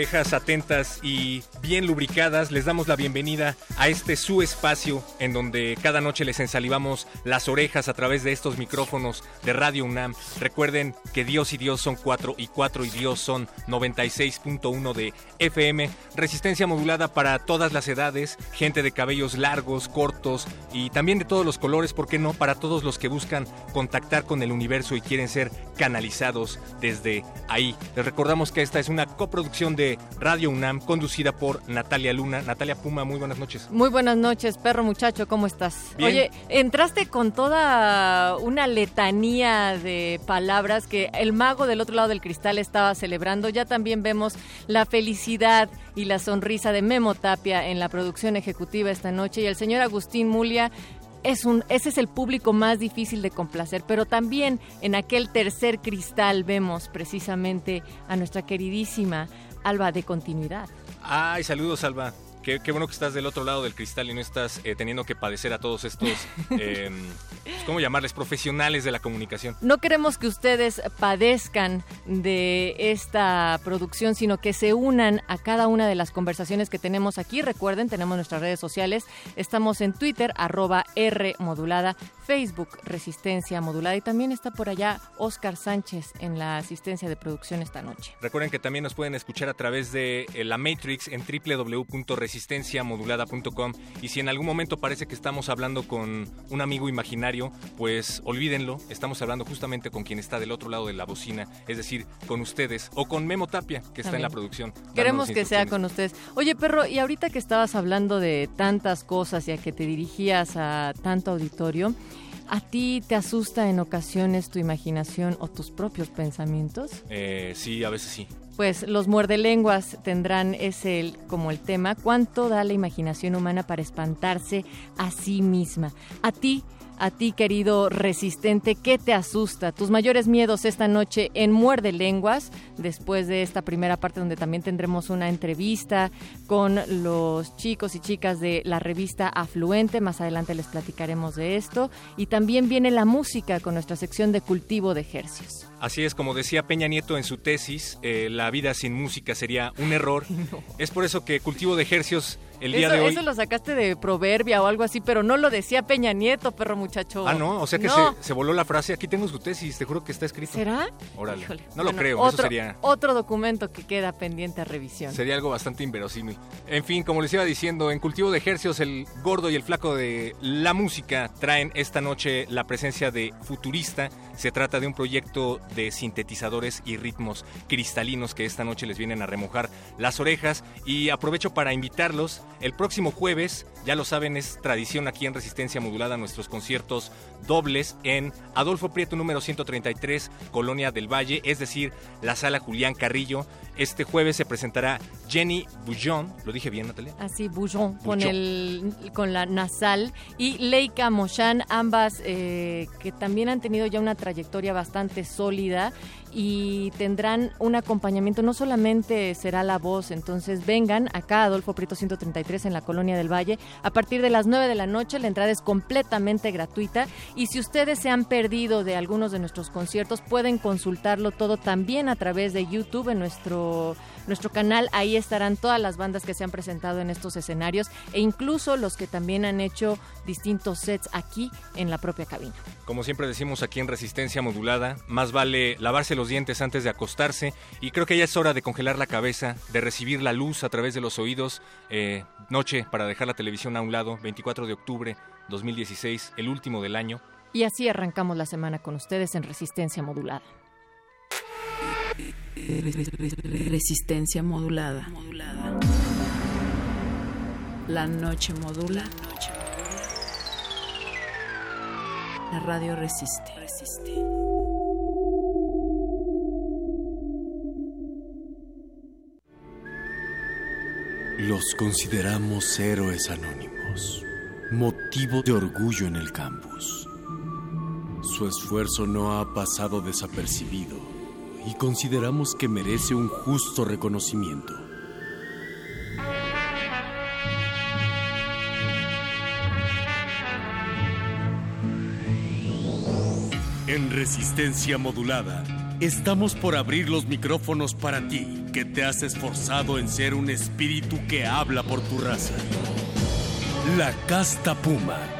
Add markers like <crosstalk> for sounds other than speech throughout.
Orejas atentas y bien lubricadas, les damos la bienvenida a este su espacio en donde cada noche les ensalivamos las orejas a través de estos micrófonos de Radio UNAM. Recuerden que Dios y Dios son 4 y 4 y Dios son 96.1 de FM. Resistencia modulada para todas las edades, gente de cabellos largos, cortos y también de todos los colores, ¿por qué no? Para todos los que buscan contactar con el universo y quieren ser canalizados desde ahí. Les recordamos que esta es una coproducción de Radio UNAM conducida por Natalia Luna. Natalia Puma, muy buenas noches. Muy buenas noches, perro muchacho, ¿cómo estás? Bien. Oye, entraste con toda una letanía de palabras que el mago del otro lado del cristal estaba celebrando. Ya también vemos la felicidad y la sonrisa de Memo Tapia en la producción ejecutiva esta noche y el señor Agustín Mulia es un, ese es el público más difícil de complacer, pero también en aquel tercer cristal vemos precisamente a nuestra queridísima Alba de continuidad. Ay, saludos, Alba. Qué, qué bueno que estás del otro lado del cristal y no estás eh, teniendo que padecer a todos estos, <laughs> eh, pues, ¿cómo llamarles? Profesionales de la comunicación. No queremos que ustedes padezcan de esta producción, sino que se unan a cada una de las conversaciones que tenemos aquí. Recuerden, tenemos nuestras redes sociales. Estamos en Twitter, arroba R modulada, Facebook, Resistencia modulada. Y también está por allá Oscar Sánchez en la asistencia de producción esta noche. Recuerden que también nos pueden escuchar a través de eh, la Matrix en www.resistenciamodulada.com y si en algún momento parece que estamos hablando con un amigo imaginario, pues olvídenlo, estamos hablando justamente con quien está del otro lado de la bocina, es decir, con ustedes o con Memo Tapia, que está en la producción. Queremos que sea con ustedes. Oye, perro, y ahorita que estabas hablando de tantas cosas y a que te dirigías a tanto auditorio, ¿a ti te asusta en ocasiones tu imaginación o tus propios pensamientos? Eh, sí, a veces sí. Pues los muerdelenguas tendrán ese el- como el tema. ¿Cuánto da la imaginación humana para espantarse a sí misma? A ti, a ti querido resistente, ¿qué te asusta? Tus mayores miedos esta noche en Muerde Lenguas, después de esta primera parte donde también tendremos una entrevista con los chicos y chicas de la revista Afluente. Más adelante les platicaremos de esto. Y también viene la música con nuestra sección de cultivo de ejercios. Así es, como decía Peña Nieto en su tesis, eh, la vida sin música sería un error. <laughs> Es por eso que cultivo de ejercios el día eso, de hoy. eso lo sacaste de proverbia o algo así, pero no lo decía Peña Nieto, perro muchacho. Ah, no, o sea que No. se, se voló la frase. Aquí tengo su tesis, te juro que está escrito. ¿Será? Órale. Híjole. No lo creo, otro, eso sería, Otro documento que queda pendiente a revisión. sería algo bastante inverosímil. En fin, como les iba diciendo, en Cultivo de Ejercios, el gordo y el flaco de la música traen esta noche la presencia de Futurista. Se trata de un proyecto de sintetizadores y ritmos cristalinos que esta noche les vienen a remojar las orejas. Y aprovecho para invitarlos el próximo jueves, ya lo saben, es tradición aquí en Resistencia Modulada, nuestros conciertos dobles en Adolfo Prieto número 133, Colonia del Valle, es decir, la sala Julián Carrillo. Este jueves se presentará Jenny Bouillon, lo dije bien, Natalia. Así, Bouillon, con, el, con la nasal. Y Leica Moshan, ambas eh, que también han tenido ya una trayectoria bastante sólida y tendrán un acompañamiento, no solamente será la voz, entonces vengan acá a Adolfo Prieto 133 en la Colonia del Valle. A partir de las 9 de la noche, la entrada es completamente gratuita. Y si ustedes se han perdido de algunos de nuestros conciertos pueden consultarlo todo también a través de YouTube en nuestro nuestro canal. Ahí estarán todas las bandas que se han presentado en estos escenarios e incluso los que también han hecho distintos sets aquí en la propia cabina. Como siempre decimos aquí en Resistencia Modulada, más vale lavarse los dientes antes de acostarse y creo que ya es hora de congelar la cabeza, de recibir la luz a través de los oídos. Eh, noche para dejar la televisión a un lado, 24 de octubre 2016, el último del año. Y así arrancamos la semana con ustedes en Resistencia Modulada. Resistencia modulada. La noche modula. La radio resiste. Los consideramos héroes anónimos, motivo de orgullo en el campus. Su esfuerzo no ha pasado desapercibido y consideramos que merece un justo reconocimiento. En resistencia modulada, estamos por abrir los micrófonos para ti, que te has esforzado en ser un espíritu que habla por tu raza. La casta puma.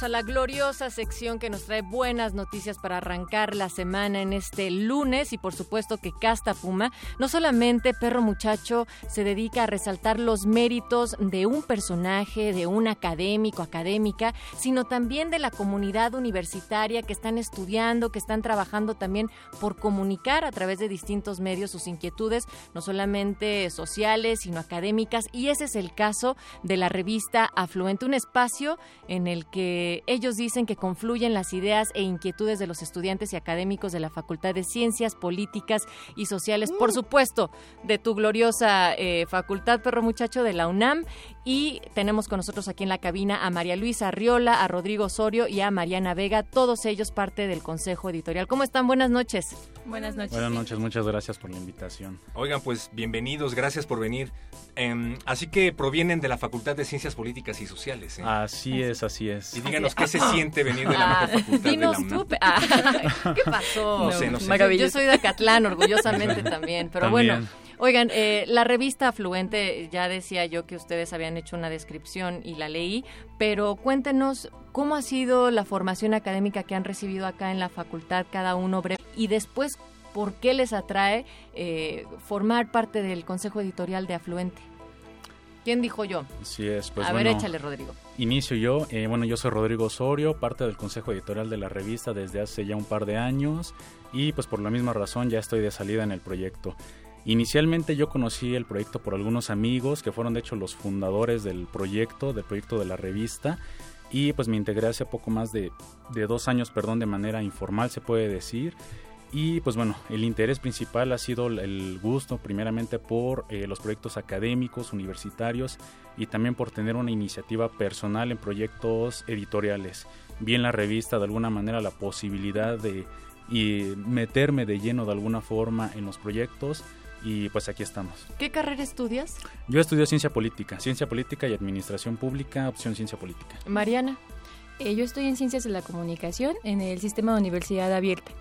A la gloriosa sección que nos trae buenas noticias para arrancar la semana en este lunes y por supuesto que Casta Puma, no solamente Perro Muchacho se dedica a resaltar los méritos de un personaje, de un académico, académica, sino también de la comunidad universitaria que están estudiando, que están trabajando también por comunicar a través de distintos medios sus inquietudes, no solamente sociales, sino académicas. Y ese es el caso de la revista Afluente, un espacio en el que ellos dicen que confluyen las ideas e inquietudes de los estudiantes y académicos de la Facultad de Ciencias Políticas y Sociales, por supuesto, de tu gloriosa eh, Facultad Perro Muchacho de la UNAM. Y tenemos con nosotros aquí en la cabina a María Luisa Arriola, a Rodrigo Osorio y a Mariana Vega, todos ellos parte del Consejo Editorial. ¿Cómo están? Buenas noches. Buenas noches. Buenas noches, muchas gracias por la invitación. Oigan, pues bienvenidos, gracias por venir. Em, así que provienen de la Facultad de Ciencias Políticas y Sociales. ¿eh? Así es, así es. Y díganos qué se siente venir de la mejor facultad de la Dinos UNAM. tú, ah, <laughs> ¿qué pasó? No sé, no sé. Yo soy de Acatlán, orgullosamente <laughs> también, pero También. bueno. Oigan, eh, la revista Afluente, ya decía yo que ustedes habían hecho una descripción y la leí, pero cuéntenos cómo ha sido la formación académica que han recibido acá en la facultad cada uno breve y después por qué les atrae eh, formar parte del consejo editorial de Afluente. ¿Quién dijo yo? Así es, pues A bueno, ver, échale, Rodrigo. inicio yo. Eh, bueno, yo soy Rodrigo Osorio, parte del consejo editorial de la revista desde hace ya un par de años y pues por la misma razón ya estoy de salida en el proyecto. Inicialmente yo conocí el proyecto por algunos amigos que fueron de hecho los fundadores del proyecto, del proyecto de la revista y pues me integré hace poco más de, de dos años, perdón, de manera informal se puede decir. Y pues bueno, el interés principal ha sido el gusto primeramente por eh, los proyectos académicos, universitarios y también por tener una iniciativa personal en proyectos editoriales. Vi en la revista de alguna manera la posibilidad de y meterme de lleno de alguna forma en los proyectos y pues aquí estamos. ¿Qué carrera estudias? Yo estudio ciencia política, ciencia política y administración pública, opción ciencia política. Mariana. Eh, yo estoy en Ciencias de la Comunicación en el sistema de universidad abierta.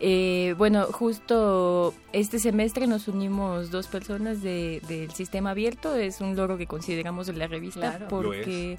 Eh, bueno, justo este semestre nos unimos dos personas de- del sistema abierto. Es un logro que consideramos de la revista Claro. porque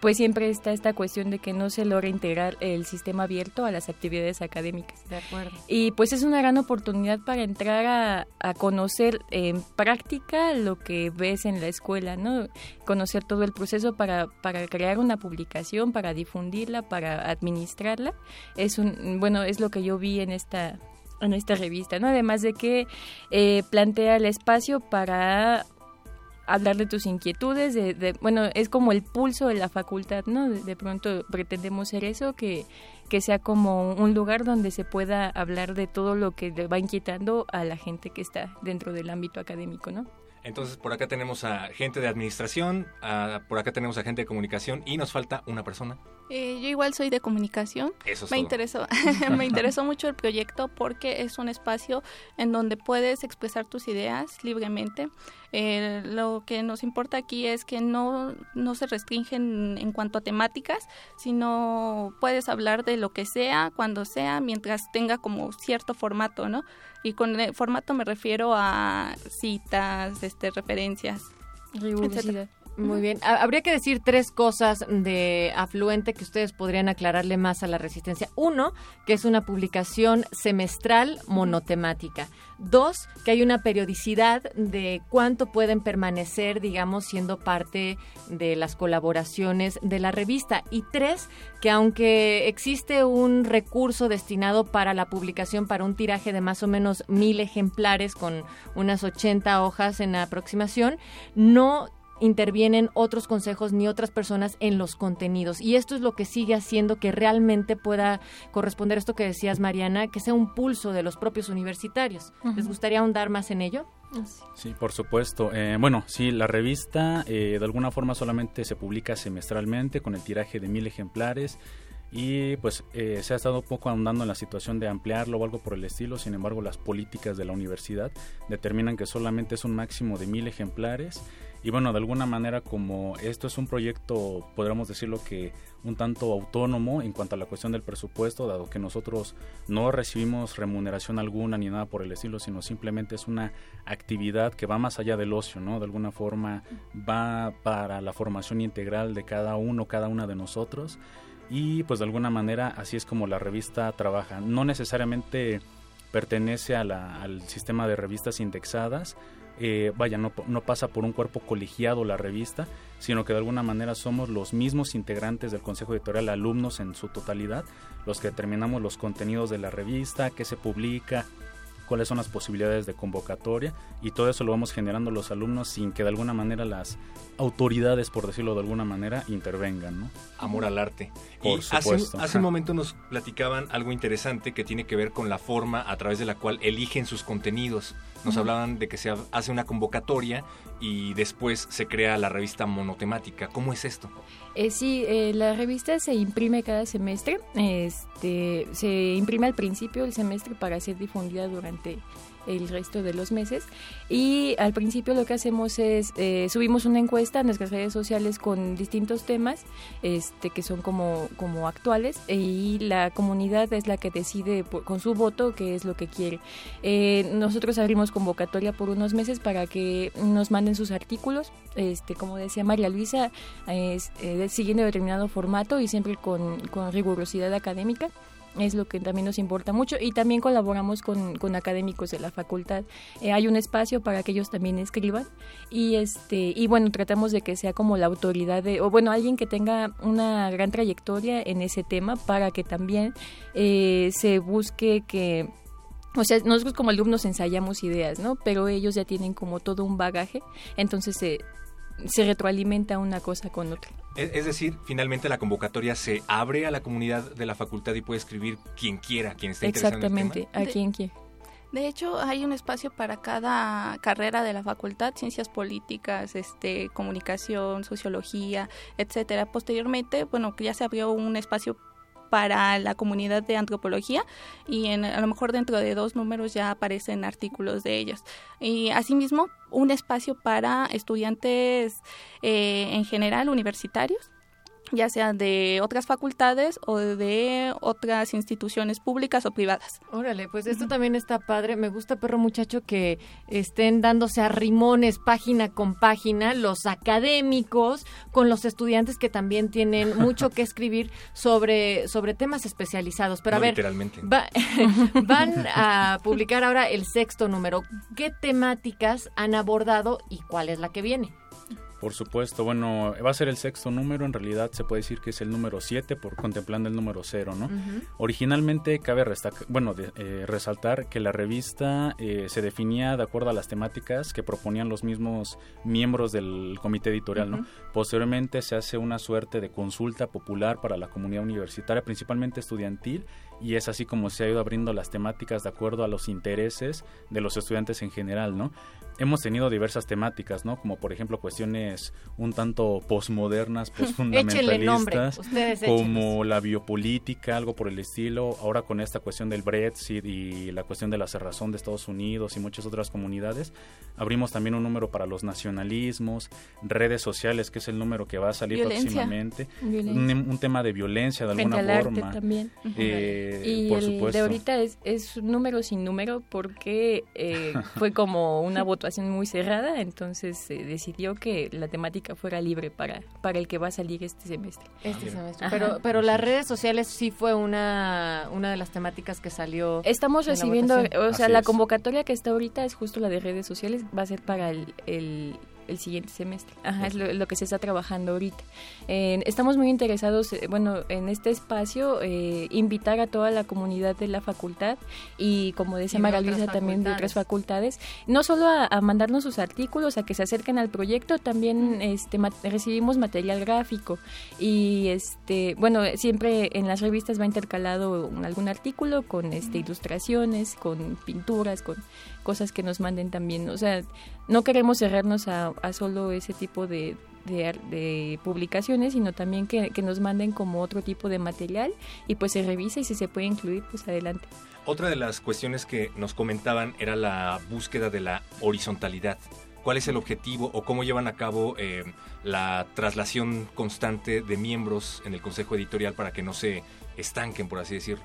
pues siempre está esta cuestión de que no se logra integrar el sistema abierto a las actividades académicas. De acuerdo. Y pues es una gran oportunidad para entrar a, a conocer en práctica lo que ves en la escuela, ¿no? Conocer todo el proceso para, para crear una publicación, para difundirla, para administrarla. Es un, bueno, es lo que yo vi en esta en esta revista, ¿no? Además de que eh, plantea el espacio para hablar de tus inquietudes, de, de- bueno, es como el pulso de la facultad, ¿no? De, de pronto pretendemos ser eso, que, que sea como un lugar donde se pueda hablar de todo lo que le va inquietando a la gente que está dentro del ámbito académico, ¿no? Entonces, por acá tenemos a gente de administración, a- por acá tenemos a gente de comunicación y nos falta una persona. Eh, yo igual soy de comunicación. Eso es me todo. interesó, <laughs> me interesó mucho el proyecto porque es un espacio en donde puedes expresar tus ideas libremente. Eh, lo que nos importa aquí es que no, no se restringen en cuanto a temáticas, sino puedes hablar de lo que sea, cuando sea, mientras tenga como cierto formato, ¿no? Y con el formato me refiero a citas, este, referencias. Muy bien. Ha- Habría que decir tres cosas de Afluente que ustedes podrían aclararle más a la resistencia. Uno, que es una publicación semestral monotemática. Dos, que hay una periodicidad de cuánto pueden permanecer, digamos, siendo parte de las colaboraciones de la revista. Y tres, que aunque existe un recurso destinado para la publicación para un tiraje de más o menos mil ejemplares con unas 80 hojas en aproximación, no intervienen otros consejos ni otras personas en los contenidos. Y esto es lo que sigue haciendo que realmente pueda corresponder a esto que decías, Mariana, que sea un pulso de los propios universitarios. ¿Les gustaría ahondar más en ello? Sí, por supuesto. Eh, bueno, sí, la revista eh, de alguna forma solamente se publica semestralmente con el tiraje de mil ejemplares y pues eh, se ha estado un poco ahondando en la situación de ampliarlo o algo por el estilo. Sin embargo, las políticas de la universidad determinan que solamente es un máximo de mil ejemplares. Y bueno, de alguna manera como esto es un proyecto, podríamos decirlo que un tanto autónomo en cuanto a la cuestión del presupuesto, dado que nosotros no recibimos remuneración alguna ni nada por el estilo, sino simplemente es una actividad que va más allá del ocio, ¿no? De alguna forma va para la formación integral de cada uno, cada una de nosotros. Y pues de alguna manera así es como la revista trabaja. No necesariamente pertenece a la- al sistema de revistas indexadas, eh, vaya, no, no pasa por un cuerpo colegiado la revista, sino que de alguna manera somos los mismos integrantes del Consejo Editorial, alumnos en su totalidad, los que determinamos los contenidos de la revista, qué se publica, cuáles son las posibilidades de convocatoria y todo eso lo vamos generando los alumnos sin que de alguna manera las autoridades, por decirlo de alguna manera, intervengan, ¿no? Amor al arte. Por y hace, supuesto. hace un momento nos platicaban algo interesante que tiene que ver con la forma a través de la cual eligen sus contenidos. Nos hablaban de que se ha- hace una convocatoria y después se crea la revista monotemática. ¿Cómo es esto? Eh, sí, eh, la revista se imprime cada semestre. Este, se imprime al principio del semestre para ser difundida durante el resto de los meses. Y al principio lo que hacemos es eh, subimos una encuesta a nuestras redes sociales con distintos temas este, que son como, como actuales y la comunidad es la que decide por- con su voto qué es lo que quiere. Eh, nosotros abrimos convocatoria por unos meses para que nos manden sus artículos. Este, como decía María Luisa, es, eh, siguiendo determinado formato y siempre con, con rigurosidad académica. Es lo que también nos importa mucho y también colaboramos con, con académicos de la facultad. Eh, hay un espacio para que ellos también escriban y este y bueno tratamos de que sea como la autoridad de o bueno alguien que tenga una gran trayectoria en ese tema para que también eh, se busque que o sea, nosotros como alumnos ensayamos ideas, ¿no? Pero ellos ya tienen como todo un bagaje, entonces se, se retroalimenta una cosa con otra. Es, es decir, finalmente la convocatoria se abre a la comunidad de la facultad y puede escribir quien quiera, quien esté interesado en el tema. Exactamente, a quien quiera. De hecho, hay un espacio para cada carrera de la facultad, ciencias políticas, este, comunicación, sociología, etcétera. Posteriormente, bueno, que ya se abrió un espacio para la comunidad de antropología y en, a lo mejor dentro de dos números ya aparecen artículos de ellos. Y asimismo, un espacio para estudiantes eh, en general universitarios ya sean de otras facultades o de otras instituciones públicas o privadas. Órale, pues esto también está padre. Me gusta, perro muchacho, que estén dándose a rimones página con página los académicos con los estudiantes que también tienen mucho que <laughs> escribir sobre, sobre temas especializados. Pero No a ver, literalmente. va- <laughs> van a publicar ahora el sexto número. ¿Qué temáticas han abordado y cuál es la que viene? Por supuesto, bueno, va a ser el sexto número, en realidad se puede decir que es el número 7 por contemplando el número 0, ¿no? Originalmente cabe bueno, de- eh, resaltar que la revista eh, se definía de acuerdo a las temáticas que proponían los mismos miembros del comité editorial, ¿no? Posteriormente se hace una suerte de consulta popular para la comunidad universitaria, principalmente estudiantil, y es así como se ha ido abriendo las temáticas de acuerdo a los intereses de los estudiantes en general, ¿no? Hemos tenido diversas temáticas, ¿no? Como por ejemplo cuestiones un tanto posmodernas, <laughs> postfundamentalistas, como la biopolítica, algo por el estilo. Ahora con esta cuestión del Brexit y la cuestión de la cerrazón de Estados Unidos y muchas otras comunidades, abrimos también un número para los nacionalismos, redes sociales, que es el número que va a salir próximamente, un, tema de violencia de alguna forma. también. Eh, y el de ahorita es, es número sin número porque eh, fue como una votación <laughs> muy cerrada, entonces se decidió que la temática fuera libre para, para el que va a salir este semestre. Este semestre. Pero, pero las redes sociales sí fue una, una de las temáticas que salió. Estamos recibiendo, o sea, la convocatoria que está ahorita es justo la de redes sociales, va a ser para el, el el siguiente semestre. Ajá, es lo, que se está trabajando ahorita. estamos muy interesados, eh, bueno, en este espacio, eh, invitar a toda la comunidad de la facultad y, como decía María Luisa, también de otras facultades, no solo a, mandarnos sus artículos, a que se acerquen al proyecto, también este, recibimos material gráfico y, este, bueno, siempre en las revistas va intercalado algún artículo con este, ilustraciones, con pinturas, con cosas que nos manden también. O sea, no queremos cerrarnos a, solo ese tipo de, de, publicaciones, sino también que, nos manden como otro tipo de material y pues se revisa y si se puede incluir, pues adelante. Otra de las cuestiones que nos comentaban era la búsqueda de la horizontalidad. ¿Cuál es el objetivo o cómo llevan a cabo eh, la traslación constante de miembros en el Consejo Editorial para que no se estanquen, por así decirlo?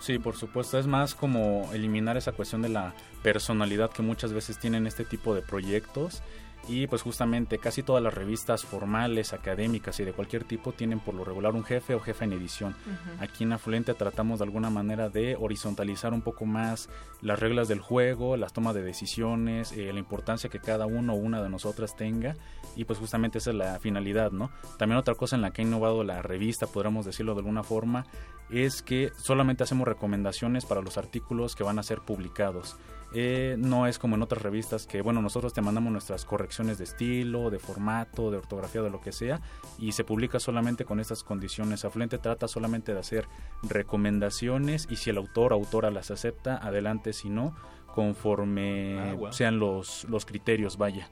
Sí, por supuesto. Es más como eliminar esa cuestión de la personalidad que muchas veces tienen este tipo de proyectos y pues justamente casi todas las revistas formales, académicas y de cualquier tipo tienen por lo regular un jefe o jefa en edición. Aquí en Afluente tratamos de alguna manera de horizontalizar un poco más las reglas del juego, las tomas de decisiones, eh, la importancia que cada uno o una de nosotras tenga y pues justamente esa es la finalidad, ¿no? También otra cosa en la que ha innovado la revista, podríamos decirlo de alguna forma, es que solamente hacemos recomendaciones para los artículos que van a ser publicados. Eh, no es como en otras revistas que, bueno, nosotros te mandamos nuestras correcciones de estilo, de formato, de ortografía, de lo que sea, y se publica solamente con estas condiciones. Afluente trata solamente de hacer recomendaciones y si el autor o autora las acepta, adelante, si no, conforme ah, sean los, los criterios, vaya.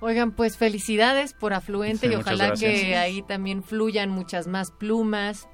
Oigan, pues felicidades por Afluente y ojalá que ahí también fluyan muchas más plumas,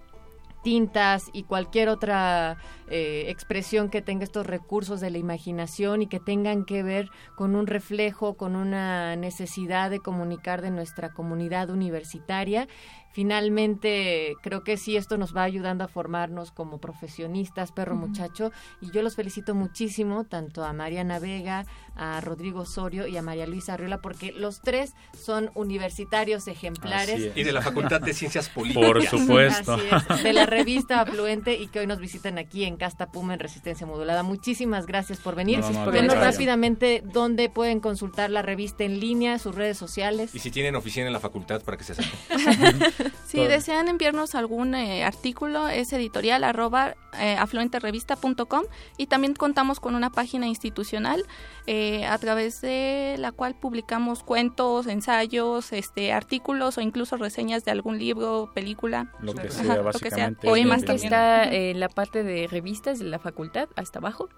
tintas y cualquier otra eh, expresión que tenga estos recursos de la imaginación y que tengan que ver con un reflejo, con una necesidad de comunicar de nuestra comunidad universitaria finalmente creo que sí esto nos va ayudando a formarnos como profesionistas, perro muchacho, y yo los felicito muchísimo, tanto a Mariana Vega, a Rodrigo Osorio y a María Luisa Arriola, porque los tres son universitarios ejemplares. Y de la Facultad de Ciencias <laughs> Políticas. Por supuesto. de la revista Afluente y que hoy nos visitan aquí en Casta Puma en Resistencia Modulada. Muchísimas gracias por venir. No, rápidamente dónde pueden consultar la revista en línea, sus redes sociales. Y si tienen oficina en la facultad para que se acerquen. <laughs> si desean enviarnos algún eh, artículo, es editorial arroba eh, afluenterevista.com y también contamos con una página institucional eh, a través de la cual publicamos cuentos, ensayos, este, artículos o incluso reseñas de algún libro, película. Lo que sea, básicamente. Hoy más que está en la parte de revistas de la facultad, hasta abajo.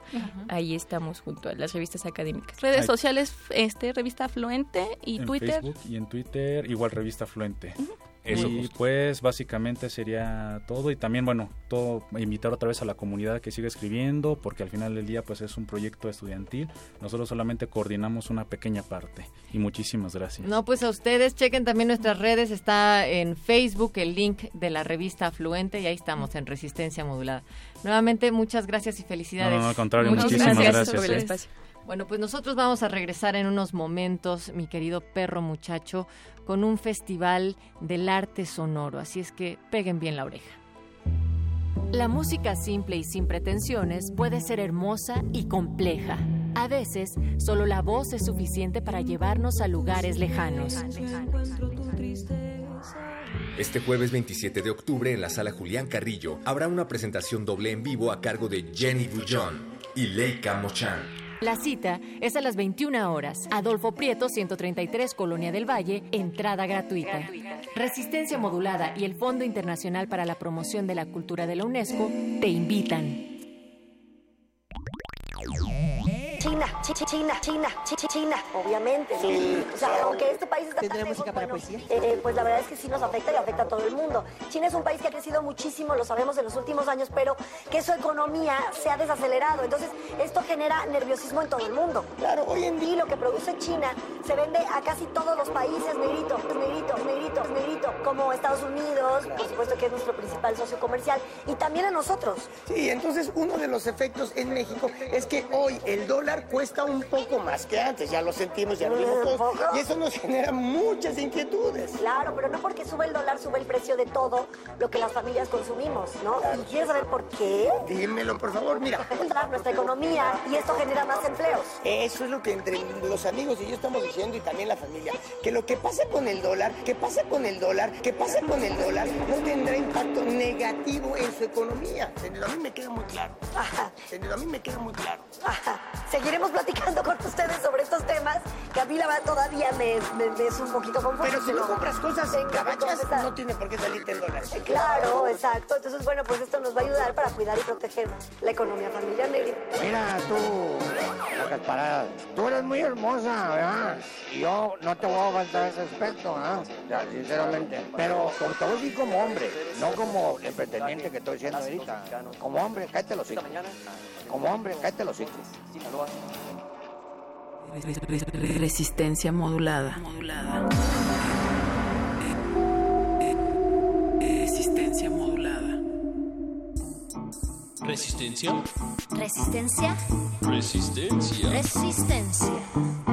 Ahí estamos junto a las revistas académicas. Redes sociales, este, revista Afluente y en Twitter. Facebook y en Twitter igual revista Afluente y pues básicamente sería todo. Y también bueno todo invitar otra vez a la comunidad que siga escribiendo porque al final del día pues es un proyecto estudiantil. Nosotros solamente coordinamos una pequeña parte. Y muchísimas gracias. No pues a ustedes chequen también nuestras redes. Está en Facebook el link de la revista Afluente y ahí estamos en Resistencia Modulada. Nuevamente muchas gracias y felicidades. No, no al contrario muchísimas gracias, ¿eh? Bueno, pues nosotros vamos a regresar en unos momentos, mi querido perro muchacho, con un festival del arte sonoro, así es que peguen bien la oreja. La música simple y sin pretensiones puede ser hermosa y compleja. A veces, solo la voz es suficiente para llevarnos a lugares lejanos. Este jueves 27 de octubre en la sala Julián Carrillo habrá una presentación doble en vivo a cargo de Jenny Bullón y Leica Mochan. La cita es a las 21 horas. Adolfo Prieto, 133, Colonia del Valle, entrada gratuita. Resistencia Modulada y el Fondo Internacional para la Promoción de la Cultura de la UNESCO te invitan. China, China, China, China, obviamente. Sí. O sea, aunque este país está ¿Tendrá música para poesía? Eh, pues la verdad es que sí nos afecta y afecta a todo el mundo. China es un país que ha crecido muchísimo, lo sabemos en los últimos años, pero que su economía se ha desacelerado. Entonces, esto genera nerviosismo en todo el mundo. Claro, hoy en día lo que produce China se vende a casi todos los países, negrito, negrito, negrito, negrito, como Estados Unidos, por supuesto que es nuestro principal socio comercial, y también a nosotros. Sí, entonces uno de los efectos en México es que hoy el dólar cuesta un poco más que antes, ya lo sentimos, ya lo vimos todos, y eso nos genera muchas inquietudes. Claro, pero no porque sube el dólar, sube el precio de todo lo que las familias consumimos, ¿no? ¿Y quieres saber por qué? Dímelo, por favor, mira. <laughs> Nuestra economía y esto genera más empleos. Eso es lo que entre los amigos y yo estamos diciendo y también la familia, que lo que pasa con el dólar, que pasa con el dólar, que pasa con el dólar, no tendrá impacto negativo en su economía. A mí me queda muy claro. Ajá. A mí me queda muy claro. Ajá. Seguiremos platicando con ustedes sobre estos temas que a mí la verdad todavía me, es un poquito confuso. Pero si no compras cosas en gabachas, no tiene por qué salirte el dólar. Claro, exacto. Entonces, bueno, pues esto nos va a ayudar para cuidar y proteger la economía familiar, Mira, tú, paradas, tú eres muy hermosa, ¿verdad? Y yo no te voy a faltar ese aspecto, ¿ah? sinceramente. Pero te voy a decir como hombre, no como el pretendiente que estoy diciendo ahorita. Como hombre, cállate los hijos. Como hombre, cállate los hijos. Resistencia modulada. modulada. Resistencia modulada. Resistencia. Resistencia. Resistencia. Resistencia.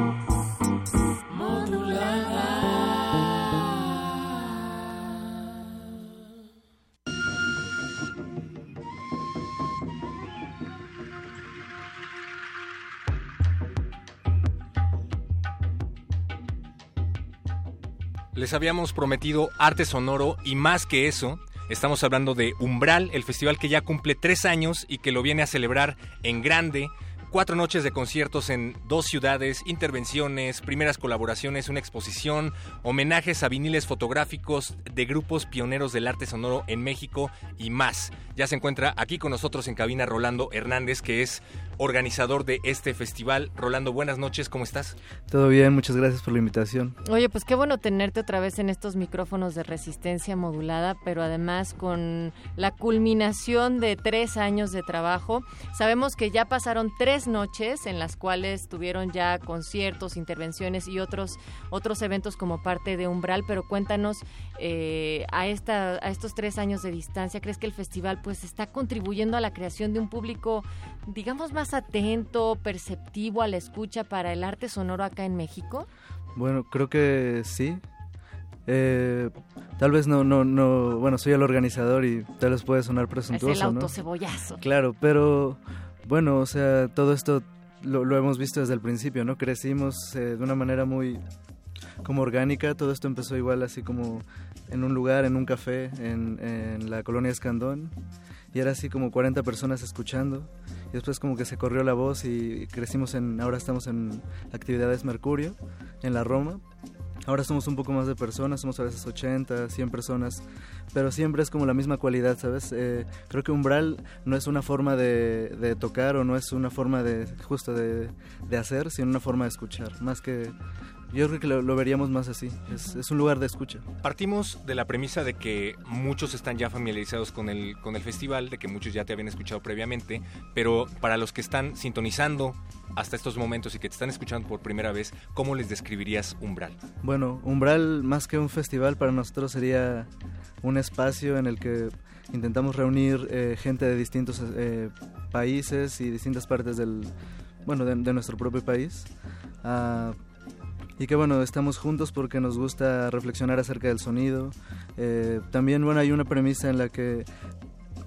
Les habíamos prometido arte sonoro y más que eso, estamos hablando de Umbral, el festival que ya cumple tres años y que lo viene a celebrar en grande Cuatro noches de conciertos en dos ciudades, intervenciones, primeras colaboraciones, una exposición, homenajes a viniles fotográficos de grupos pioneros del arte sonoro en México y más. Ya se encuentra aquí con nosotros en cabina Rolando Hernández, que es organizador de este festival. Rolando, buenas noches, ¿cómo estás? Todo bien, muchas gracias por la invitación. Oye, pues qué bueno tenerte otra vez en estos micrófonos de resistencia modulada, pero además con la culminación de tres años de trabajo. Sabemos que ya pasaron tres noches en las cuales tuvieron ya conciertos, intervenciones y otros, otros eventos como parte de Umbral, pero cuéntanos eh, a, esta, a estos tres años de distancia, ¿crees que el festival pues está contribuyendo a la creación de un público, digamos, más atento, perceptivo a la escucha para el arte sonoro acá en México? Bueno, creo que sí. Eh, tal vez no, no, no, bueno, soy el organizador y tal vez puede sonar presuntuoso, Es el autocebollazo. Claro, pero bueno, o sea, todo esto lo, hemos visto desde el principio, ¿no? Crecimos eh, de una manera muy como orgánica, todo esto empezó igual así como en un lugar, en un café, en, en la colonia Escandón, y era así como 40 personas escuchando, y después como que se corrió la voz y crecimos en, ahora estamos en actividades Mercurio, en la Roma, Ahora somos un poco más de personas, somos a veces 80, 100 personas, pero siempre es como la misma cualidad, ¿sabes? Eh, creo que umbral no es una forma de, tocar o no es una forma de justo de, de hacer, sino una forma de escuchar, más que yo creo que lo, veríamos más así. Es, un lugar de escucha. Partimos de la premisa de que muchos están ya familiarizados con el, con el festival, de que muchos ya te habían escuchado previamente, pero para los que están sintonizando hasta estos momentos y que te están escuchando por primera vez, ¿cómo les describirías Umbral? Bueno, Umbral más que un festival para nosotros sería un espacio en el que intentamos reunir eh, gente de distintos eh, países y distintas partes del, bueno, de, nuestro propio país. Uh, y que bueno, estamos juntos porque nos gusta reflexionar acerca del sonido. Eh, también bueno, hay una premisa en la que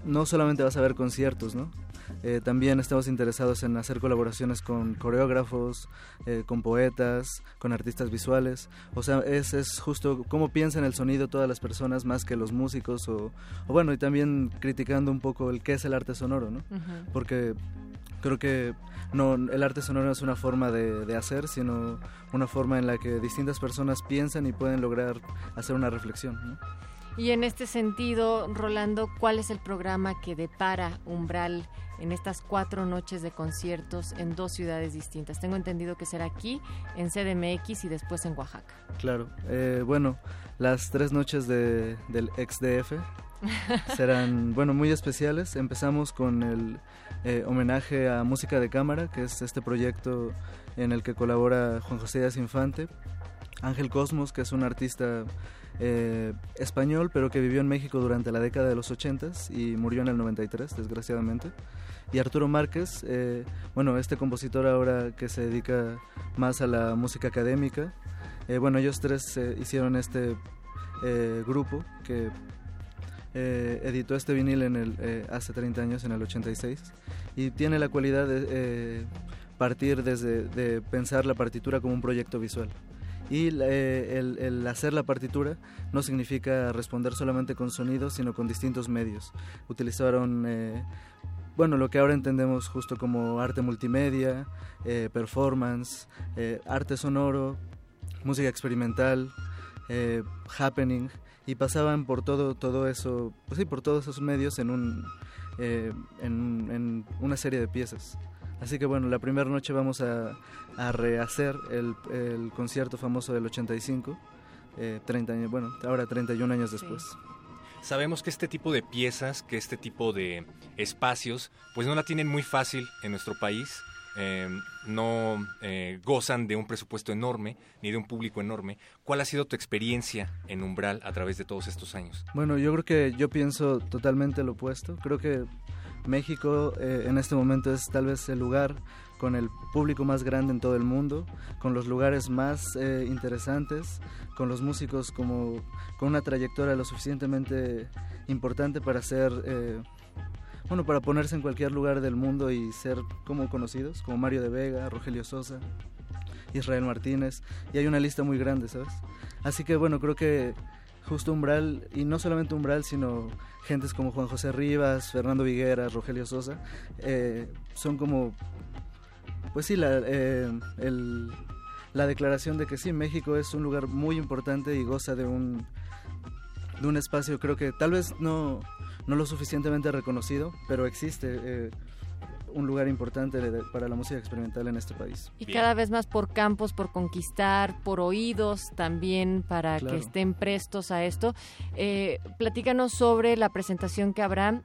no solamente vas a ver conciertos, ¿no? Eh, también estamos interesados en hacer colaboraciones con coreógrafos, eh, con poetas, con artistas visuales. O sea, es, es justo cómo piensan el sonido todas las personas más que los músicos. O, o bueno, y también criticando un poco el qué es el arte sonoro, ¿no? Porque creo que no, el arte sonoro no es una forma de, hacer, sino una forma en la que distintas personas piensan y pueden lograr hacer una reflexión. Y en este sentido, Rolando, ¿cuál es el programa que depara Umbral en estas cuatro noches de conciertos en dos ciudades distintas. Tengo entendido que será aquí, en CDMX y después en Oaxaca. Claro, eh, bueno, las tres noches de, del XDF <laughs> serán, bueno, muy especiales. Empezamos con el eh, homenaje a Música de Cámara, que es este proyecto en el que colabora Juan José Díaz Infante, Ángel Cosmos, que es un artista eh, español, pero que vivió en México durante la década de los 80 y murió en el 93, desgraciadamente. Y Arturo Márquez, eh, bueno, este compositor ahora que se dedica más a la música académica. Eh, bueno, ellos tres hicieron este grupo que editó este vinil en el, hace 30 años, en el 86, y tiene la cualidad de partir desde de pensar la partitura como un proyecto visual. Y eh, el, hacer la partitura no significa responder solamente con sonidos, sino con distintos medios. Utilizaron, eh, bueno, lo que ahora entendemos justo como arte multimedia, eh, performance, arte sonoro, música experimental, happening, y pasaban por todo, todo eso, pues sí, por todos esos medios en, un, en una serie de piezas. Así que bueno, la primera noche vamos a, rehacer el, concierto famoso del 85, 30 eh, años, bueno, ahora 31 años después. Sabemos que este tipo de piezas, que este tipo de espacios, pues no la tienen muy fácil en nuestro país. Eh, no eh, gozan de un presupuesto enorme ni de un público enorme. ¿Cuál ha sido tu experiencia en Umbral a través de todos estos años? Bueno, yo creo que yo pienso totalmente lo opuesto. Creo que México eh, en este momento es tal vez el lugar con el público más grande en todo el mundo, con los lugares más eh, interesantes, con los músicos como con una trayectoria lo suficientemente importante para ser bueno para ponerse en cualquier lugar del mundo y ser como conocidos como Mario de Vega, Rogelio Sosa, Israel Martínez y hay una lista muy grande, ¿sabes? Así que bueno creo que justo Umbral, y no solamente Umbral, sino gentes como Juan José Rivas, Fernando Vigueras, Rogelio Sosa, eh, son como, pues sí, la, eh, la declaración de que sí, México es un lugar muy importante y goza de un, de un espacio, creo que tal vez no, no lo suficientemente reconocido, pero existe. Eh, un lugar importante para la música experimental en este país. Y cada vez más por campos, por conquistar, por oídos también para que estén prestos a esto. Eh, platícanos sobre la presentación que habrá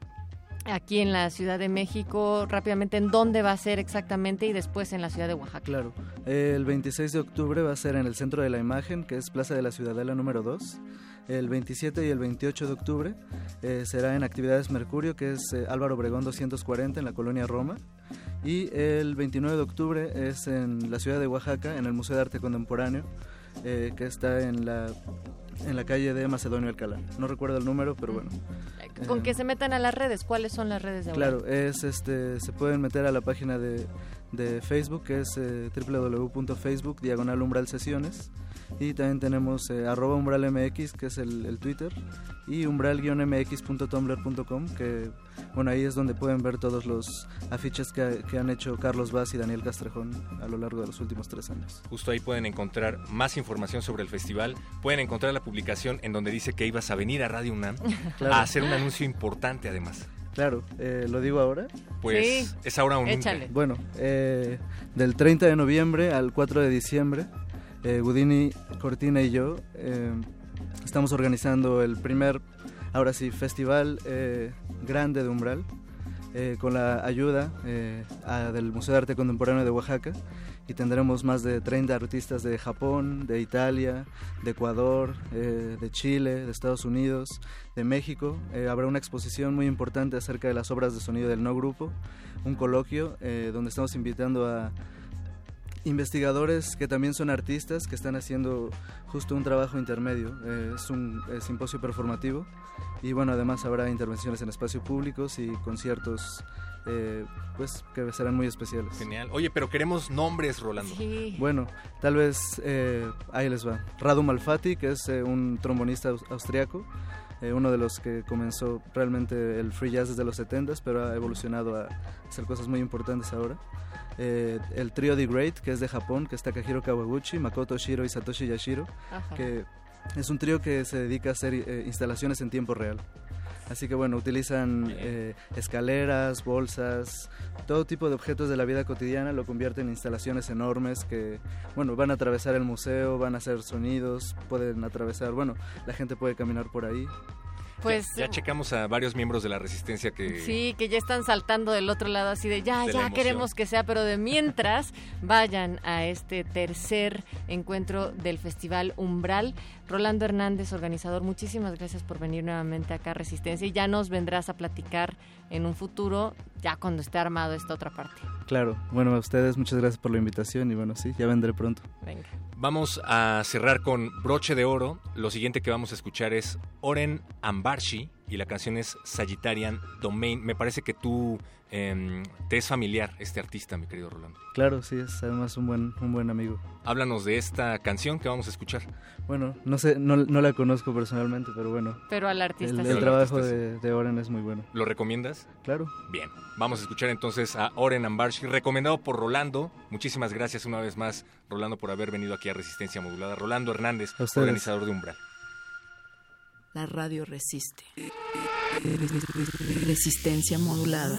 aquí en la Ciudad de México, rápidamente en dónde va a ser exactamente y después en la ciudad de Oaxaca. Claro, el 26 de octubre va a ser en el Centro de la Imagen, que es Plaza de la Ciudadela número 2. El 27 y el 28 de octubre eh, será en Actividades Mercurio, que es eh, Álvaro Obregón 240 en la colonia Roma. Y el 29 de octubre es en la ciudad de Oaxaca, en el Museo de Arte Contemporáneo, eh, que está en la en la calle de Macedonio Alcalá. No recuerdo el número, pero bueno. Con que se metan a las redes, ¿cuáles son las redes de Claro, es este se pueden meter a la página de, de Facebook, que es eh, www.facebook diagonal umbral sesiones. Y también tenemos eh, arroba umbralmx, que es el, Twitter, y umbral-mx.tumblr.com, que bueno, ahí es donde pueden ver todos los afiches que, que, han hecho Carlos Vaz y Daniel Castrejón a lo largo de los últimos tres años. Justo ahí pueden encontrar más información sobre el festival. Pueden encontrar la publicación en donde dice que ibas a venir a Radio UNAM <laughs> a hacer un anuncio importante además. Claro, eh, ¿lo digo ahora? Pues es ahora un Échale. Bueno, eh, del 30 de noviembre al 4 de diciembre, eh, Cortina y yo eh, estamos organizando el primer, ahora sí, festival grande de Umbral, con la ayuda del Museo de Arte Contemporáneo de Oaxaca y tendremos más de 30 artistas de Japón, de Italia, de Ecuador, eh, de Chile, de Estados Unidos, de México. Eh, habrá una exposición muy importante acerca de las obras de sonido del no grupo, un coloquio eh, donde estamos invitando a investigadores que también son artistas que están haciendo justo un trabajo intermedio. es un simposio performativo y bueno, además habrá intervenciones en espacios públicos y conciertos eh, pues que serán muy especiales. Genial. Oye, pero queremos nombres, Rolando. Bueno, tal vez eh, ahí les va. Radu Malfatti, que es eh, un trombonista austriaco, uno de los que comenzó realmente el free jazz desde los 70s, pero ha evolucionado a hacer cosas muy importantes ahora. El trío The Great, que es de Japón, que está Takahiro Kawaguchi, Makoto Shiro y Satoshi Yashiro, que Es un trío que se dedica a hacer eh, instalaciones en tiempo real. Así que bueno, utilizan eh, escaleras, bolsas, todo tipo de objetos de la vida cotidiana, lo convierten en instalaciones enormes que, bueno, van a atravesar el museo, van a hacer sonidos, pueden atravesar, bueno, la gente puede caminar por ahí. Pues ya, ya checamos a varios miembros de la resistencia que Sí, que ya están saltando del otro lado así de ya, De ya queremos que sea, pero de mientras vayan a este tercer encuentro del Festival Umbral. Rolando Hernández, organizador, muchísimas gracias por venir nuevamente acá a Resistencia y ya nos vendrás a platicar en un futuro, ya cuando esté armado esta otra parte. Claro, bueno, a ustedes muchas gracias por la invitación y bueno, sí, ya vendré pronto. Venga. Vamos a cerrar con broche de oro. Lo siguiente que vamos a escuchar es Oren Ambarshi y la canción es Sagittarian Domain. Me parece que tú em, te es familiar este artista, mi querido Rolando. Claro, sí, es además un buen, un buen amigo. Háblanos de esta canción que vamos a escuchar. Bueno, no sé, no, no la conozco personalmente, pero bueno. Pero al artista El, sí. el trabajo de, de Oren es muy bueno. ¿Lo recomiendas? Claro. Bien, vamos a escuchar entonces a Oren Ambarshi, recomendado por Rolando. Muchísimas gracias una vez más, Rolando, por haber venido aquí a Resistencia Modulada. Rolando Hernández, organizador de Umbral. La radio resiste. Resistencia modulada.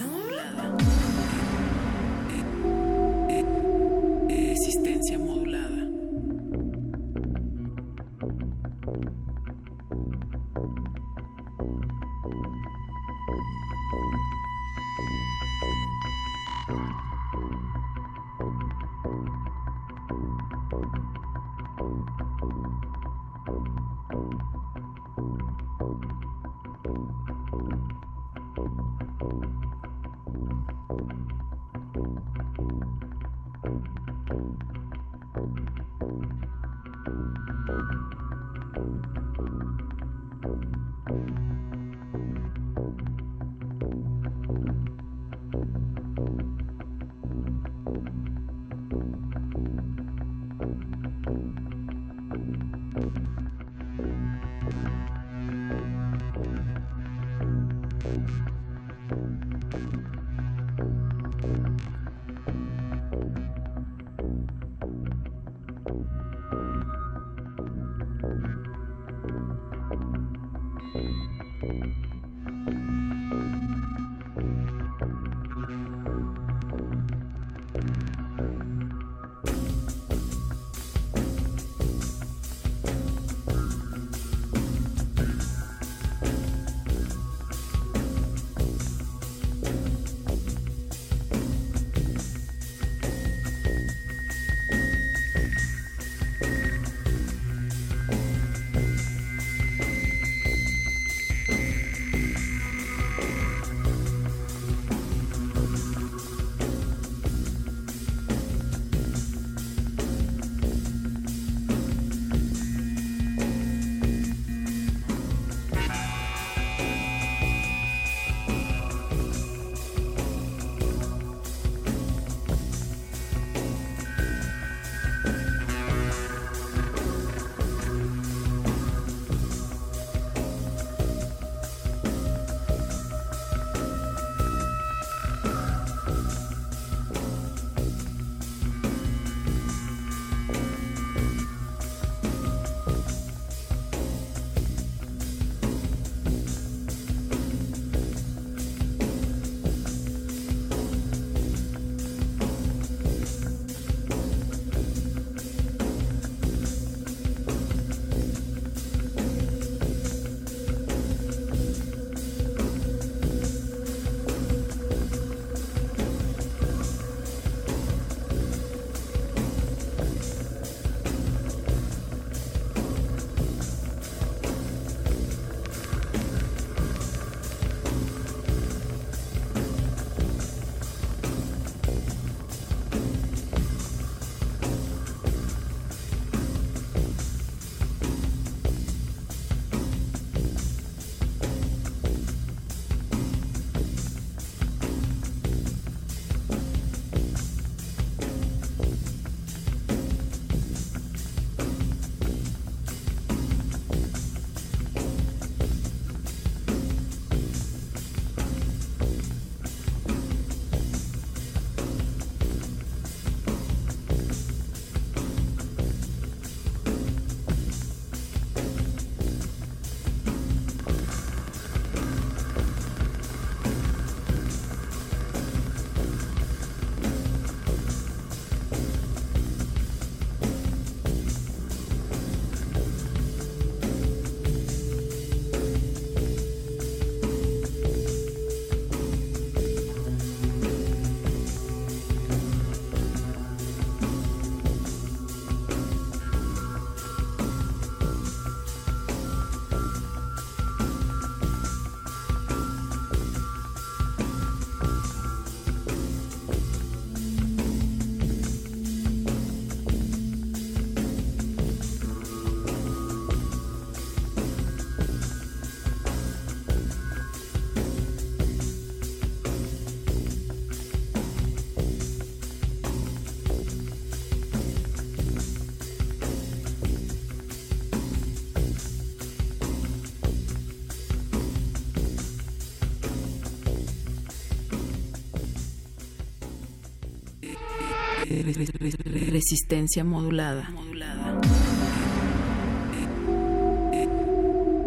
Resistencia modulada.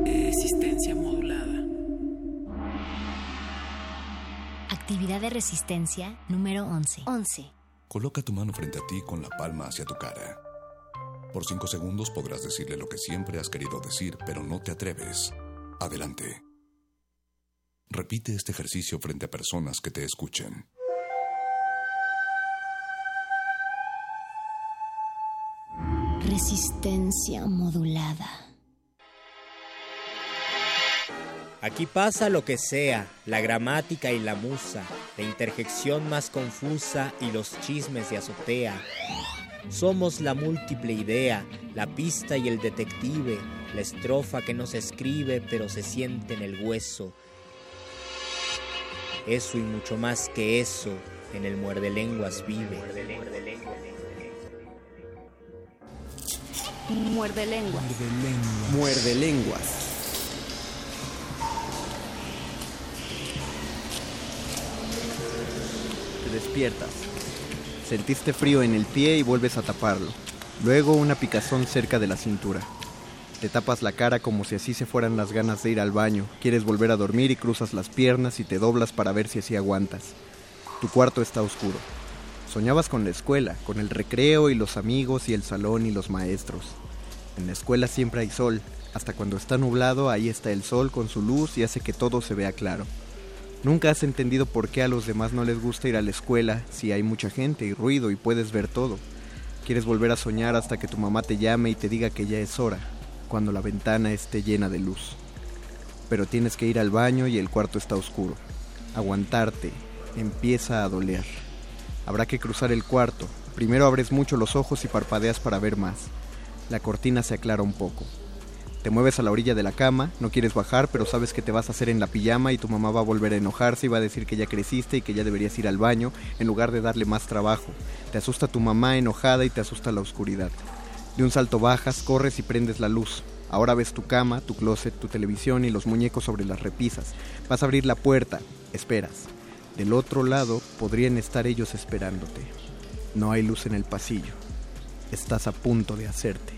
Resistencia modulada. Actividad de resistencia número 11. 11. Coloca tu mano frente a ti con la palma hacia tu cara. Por cinco segundos podrás decirle lo que siempre has querido decir, pero no te atreves. Adelante. Repite este ejercicio frente a personas que te escuchen. Resistencia modulada. Aquí pasa lo que sea, la gramática y la musa, la interjección más confusa y los chismes de azotea. Somos la múltiple idea, la pista y el detective, la estrofa que no se escribe pero se siente en el hueso. Eso y mucho más que eso en el muerde lenguas vive. Muerde lenguas. Te despiertas. Sentiste frío en el pie y vuelves a taparlo. Luego una picazón cerca de la cintura. Te tapas la cara como si así se fueran las ganas de ir al baño. Quieres volver a dormir y cruzas las piernas y te doblas para ver si así aguantas. Tu cuarto está oscuro. Soñabas con la escuela, con el recreo y los amigos y el salón y los maestros. En la escuela siempre hay sol. Hasta cuando está nublado, ahí está el sol con su luz y hace que todo se vea claro. Nunca has entendido por qué a los demás no les gusta ir a la escuela si hay mucha gente y ruido y puedes ver todo. Quieres volver a soñar hasta que tu mamá te llame y te diga que ya es hora, cuando la ventana esté llena de luz. Pero tienes que ir al baño y el cuarto está oscuro. Aguantarte empieza a doler. Habrá que cruzar el cuarto. Primero abres mucho los ojos y parpadeas para ver más. La cortina se aclara un poco. Te mueves a la orilla de la cama, no quieres bajar, pero sabes que te vas a hacer en la pijama y tu mamá va a volver a enojarse y va a decir que ya creciste y que ya deberías ir al baño en lugar de darle más trabajo. Te asusta tu mamá enojada y te asusta la oscuridad. De un salto bajas, corres y prendes la luz. Ahora ves tu cama, tu closet, tu televisión y los muñecos sobre las repisas. Vas a abrir la puerta, esperas. Del otro lado podrían estar ellos esperándote. No hay luz en el pasillo. Estás a punto de hacerte.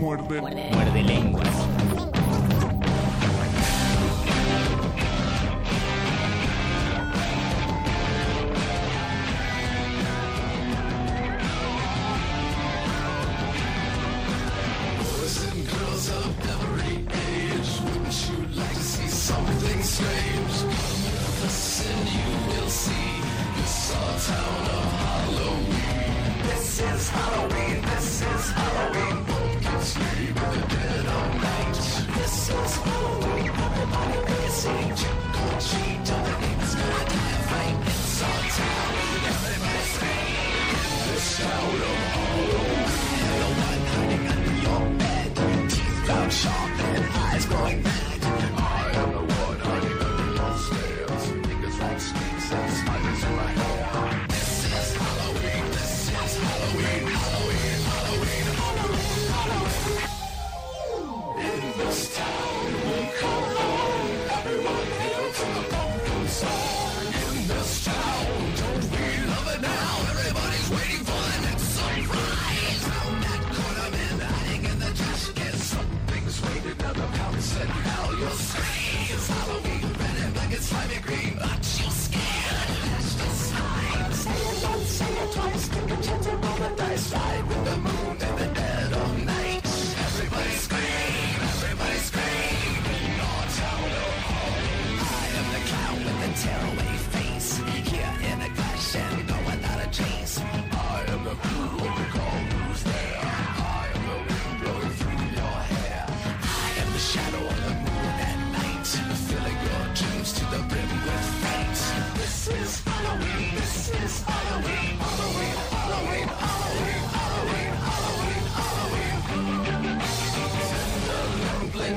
Muerde. Muerde lenguas. Come with us and you will see this our town of Halloween. This is Halloween, this is Halloween. Pumpkin sleep in the dead of night. This is Halloween, everybody a. Trick or treat, all the neighbors gonna die a. It's our town, everybody scream. This town of Halloween. No one hiding under your bed. Teeth ground sharp and eyes glowing red. This is Halloween. This is Halloween. Halloween.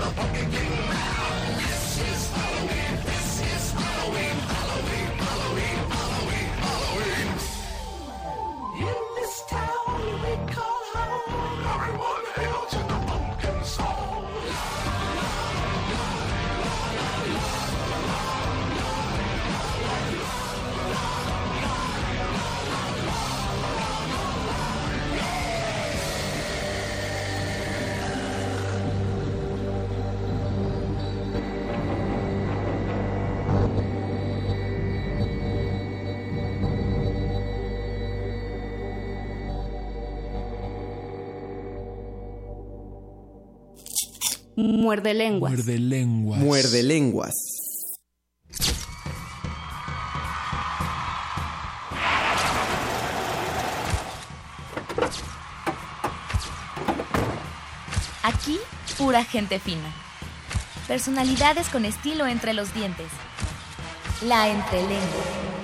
the fucking king. Muerde lenguas. Muerde lenguas. Muerde lenguas. Aquí, pura gente fina. Personalidades con estilo entre los dientes. La entrelengua.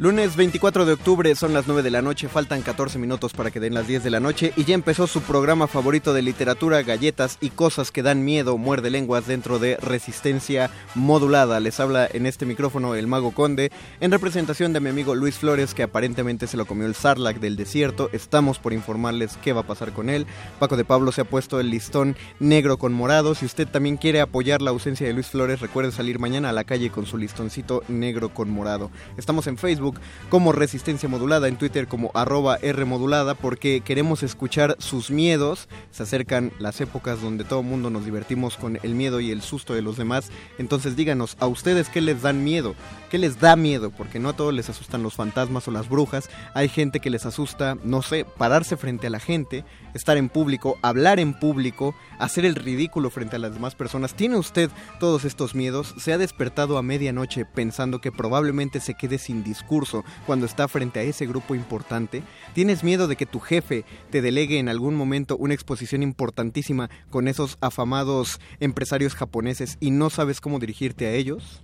Lunes 24 de octubre, son las 9 de la noche, faltan 14 minutos para que den las 10 de la noche y ya empezó su programa favorito de literatura, galletas y cosas que dan miedo, muerde lenguas dentro de Resistencia Modulada. Les habla en este micrófono el Mago Conde en representación de mi amigo Luis Flores que aparentemente se lo comió el Sarlac del desierto. Estamos por informarles qué va a pasar con él. Paco de Pablo se ha puesto el listón negro con morado. Si usted también quiere apoyar la ausencia de Luis Flores, recuerde salir mañana a la calle con su listoncito negro con morado. Estamos en Facebook como Resistencia Modulada, en Twitter como arroba R Modulada, porque queremos escuchar sus miedos. Se acercan las épocas donde todo el mundo nos divertimos con el miedo y el susto de los demás. Entonces díganos, ¿a ustedes qué les dan miedo? ¿Qué les da miedo? Porque no a todos les asustan los fantasmas o las brujas. Hay gente que les asusta, no sé, pararse frente a la gente, estar en público, hablar en público, hacer el ridículo frente a las demás personas. ¿Tiene usted todos estos miedos? ¿Se ha despertado a medianoche pensando que probablemente se quede sin discurso cuando está frente a ese grupo importante? ¿Tienes miedo de que tu jefe te delegue en algún momento una exposición importantísima con esos afamados empresarios japoneses y no sabes cómo dirigirte a ellos?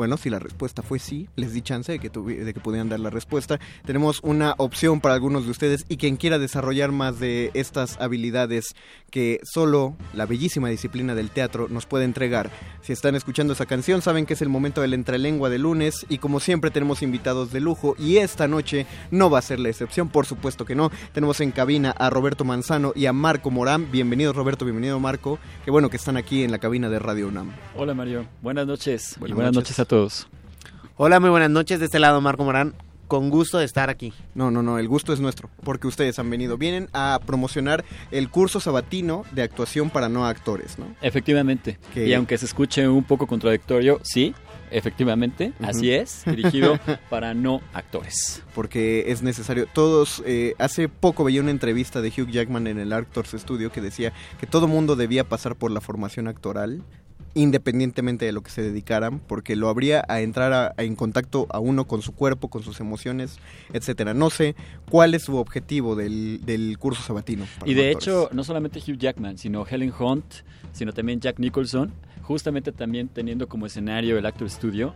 Bueno, si la respuesta fue sí, les di chance de que, de que pudieran dar la respuesta. Tenemos una opción para algunos de ustedes y quien quiera desarrollar más de estas habilidades que solo la bellísima disciplina del teatro nos puede entregar. Si están escuchando esa canción, saben que es el momento del entrelengua de lunes y como siempre tenemos invitados de lujo y esta noche no va a ser la excepción, por supuesto que no. Tenemos en cabina a Roberto Manzano y a Marco Morán. Bienvenido Roberto, bienvenido Marco. Qué bueno que están aquí en la cabina de Radio UNAM. Hola Mario, buenas noches. Buenas y buenas noches. noches. a todos. Hola, muy buenas noches. De este lado, Marco Morán. Con gusto de estar aquí. No, no, no, el gusto es nuestro, porque ustedes han venido. Vienen a promocionar el curso sabatino de actuación para no actores, ¿no? Efectivamente. Y aunque se escuche un poco contradictorio, sí, efectivamente, así es, dirigido <laughs> para no actores. Porque es necesario. Todos, eh, hace poco veía una entrevista de Hugh Jackman en el Actors Studio que decía que todo mundo debía pasar por la formación actoral independientemente de lo que se dedicaran, porque lo habría a entrar a- a- en contacto a uno con su cuerpo, con sus emociones, etcétera. No sé cuál es su objetivo del, del curso sabatino. Y de hecho, no solamente Hugh Jackman, sino Helen Hunt, sino también Jack Nicholson, justamente también teniendo como escenario el Actor Studio,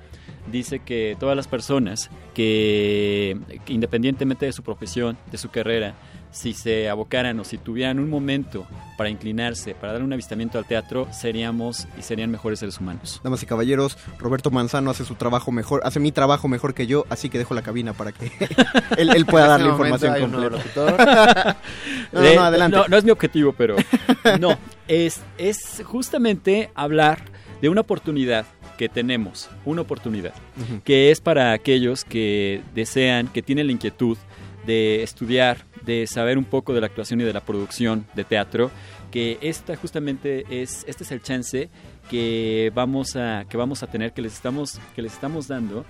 dice que todas las personas que independientemente de su profesión, de su carrera, si se abocaran o si tuvieran un momento para inclinarse, para dar un avistamiento al teatro, seríamos y serían mejores seres humanos. Damas y caballeros, Roberto Manzano hace su trabajo mejor, hace mi trabajo mejor que yo, así que dejo la cabina para que <laughs> él, él pueda dar la información completa. <laughs> no, no, no, adelante. No, no es mi objetivo, pero <laughs> no. Es, es justamente hablar de una oportunidad que tenemos, una oportunidad, que es para aquellos que desean, que tienen la inquietud de estudiar, de saber un poco de la actuación y de la producción de teatro, que esta justamente es, este es el chance que vamos a, que vamos a tener, que les estamos, que les estamos dando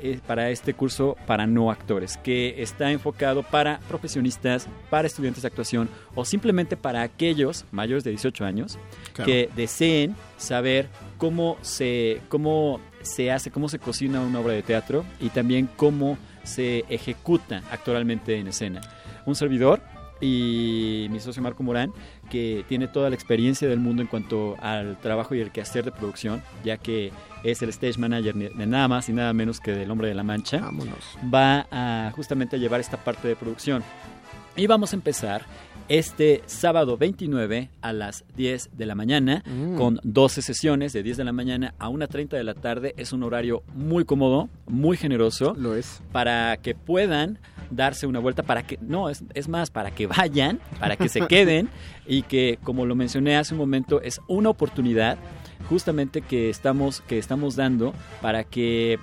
eh, para este curso para no actores, que está enfocado para profesionistas, para estudiantes de actuación o simplemente para aquellos mayores de 18 años Claro. que deseen saber cómo se, cómo se hace, cómo se cocina una obra de teatro y también cómo se ejecuta actualmente en escena. Un servidor y mi socio Marco Morán, que tiene toda la experiencia del mundo en cuanto al trabajo y el quehacer de producción, ya que es el stage manager de nada más y nada menos que del Hombre de la Mancha, va a justamente a llevar esta parte de producción. Y vamos a empezar este sábado 29 a las 10 de la mañana Mm. con 12 sesiones de 10 de la mañana a 1.30 de la tarde. Es un horario muy cómodo, muy generoso. Lo es. Para que puedan darse una vuelta, para que, no, es, es más, para que vayan, para que se <laughs> queden y que, como lo mencioné hace un momento, es una oportunidad justamente que estamos, que estamos dando para que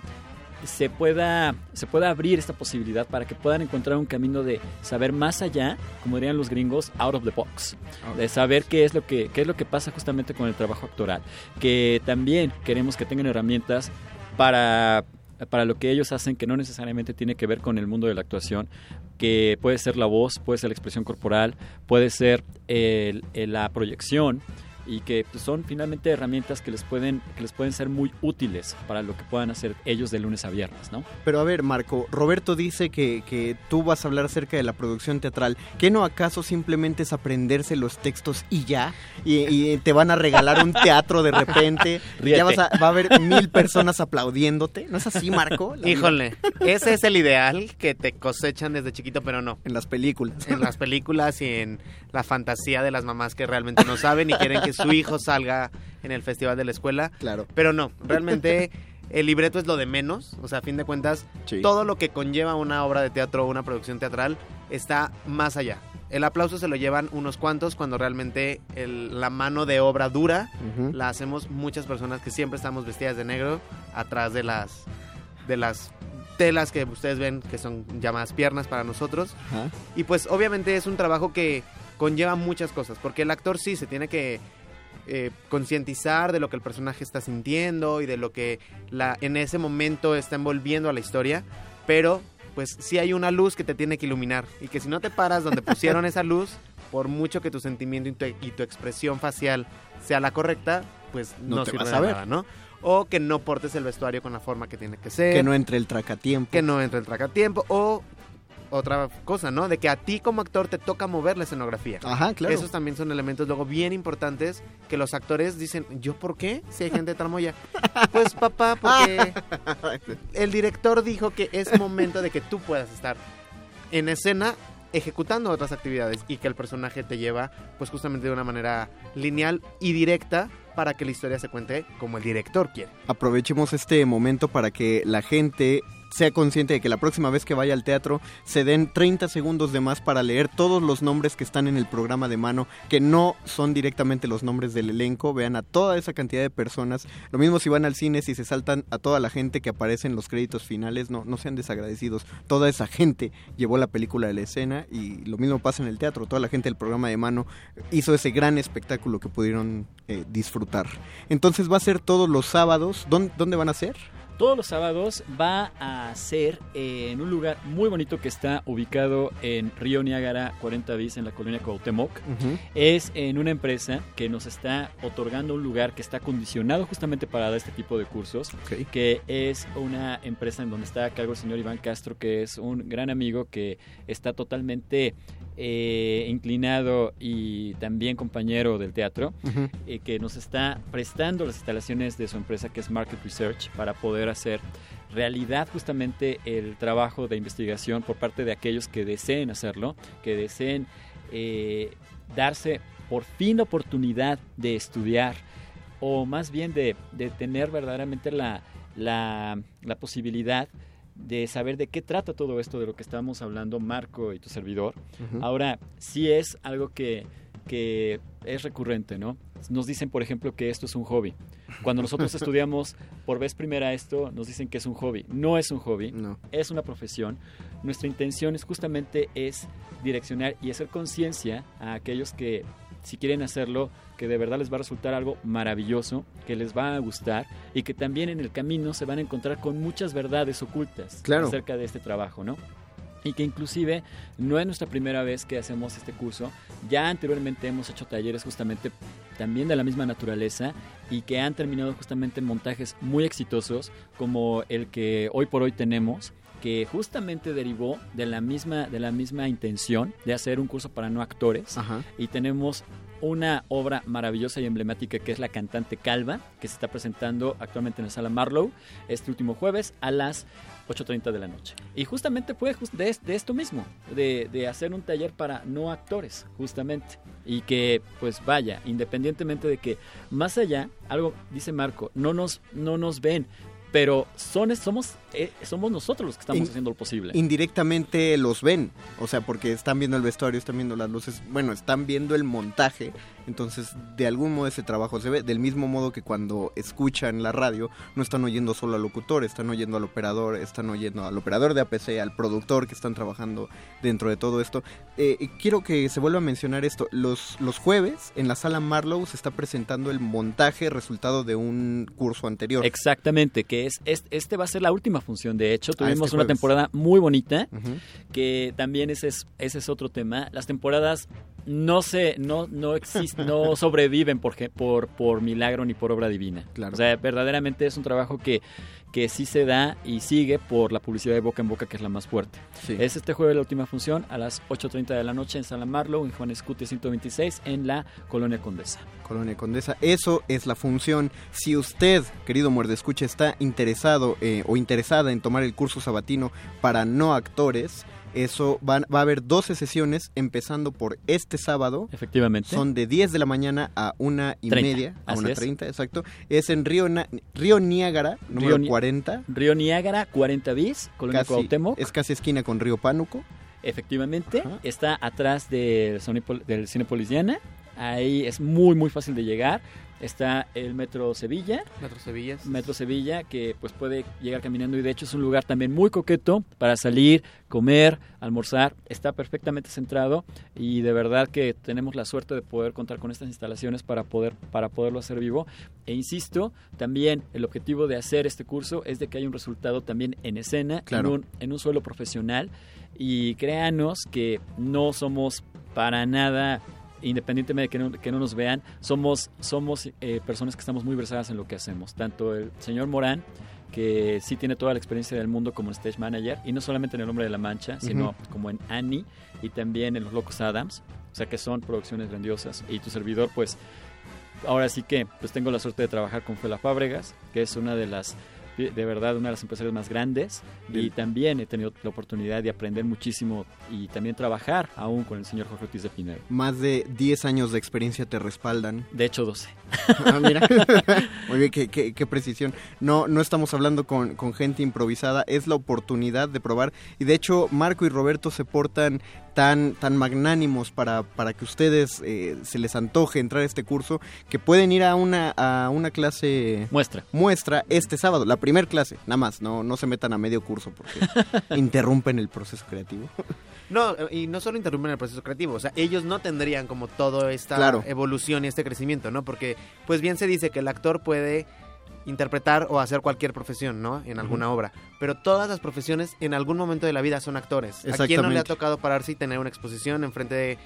se pueda, se pueda abrir esta posibilidad para que puedan encontrar un camino de saber más allá, como dirían los gringos, out of the box, de saber qué es lo que, qué es lo que pasa justamente con el trabajo actoral, que también queremos que tengan herramientas para para lo que ellos hacen que no necesariamente tiene que ver con el mundo de la actuación, que puede ser la voz, puede ser la expresión corporal, puede ser el- el- la proyección y que pues, son finalmente herramientas que les pueden que les pueden ser muy útiles para lo que puedan hacer ellos de lunes a viernes, ¿no? Pero a ver, Marco, Roberto dice que, que tú vas a hablar acerca de la producción teatral. ¿Qué no acaso simplemente es aprenderse los textos y ya? Y, y te van a regalar un teatro de repente. <laughs> ya vas a, va a haber mil personas aplaudiéndote. ¿No es así, Marco? La- Híjole, ese es el ideal que te cosechan desde chiquito, pero no. En las películas. En las películas y en la fantasía de las mamás que realmente no saben y quieren que su hijo salga en el festival de la escuela. Claro. Pero no, realmente el libreto es lo de menos. O sea, a fin de cuentas, Sí. todo lo que conlleva una obra de teatro o una producción teatral está más allá. El aplauso se lo llevan unos cuantos cuando realmente el- la mano de obra dura la hacemos muchas personas que siempre estamos vestidas de negro atrás de las de las telas que ustedes ven que son llamadas piernas para nosotros. Y pues obviamente es un trabajo que conlleva muchas cosas, porque el actor sí se tiene que eh, concientizar de lo que el personaje está sintiendo y de lo que la, en ese momento está envolviendo a la historia, pero pues sí hay una luz que te tiene que iluminar y que si no te paras donde pusieron esa luz, por mucho que tu sentimiento y tu, y tu expresión facial sea la correcta, pues No no, te sirve vas a ver. nada, ¿no? O que no portes el vestuario con la forma que tiene que ser Que no entre el tracatiempo. que no entre el tracatiempo o otra cosa, ¿no? De que a ti como actor te toca mover la escenografía. Ajá, claro. Esos también son elementos luego bien importantes que los actores dicen, ¿yo por qué? Si hay gente de tramoya. <laughs> Pues papá, porque <laughs> el director dijo que es momento de que tú puedas estar en escena ejecutando otras actividades y que el personaje te lleva pues justamente de una manera lineal y directa para que la historia se cuente como el director quiere. aprovechemos este momento para que la gente sea consciente de que la próxima vez que vaya al teatro se den 30 segundos de más para leer todos los nombres que están en el programa de mano, que no son directamente los nombres del elenco, vean a toda esa cantidad de personas. Lo mismo si van al cine, si se saltan a toda la gente que aparece en los créditos finales, no, no sean desagradecidos. Toda esa gente llevó la película de la escena y lo mismo pasa en el teatro. Toda la gente del programa de mano hizo ese gran espectáculo que pudieron eh, disfrutar. Entonces va a ser todos los sábados. ¿Dónde, dónde van a ser? Todos los sábados va a ser en un lugar muy bonito que está ubicado en Río Niágara 40 bis en la colonia Cuauhtémoc. Ujú. Es en una empresa que nos está otorgando un lugar que está acondicionado justamente para dar este tipo de cursos, que es una empresa en donde está a cargo el señor Iván Castro, que es un gran amigo que está totalmente eh, inclinado y también compañero del teatro, eh, que nos está prestando las instalaciones de su empresa que es Market Research para poder hacer realidad justamente el trabajo de investigación por parte de aquellos que deseen hacerlo, que deseen eh, darse por fin la oportunidad de estudiar o más bien de, de tener verdaderamente la, la, la posibilidad de saber de qué trata todo esto de lo que estamos hablando Marco y tu servidor. Ahora, sí es algo que, que es recurrente, ¿no? Nos dicen, por ejemplo, que esto es un hobby. Cuando nosotros <laughs> estudiamos por vez primera esto, nos dicen que es un hobby. No es un hobby, es una profesión. Nuestra intención es justamente es direccionar y hacer conciencia a aquellos que si quieren hacerlo, que de verdad les va a resultar algo maravilloso, que les va a gustar y que también en el camino se van a encontrar con muchas verdades ocultas Claro. acerca de este trabajo, ¿no? Y que inclusive no es nuestra primera vez que hacemos este curso, ya anteriormente hemos hecho talleres justamente también de la misma naturaleza y que han terminado justamente en montajes muy exitosos como el que hoy por hoy tenemos que justamente derivó de la misma de la misma intención de hacer un curso para no actores. Y tenemos una obra maravillosa y emblemática que es La cantante calva, que se está presentando actualmente en la sala Marlowe este último jueves a las 8.30 de la noche. Y justamente fue de esto mismo, de, de hacer un taller para no actores, justamente. Y que, pues vaya, independientemente de que más allá, algo dice Marco, no nos, no nos ven, pero son, somos, eh, somos nosotros los que estamos In- haciendo lo posible. indirectamente los ven, o sea, porque están viendo el vestuario, están viendo las luces, bueno, están viendo el montaje, Entonces, de algún modo ese trabajo se ve, del mismo modo que cuando escuchan la radio, no están oyendo solo al locutor, están oyendo al operador, están oyendo al operador de APC, al productor que están trabajando dentro de todo esto. Eh, quiero que se vuelva a mencionar esto. Los, los jueves en la sala Marlowe se está presentando el montaje resultado de un curso anterior. Exactamente, que es, es- este va a ser la última función. De hecho, Ah, tuvimos este una jueves. temporada muy bonita, que también ese es, ese es otro tema. Las temporadas no se, no, no existen, <laughs> no sobreviven por, por, por milagro ni por obra divina. O sea, verdaderamente es un trabajo que, que sí se da y sigue por la publicidad de boca en boca, que es la más fuerte. Sí. Es este jueves la última función a las 8.30 de la noche en Sala Marlow, en Juan Escute 126, en la Colonia Condesa. Colonia Condesa. Eso es la función. Si usted, querido Muerde Escucha, está interesado eh, o interesada en tomar el curso sabatino para no actores, eso van- va a haber 12 sesiones empezando por este sábado. Efectivamente. Son de 10 de la mañana a una y 30, media. A una. 30, exacto. Es en Río, Na- Río Niágara, número Ni- 40. Río Niágara, 40 bis, Colonia Casi- Cuauhtémoc. es casi esquina con Río Pánuco. Efectivamente, está atrás del, del Cine Policiana. Ahí es muy, muy fácil de llegar. Está el Metro Sevilla. Metro Sevilla. Metro Sevilla, que pues puede llegar caminando y de hecho es un lugar también muy coqueto para salir, comer, almorzar. Está perfectamente centrado y de verdad que tenemos la suerte de poder contar con estas instalaciones para poder para poderlo hacer vivo. E insisto, también el objetivo de hacer este curso es de que haya un resultado también en escena, Claro. en, un, en un suelo profesional y créanos que no somos para nada independientemente de que no, que no nos vean, somos, somos eh, personas que estamos muy versadas en lo que hacemos. Tanto el señor Morán, que sí tiene toda la experiencia del mundo como stage manager, y no solamente en El Hombre de la Mancha, sino como en Annie y también en Los Locos Adams, o sea que son producciones grandiosas. Y tu servidor, pues, ahora sí que pues tengo la suerte de trabajar con Fela Fábregas, que es una de las de verdad una de las empresarias más grandes y también he tenido la oportunidad de aprender muchísimo y también trabajar aún con el señor Jorge Ortiz de Pinero. Más de 10 años de experiencia te respaldan. De hecho, 12. <laughs> Ah, mira. <laughs> Qué, qué- qué precisión. No, no estamos hablando con, con gente improvisada, es la oportunidad de probar. Y de hecho, Marco y Roberto se portan tan, tan magnánimos para, para que ustedes eh, se les antoje entrar a este curso, que pueden ir a una, a una clase muestra. muestra este sábado, la primer clase, nada más, no, no se metan a medio curso porque <laughs> interrumpen el proceso creativo. <laughs> No, y no solo interrumpen el proceso creativo, o sea, ellos no tendrían como toda esta Claro. evolución y este crecimiento, ¿no? Porque, pues bien se dice que el actor puede interpretar o hacer cualquier profesión, ¿no? En alguna obra. Pero todas las profesiones en algún momento de la vida son actores. ¿A quién no le ha tocado pararse y tener una exposición enfrente de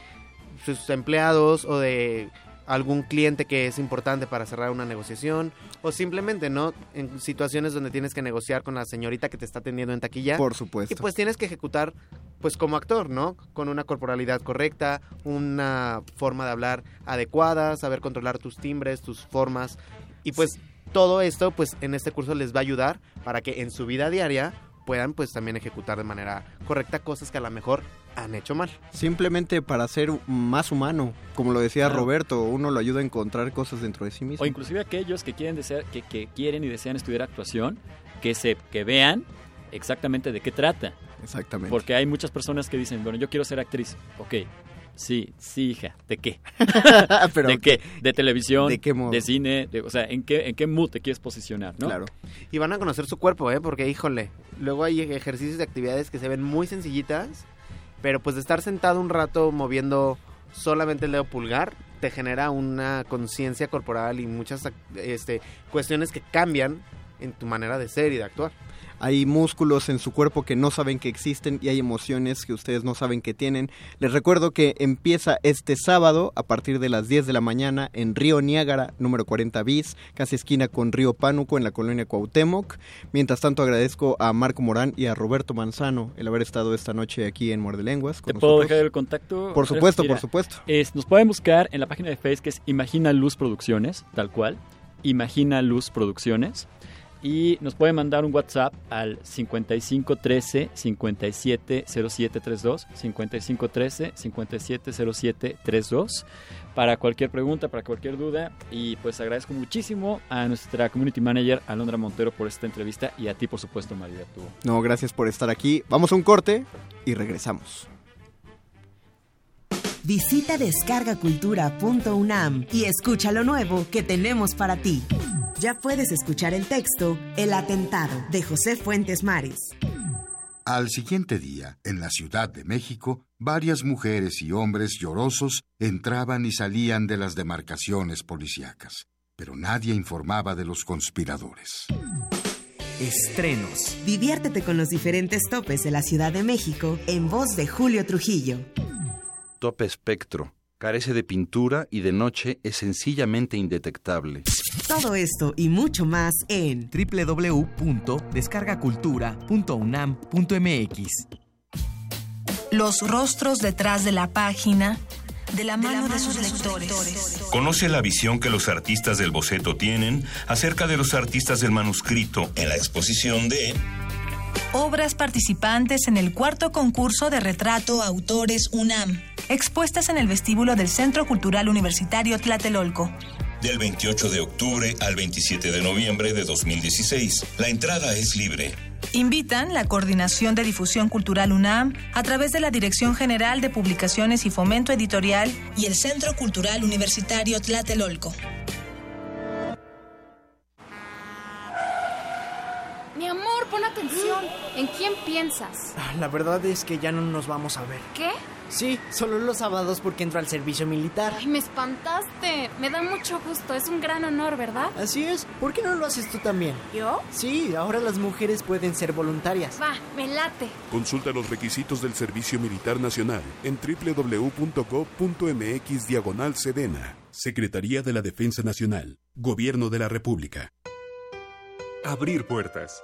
sus empleados o de algún cliente que es importante para cerrar una negociación o simplemente, ¿no? En situaciones donde tienes que negociar con la señorita que te está atendiendo en taquilla. Por supuesto. Y pues tienes que ejecutar, pues como actor, ¿no? Con una corporalidad correcta, una forma de hablar adecuada, saber controlar tus timbres, tus formas. Y pues todo esto, pues en este curso les va a ayudar para que en su vida diaria puedan pues también ejecutar de manera correcta cosas que a lo mejor han hecho mal. Simplemente para ser más humano, como lo decía Claro. Roberto, uno lo ayuda a encontrar cosas dentro de sí mismo. O inclusive aquellos que quieren desear, que, que quieren y desean estudiar actuación, que se que vean exactamente de qué trata. Exactamente. Porque hay muchas personas que dicen, bueno, yo quiero ser actriz. Ok, sí, sí, hija. ¿De qué? <laughs> Pero, ¿De qué? ¿De televisión? ¿De qué modo? ¿De cine? De- o sea, ¿en qué, ¿en qué mood te quieres posicionar? ¿no? Claro. Y van a conocer su cuerpo, ¿eh? Porque, híjole, luego hay ejercicios de actividades que se ven muy sencillitas, pero pues de estar sentado un rato moviendo solamente el dedo pulgar, te genera una conciencia corporal y muchas este, cuestiones que cambian en tu manera de ser y de actuar. Hay músculos en su cuerpo que no saben que existen y hay emociones que ustedes no saben que tienen. Les recuerdo que empieza este sábado a partir de las 10 de la mañana en Río Niágara, número 40 bis, casi esquina con Río Pánuco en la colonia Cuauhtémoc. Mientras tanto agradezco a Marco Morán y a Roberto Manzano el haber estado esta noche aquí en Muerde Lenguas. ¿Te puedo dejar el contacto? Por supuesto, Mira, por supuesto. es- nos pueden buscar en la página de Facebook que es Imagina Luz Producciones, tal cual. Imagina Luz Producciones. Y nos pueden mandar un WhatsApp al 5513 570732 5513 570732 para cualquier pregunta, para cualquier duda. Y pues agradezco muchísimo a nuestra community manager Alondra Montero por esta entrevista y a ti, por supuesto, María. Tú. No, gracias por estar aquí. Vamos a un corte y regresamos. Visita descargacultura.unam y escucha lo nuevo que tenemos para ti. Ya puedes escuchar el texto El atentado de José Fuentes Mares. Al siguiente día, en la Ciudad de México, varias mujeres y hombres llorosos entraban y salían de las demarcaciones policíacas, pero nadie informaba de los conspiradores. Estrenos. Diviértete con los diferentes topes de la Ciudad de México en voz de Julio Trujillo. Tope espectro. Carece de pintura y de noche es sencillamente indetectable. Todo esto y mucho más en www.descargacultura.unam.mx. Los rostros detrás de la página, de la mano de, sus, lectores. Conoce la visión que los artistas del boceto tienen acerca de los artistas del manuscrito en la exposición de Obras participantes en el cuarto concurso de retrato Autores UNAM, expuestas en el vestíbulo del Centro Cultural Universitario Tlatelolco. del 28 de octubre al 27 de noviembre de 2016. La entrada es libre. Invitan la Coordinación de Difusión Cultural UNAM a través de la Dirección General de Publicaciones y Fomento Editorial y el Centro Cultural Universitario Tlatelolco. Amor, pon atención. ¿En quién piensas? La verdad es que ya no nos vamos a ver. ¿Qué? Sí, solo los sábados porque entro al servicio militar. Ay, me espantaste. Me da mucho gusto. Es un gran honor, ¿verdad? Así es. ¿Por qué no lo haces tú también? ¿Yo? Sí, ahora las mujeres pueden ser voluntarias. Va, me late. Consulta los requisitos del Servicio Militar Nacional en www.gov.mx diagonal Sedena. Secretaría de la Defensa Nacional. Gobierno de la República. Abrir puertas.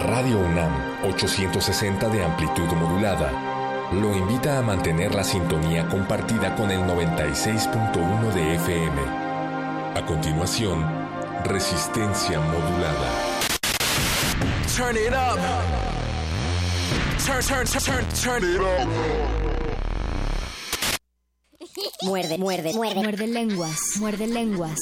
Radio UNAM 860 de amplitud modulada lo invita a mantener la sintonía compartida con el 96.1 de FM. A continuación, resistencia modulada. Turn it up. Turn, turn, turn, turn, it up. Muerde, muerde, muerde. Muerde lenguas, muerde lenguas.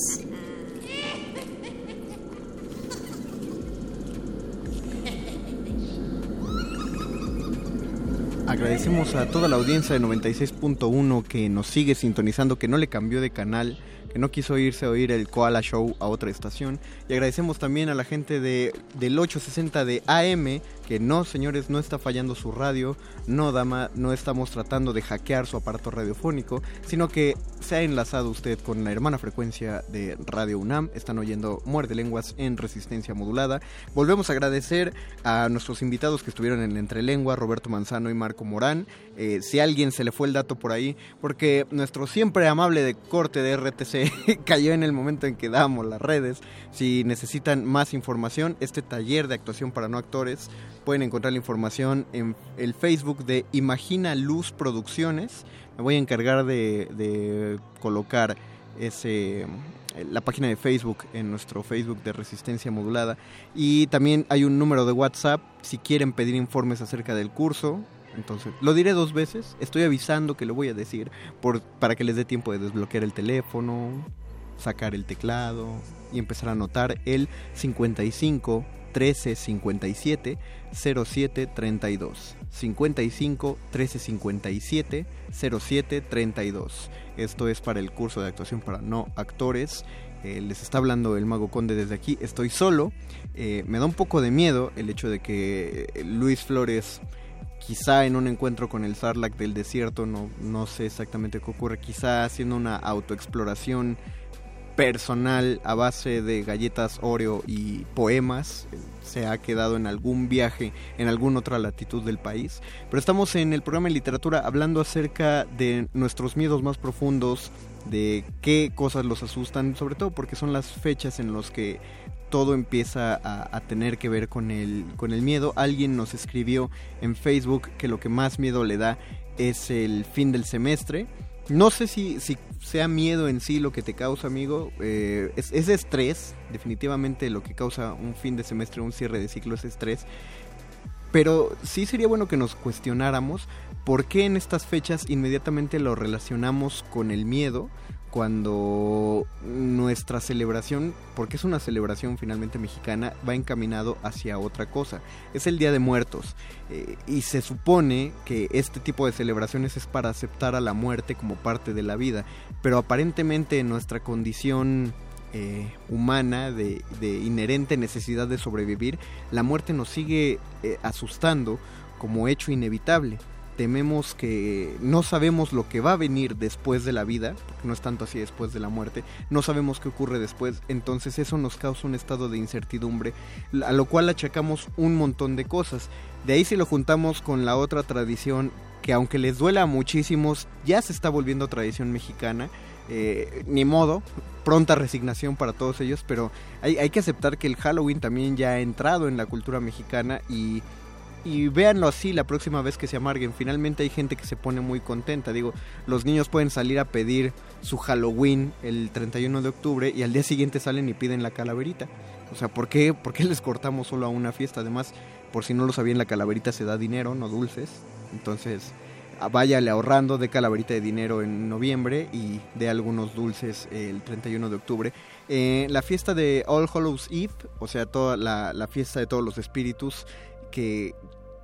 Agradecemos a toda la audiencia de 96.1 que nos sigue sintonizando, que no le cambió de canal, que no quiso irse a oír el Koala Show a otra estación. Y agradecemos también a la gente de, del 860 de AM, que no, señores, no está fallando su radio, no, dama, no estamos tratando de hackear su aparato radiofónico, sino que se ha enlazado usted con la hermana frecuencia de Radio UNAM. Están oyendo Muerde Lenguas en resistencia modulada. Volvemos a agradecer a nuestros invitados que estuvieron en Entrelengua, Roberto Manzano y Marco Morán. Eh, si a alguien se le fue el dato por ahí, porque nuestro siempre amable de corte de RTC <laughs> cayó en el momento en que damos las redes. Si necesitan más información, este taller de actuación para no actores, pueden encontrar la información en el Facebook de Imagina Luz Producciones. Me voy a encargar de, colocar ese la página de Facebook en nuestro Facebook de Resistencia Modulada y también hay un número de WhatsApp si quieren pedir informes acerca del curso. Entonces, lo diré dos veces, estoy avisando que lo voy a decir para que les dé tiempo de desbloquear el teléfono, sacar el teclado y empezar a anotar el 55 13 57 07 32. 55 13 57 07 32. Esto es para el curso de actuación para no actores. Eh, les está hablando el Mago Conde desde aquí. Estoy solo. Eh, me da un poco de miedo el hecho de que eh, Luis Flores quizá en un encuentro con el Sarlacc del desierto, no, no sé exactamente qué ocurre, quizá haciendo una autoexploración personal a base de galletas Oreo y poemas, eh, se ha quedado en algún viaje en alguna otra latitud del país. Pero estamos en el programa de literatura hablando acerca de nuestros miedos más profundos, de qué cosas los asustan, sobre todo porque son las fechas en las que todo empieza a, a, tener que ver con el, con el miedo. Alguien nos escribió en Facebook que lo que más miedo le da es el fin del semestre No sé si, sea miedo en sí lo que te causa, amigo. Eh, es, es estrés. Definitivamente lo que causa un fin de semestre, un cierre de ciclo es estrés. Pero sí sería bueno que nos cuestionáramos por qué en estas fechas inmediatamente lo relacionamos con el miedo cuando nuestra celebración, porque es una celebración finalmente mexicana, va encaminado hacia otra cosa. Es el Día de Muertos eh, y se supone que este tipo de celebraciones es para aceptar a la muerte como parte de la vida, pero aparentemente en nuestra condición eh, humana de, inherente necesidad de sobrevivir, la muerte nos sigue eh, asustando como hecho inevitable tememos que no sabemos lo que va a venir después de la vida, porque no es tanto así después de la muerte, no sabemos qué ocurre después, entonces eso nos causa un estado de incertidumbre, a lo cual achacamos un montón de cosas. De ahí si lo juntamos con la otra tradición, que aunque les duela a muchísimos, ya se está volviendo tradición mexicana, eh, ni modo, pronta resignación para todos ellos, pero hay, hay que aceptar que el Halloween también ya ha entrado en la cultura mexicana y y véanlo así la próxima vez que se amarguen. Finalmente hay gente que se pone muy contenta. Digo, los niños pueden salir a pedir su Halloween el 31 de octubre y al día siguiente salen y piden la calaverita. O sea, ¿por qué, ¿por qué les cortamos solo a una fiesta? Además, por si no lo sabían, la calaverita se da dinero, no dulces. Entonces, váyale ahorrando de calaverita de dinero en noviembre y de algunos dulces el 31 de octubre. Eh, la fiesta de All Hallows Eve, o sea, toda la fiesta de todos los espíritus, que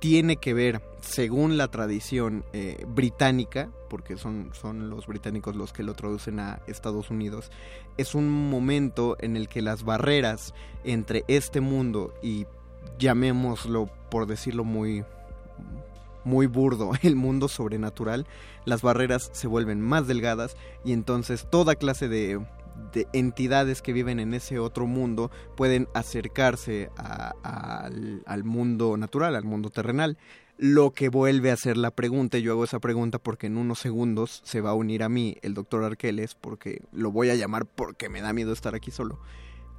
tiene que ver, según la tradición eh, británica, porque son, son los británicos los que lo traducen a Estados Unidos, es un momento en el que las barreras entre este mundo y llamémoslo, por decirlo muy, muy burdo, <laughs> el mundo sobrenatural, las barreras se vuelven más delgadas y entonces toda clase de, de entidades que viven en ese otro mundo pueden acercarse al, mundo natural, al mundo terrenal. Lo que vuelve a ser la pregunta, y yo hago esa pregunta porque en unos segundos se va a unir a mí el doctor Arqueles, porque lo voy a llamar porque me da miedo estar aquí solo.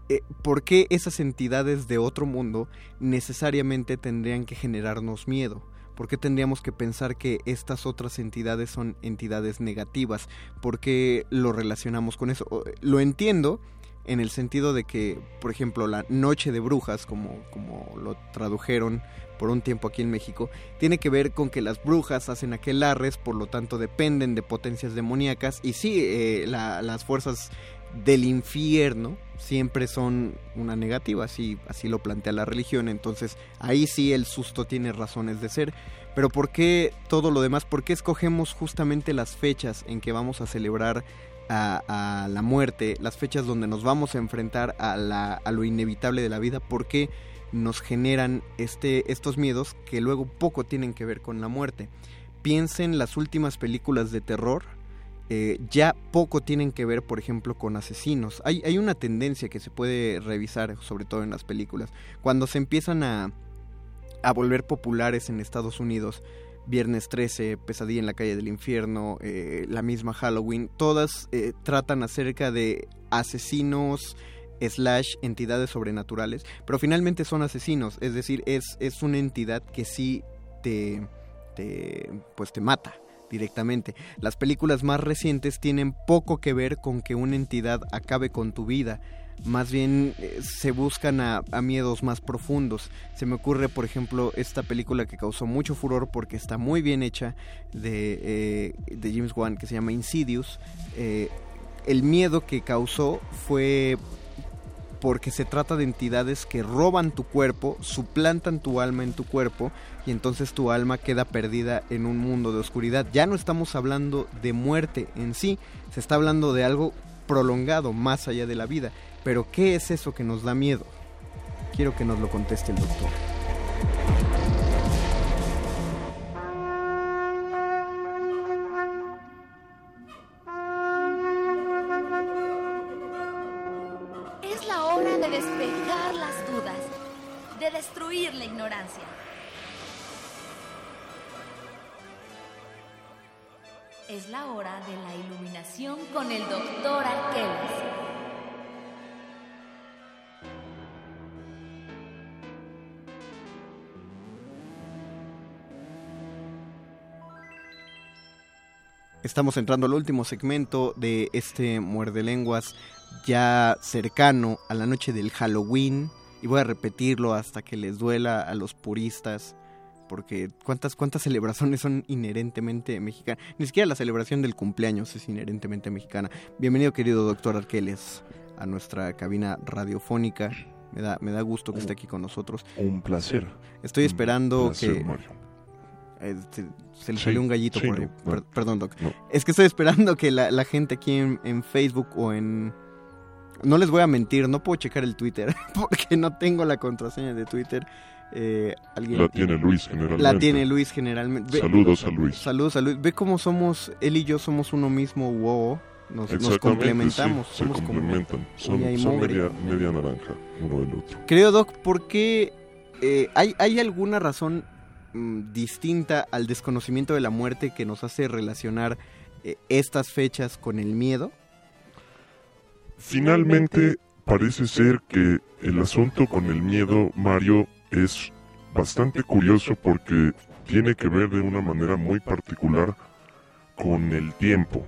Eh, ¿Por qué esas entidades de otro mundo necesariamente tendrían que generarnos miedo? ¿Por qué tendríamos que pensar que estas otras entidades son entidades negativas? ¿Por qué lo relacionamos con eso? Lo entiendo en el sentido de que, por ejemplo, la Noche de Brujas, como, como lo tradujeron por un tiempo aquí en México, tiene que ver con que las brujas hacen aquelarres, por lo tanto dependen de potencias demoníacas, y sí, eh, la, las fuerzas del infierno siempre son una negativa, así, así lo plantea la religión, entonces ahí sí el susto tiene razones de ser. Pero ¿por qué todo lo demás? ¿Por qué escogemos justamente las fechas en que vamos a celebrar a, la muerte, las fechas donde nos vamos a enfrentar a, la, a lo inevitable de la vida? ¿Por qué nos generan este, estos miedos que luego poco tienen que ver con la muerte? Piensen las últimas películas de terror, eh, ya poco tienen que ver, por ejemplo, con asesinos. Hay, hay una tendencia que se puede revisar, sobre todo en las películas. Cuando se empiezan a, a volver populares en Estados Unidos, Viernes 13, Pesadilla en la calle del infierno, eh, la misma Halloween, todas eh, tratan acerca de asesinos slash entidades sobrenaturales, pero finalmente son asesinos, es decir, es, es una entidad que sí te, te, pues te mata directamente. Las películas más recientes tienen poco que ver con que una entidad acabe con tu vida. Más bien eh, se buscan a, miedos más profundos. Se me ocurre, por ejemplo, esta película que causó mucho furor porque está muy bien hecha de, eh, de James Wan que se llama Insidious. Eh, el miedo que causó fue porque se trata de entidades que roban tu cuerpo, suplantan tu alma en tu cuerpo y entonces tu alma queda perdida en un mundo de oscuridad. Ya no estamos hablando de muerte en sí, se está hablando de algo prolongado más allá de la vida. Pero ¿qué es eso que nos da miedo? Quiero que nos lo conteste el doctor. Destruir la ignorancia. Es la hora de la iluminación con el doctor Arqueles. Estamos entrando al último segmento de este muerde lenguas ya cercano a la noche del Halloween y voy a repetirlo hasta que les duela a los puristas porque cuántas cuántas <laughs> celebraciones son inherentemente mexicanas. Ni siquiera la celebración del cumpleaños es inherentemente mexicana. Bienvenido querido doctor Arqueles a nuestra cabina radiofónica. Me da, me da gusto que esté aquí con nosotros. Un placer. Estoy esperando Un placer, que... Mario. Eh, se, se le Sí, salió un gallito sí, por ahí. no, Per- no. perdón, Doc. No. Es que estoy esperando que la, la gente aquí en, en Facebook o en... No les voy a mentir, no puedo checar el Twitter <laughs> porque no tengo la contraseña de Twitter. Eh, alguien La tiene Luis generalmente. La tiene Luis generalmente. Ve- Saludos a Luis. Saludos a Luis. Ve cómo somos, él y yo somos uno mismo, wow. Nos, complementamos. sí, somos se complementan. Son, son media, media naranja uno del otro. Creo, Doc, ¿por qué eh, hay, hay alguna razón mm, distinta al desconocimiento de la muerte que nos hace relacionar eh, estas fechas con el miedo? Finalmente, parece ser que el asunto con el miedo, Mario, es bastante curioso porque tiene que ver de una manera muy particular con el tiempo.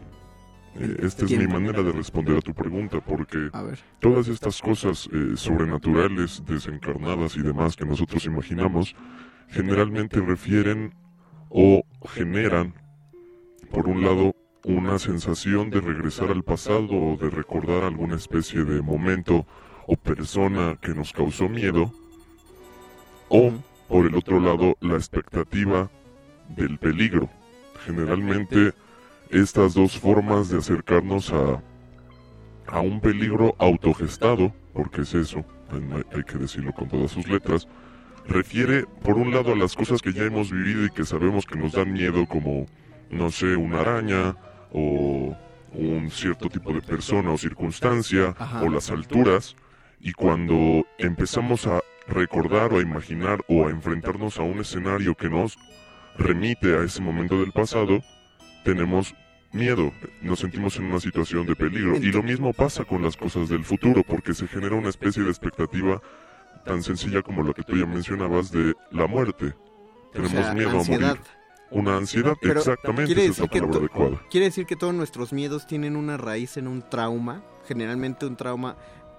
Eh, esta es mi manera de responder a tu pregunta, porque todas estas cosas eh, sobrenaturales, desencarnadas y demás que nosotros imaginamos, generalmente refieren o generan, por un lado, una sensación de regresar al pasado o de recordar alguna especie de momento o persona que nos causó miedo, o, por el otro lado, la expectativa del peligro. Generalmente, estas dos formas de acercarnos a, a un peligro autogestado, porque es eso, hay- que decirlo con todas sus letras, refiere por un lado a las cosas que ya hemos vivido y que sabemos que nos dan miedo, como, no sé, una araña o un cierto tipo de persona o circunstancia Ajá. o las alturas, y cuando empezamos a recordar o a imaginar o a enfrentarnos a un escenario que nos remite a ese momento del pasado, tenemos miedo, nos sentimos en una situación de peligro. Y lo mismo pasa con las cosas del futuro, porque se genera una especie de expectativa tan sencilla como la que tú ya mencionabas de la muerte. Tenemos sea, miedo ansiedad. a morir. Una ansiedad, Pero exactamente, quiere esa es la decir que palabra to- adecuada. Quiere decir que todos nuestros miedos tienen una raíz en un trauma, generalmente un trauma,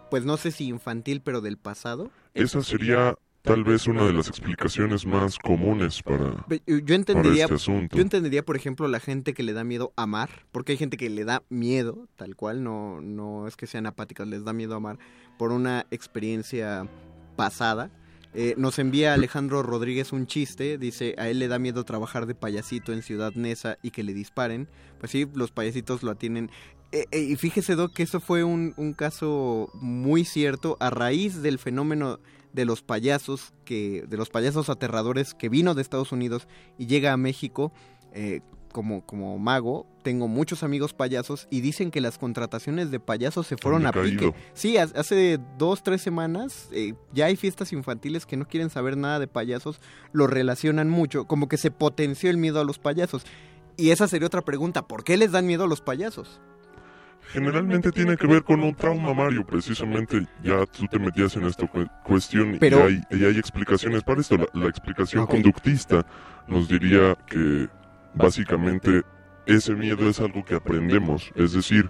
pues no sé si infantil, pero del pasado. Esa sería tal vez una de las explicaciones más comunes para, Yo entendería, para este asunto. yo entendería, por ejemplo, la gente que le da miedo amar, porque hay gente que le da miedo, tal cual, no, no es que sean apáticas, les da miedo amar por una experiencia pasada. Eh, nos envía Alejandro Rodríguez un chiste, dice, a él le da miedo trabajar de payasito en Ciudad Neza y que le disparen. Pues sí, los payasitos lo atienen. Eh, eh, y fíjese, Doc, que eso fue un, un caso muy cierto a raíz del fenómeno de los payasos, que, de los payasos aterradores que vino de Estados Unidos y llega a México eh, como, como mago. Tengo muchos amigos payasos y dicen que las contrataciones de payasos se fueron a pique. Sí, ha- hace dos, tres semanas eh, ya hay fiestas infantiles que no quieren saber nada de payasos, lo relacionan mucho, como que se potenció el miedo a los payasos. Y esa sería otra pregunta, ¿por qué les dan miedo a los payasos? Generalmente tiene que ver con un trauma, Mario. Precisamente ya tú te metías en esta cu- cuestión Pero- y, hay, y hay explicaciones para esto. La, la explicación conductista nos diría que básicamente ese miedo es algo que aprendemos. Es decir,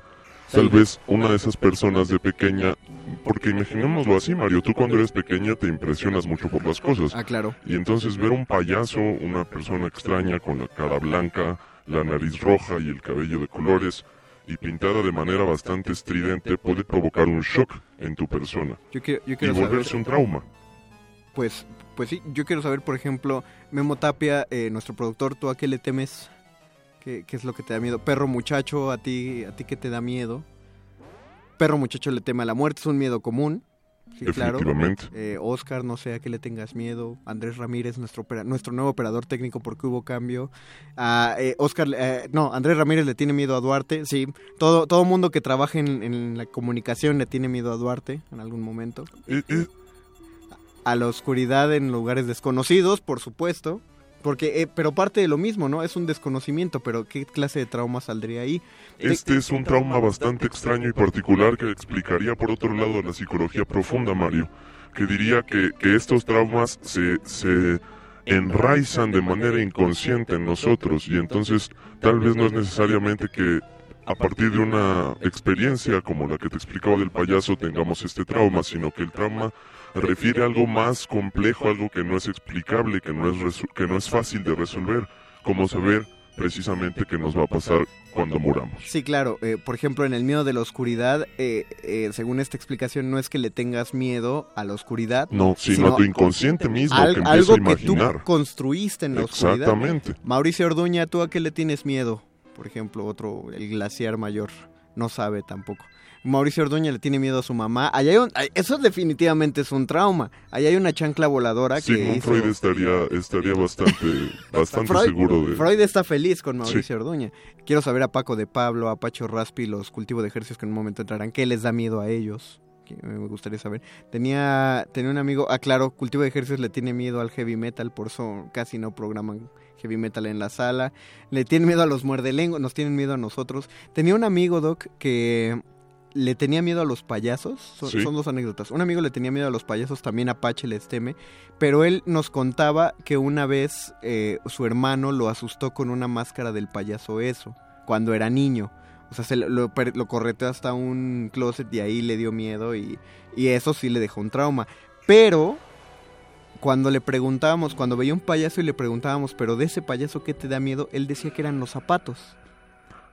tal vez una de esas personas de pequeña, porque imaginémoslo así, Mario, tú cuando eres pequeña te impresionas mucho por las cosas. Ah, claro. Y entonces ver un payaso, una persona extraña con la cara blanca, la nariz roja y el cabello de colores y pintada de manera bastante estridente puede provocar un shock en tu persona Yo quiero, yo y saber- volverse un trauma. Pues, pues sí, yo quiero saber, por ejemplo, Memo Tapia, eh, nuestro productor, ¿tú a qué le temes? ¿Qué, qué es lo que te da miedo? Perro muchacho, ¿a ti, a ti qué te da miedo? Perro muchacho le teme a la muerte, es un miedo común. Sí, claro. Eh, Oscar, no sé a qué le tengas miedo. Andrés Ramírez, nuestro, opera- nuestro nuevo operador técnico porque hubo cambio. Ah, eh, Oscar, eh, no, Andrés Ramírez le tiene miedo a Duarte. Sí, todo, todo mundo que trabaje en, en la comunicación le tiene miedo a Duarte en algún momento. A la oscuridad en lugares desconocidos, por supuesto. Porque, eh, pero parte de lo mismo, ¿no? Es un desconocimiento, pero ¿qué clase de trauma saldría ahí? Este es un trauma bastante extraño y particular que explicaría por otro lado la psicología profunda, Mario, que diría que, que estos traumas se, se enraizan de manera inconsciente en nosotros y entonces tal vez no es necesariamente que a partir de una experiencia como la que te explicaba del payaso tengamos este trauma, sino que el trauma refiere a algo más complejo, algo que no es explicable, que no es, que no es fácil de resolver, como saber precisamente qué nos va a pasar cuando muramos. Sí, claro. eh, por ejemplo, en el miedo de la oscuridad, eh, eh, según esta explicación, no es que le tengas miedo a la oscuridad. No, sino a tu inconsciente mismo al- que empieza algo a imaginar. que tú construiste en la oscuridad. Exactamente. Mauricio Orduña, ¿tú a qué le tienes miedo? Por ejemplo, otro, el glaciar mayor, no sabe tampoco. Mauricio Orduña le tiene miedo a su mamá. Allá hay un- eso definitivamente es un trauma. Allá hay una chancla voladora que Sigmund hizo... Freud estaría, estaría bastante, <laughs> bastante Freud, seguro de... Freud está feliz con Mauricio Sí. Orduña. Quiero saber a Paco de Pablo, a Pacho Raspi, los cultivos de ejercicios que en un momento entrarán. ¿Qué les da miedo a ellos? Que me gustaría saber. Tenía, tenía un amigo, ah, claro, cultivo de ejercicios le tiene miedo al heavy metal, por eso casi no programan heavy metal en la sala. Le tienen miedo a los muerdelenguas, nos tienen miedo a nosotros. Tenía un amigo, Doc, que le tenía miedo a los payasos. Son, Sí. son dos anécdotas. Un amigo le tenía miedo a los payasos, también Apache les teme. Pero él nos contaba que una vez eh, su hermano lo asustó con una máscara del payaso eso, cuando era niño. O sea, se lo, lo, per- lo correteó hasta un closet y ahí le dio miedo y, y eso sí le dejó un trauma. Pero cuando le preguntábamos, cuando veía un payaso y le preguntábamos, pero de ese payaso, ¿qué te da miedo? Él decía que eran los zapatos.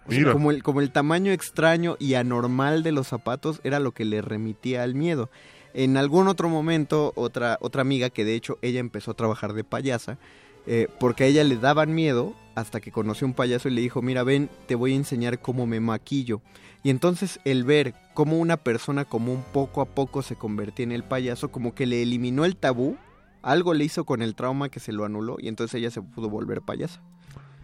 O sea, Mira. como, el, como el tamaño extraño y anormal de los zapatos era lo que le remitía al miedo. En algún otro momento, otra, otra amiga, que de hecho ella empezó a trabajar de payasa, eh, porque a ella le daban miedo hasta que conoció un payaso y le dijo, mira, ven, te voy a enseñar cómo me maquillo. Y entonces el ver cómo una persona común poco a poco se convertía en el payaso, como que le eliminó el tabú, algo le hizo con el trauma que se lo anuló y entonces ella se pudo volver payasa.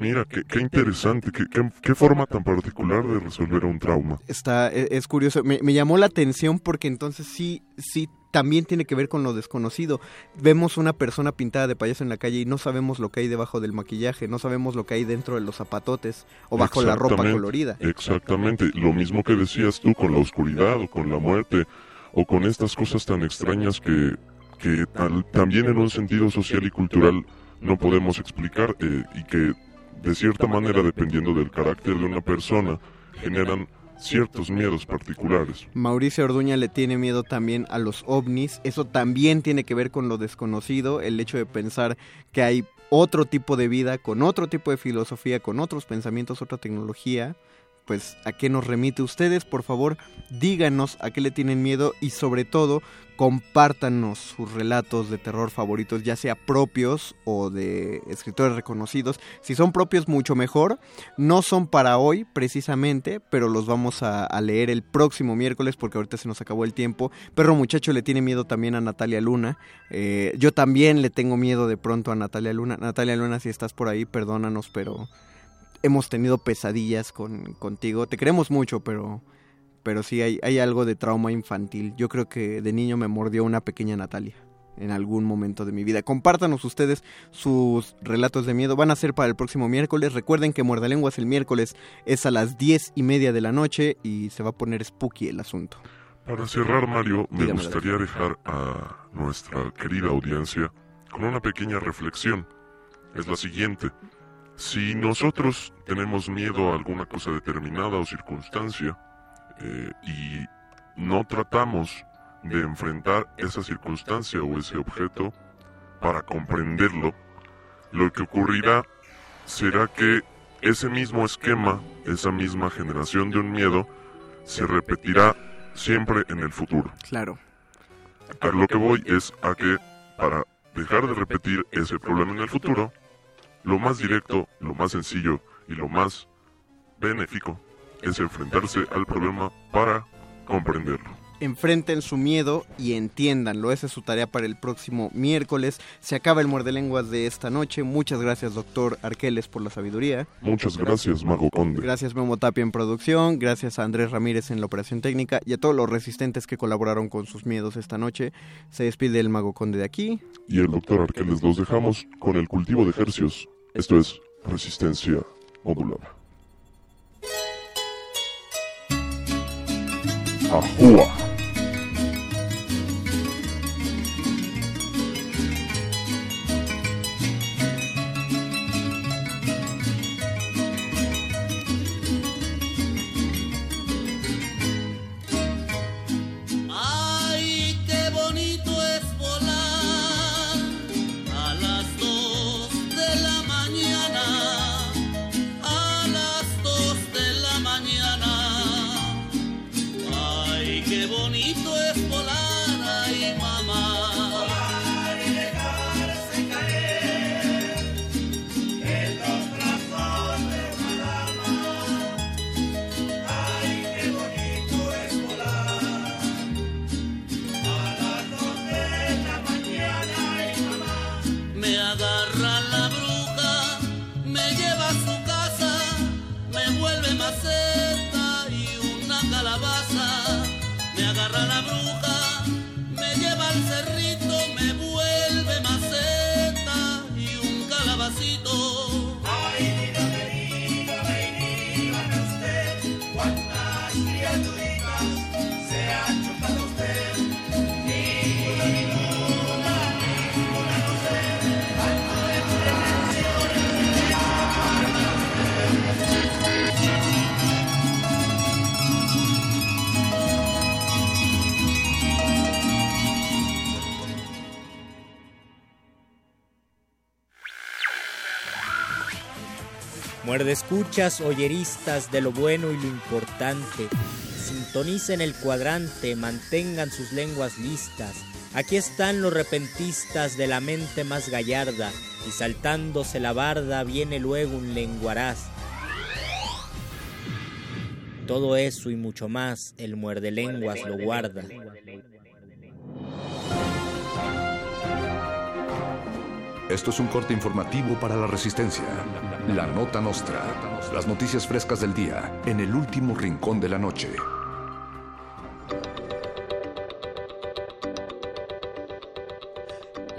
Mira, qué, qué interesante, qué, qué, qué forma tan particular de resolver un trauma. Está, e- es, curioso, me, me llamó la atención porque entonces sí, sí, también tiene que ver con lo desconocido. Vemos una persona pintada de payaso en la calle y no sabemos lo que hay debajo del maquillaje, no sabemos lo que hay dentro de los zapatotes o bajo la ropa colorida. Exactamente, lo mismo que decías tú con la oscuridad o con la muerte o con estas cosas tan extrañas que, que tal- también en un sentido social y cultural no podemos explicar eh, y que de cierta manera, dependiendo del carácter de una persona, generan ciertos miedos particulares. Mauricio Orduña le tiene miedo también a los ovnis. Eso también tiene que ver con lo desconocido, el hecho de pensar que hay otro tipo de vida, con otro tipo de filosofía, con otros pensamientos, otra tecnología. Pues a qué nos remite ustedes, por favor, díganos a qué le tienen miedo y sobre todo compártanos sus relatos de terror favoritos, ya sea propios o de escritores reconocidos. Si son propios, mucho mejor. No son para hoy precisamente, pero los vamos a, leer el próximo miércoles porque ahorita se nos acabó el tiempo. Perro Muchacho le tiene miedo también a Natalia Luna. Eh, yo también le tengo miedo de pronto a Natalia Luna. Natalia Luna, si estás por ahí, perdónanos, pero hemos tenido pesadillas con, contigo. Te queremos mucho, pero pero sí hay, hay algo de trauma infantil. Yo creo que de niño me mordió una pequeña Natalia en algún momento de mi vida. Compártanos ustedes sus relatos de miedo. Van a ser para el próximo miércoles. Recuerden que Muerde Lenguas el miércoles es a las diez y media de la noche y se va a poner spooky el asunto. Para cerrar, Mario, me Dígame, gustaría dejar a nuestra querida audiencia con una pequeña reflexión. Es la siguiente. Si nosotros tenemos miedo a alguna cosa determinada o circunstancia eh, y no tratamos de enfrentar esa circunstancia o ese objeto para comprenderlo, lo que ocurrirá será que ese mismo esquema, esa misma generación de un miedo, se repetirá siempre en el futuro. Claro. A lo que voy es a que para dejar de repetir ese problema en el futuro, lo más directo, lo más sencillo y lo más benéfico es enfrentarse al problema para comprenderlo. Enfrenten su miedo y entiéndanlo. Esa es su tarea para el próximo miércoles. Se acaba el muerde lenguas de esta noche. Muchas gracias, doctor Arqueles, por la sabiduría. Muchas gracias, Mago Conde. Gracias, Memo Tapia en producción. Gracias a Andrés Ramírez en la operación técnica y a todos los resistentes que colaboraron con sus miedos esta noche. Se despide el Mago Conde de aquí. Y el doctor Arqueles los dejamos con el cultivo de ejercios. Esto es resistencia modulada. Ajúa. Muerde escuchas, oyeristas de lo bueno y lo importante. Sintonicen el cuadrante, mantengan sus lenguas listas. Aquí están los repentistas de la mente más gallarda, y saltándose la barda viene luego un lenguaraz. Todo eso y mucho más, el muerde lenguas lo guarda. Esto es un corte informativo para la resistencia. La nota nostra. Las noticias frescas del día en el último rincón de la noche.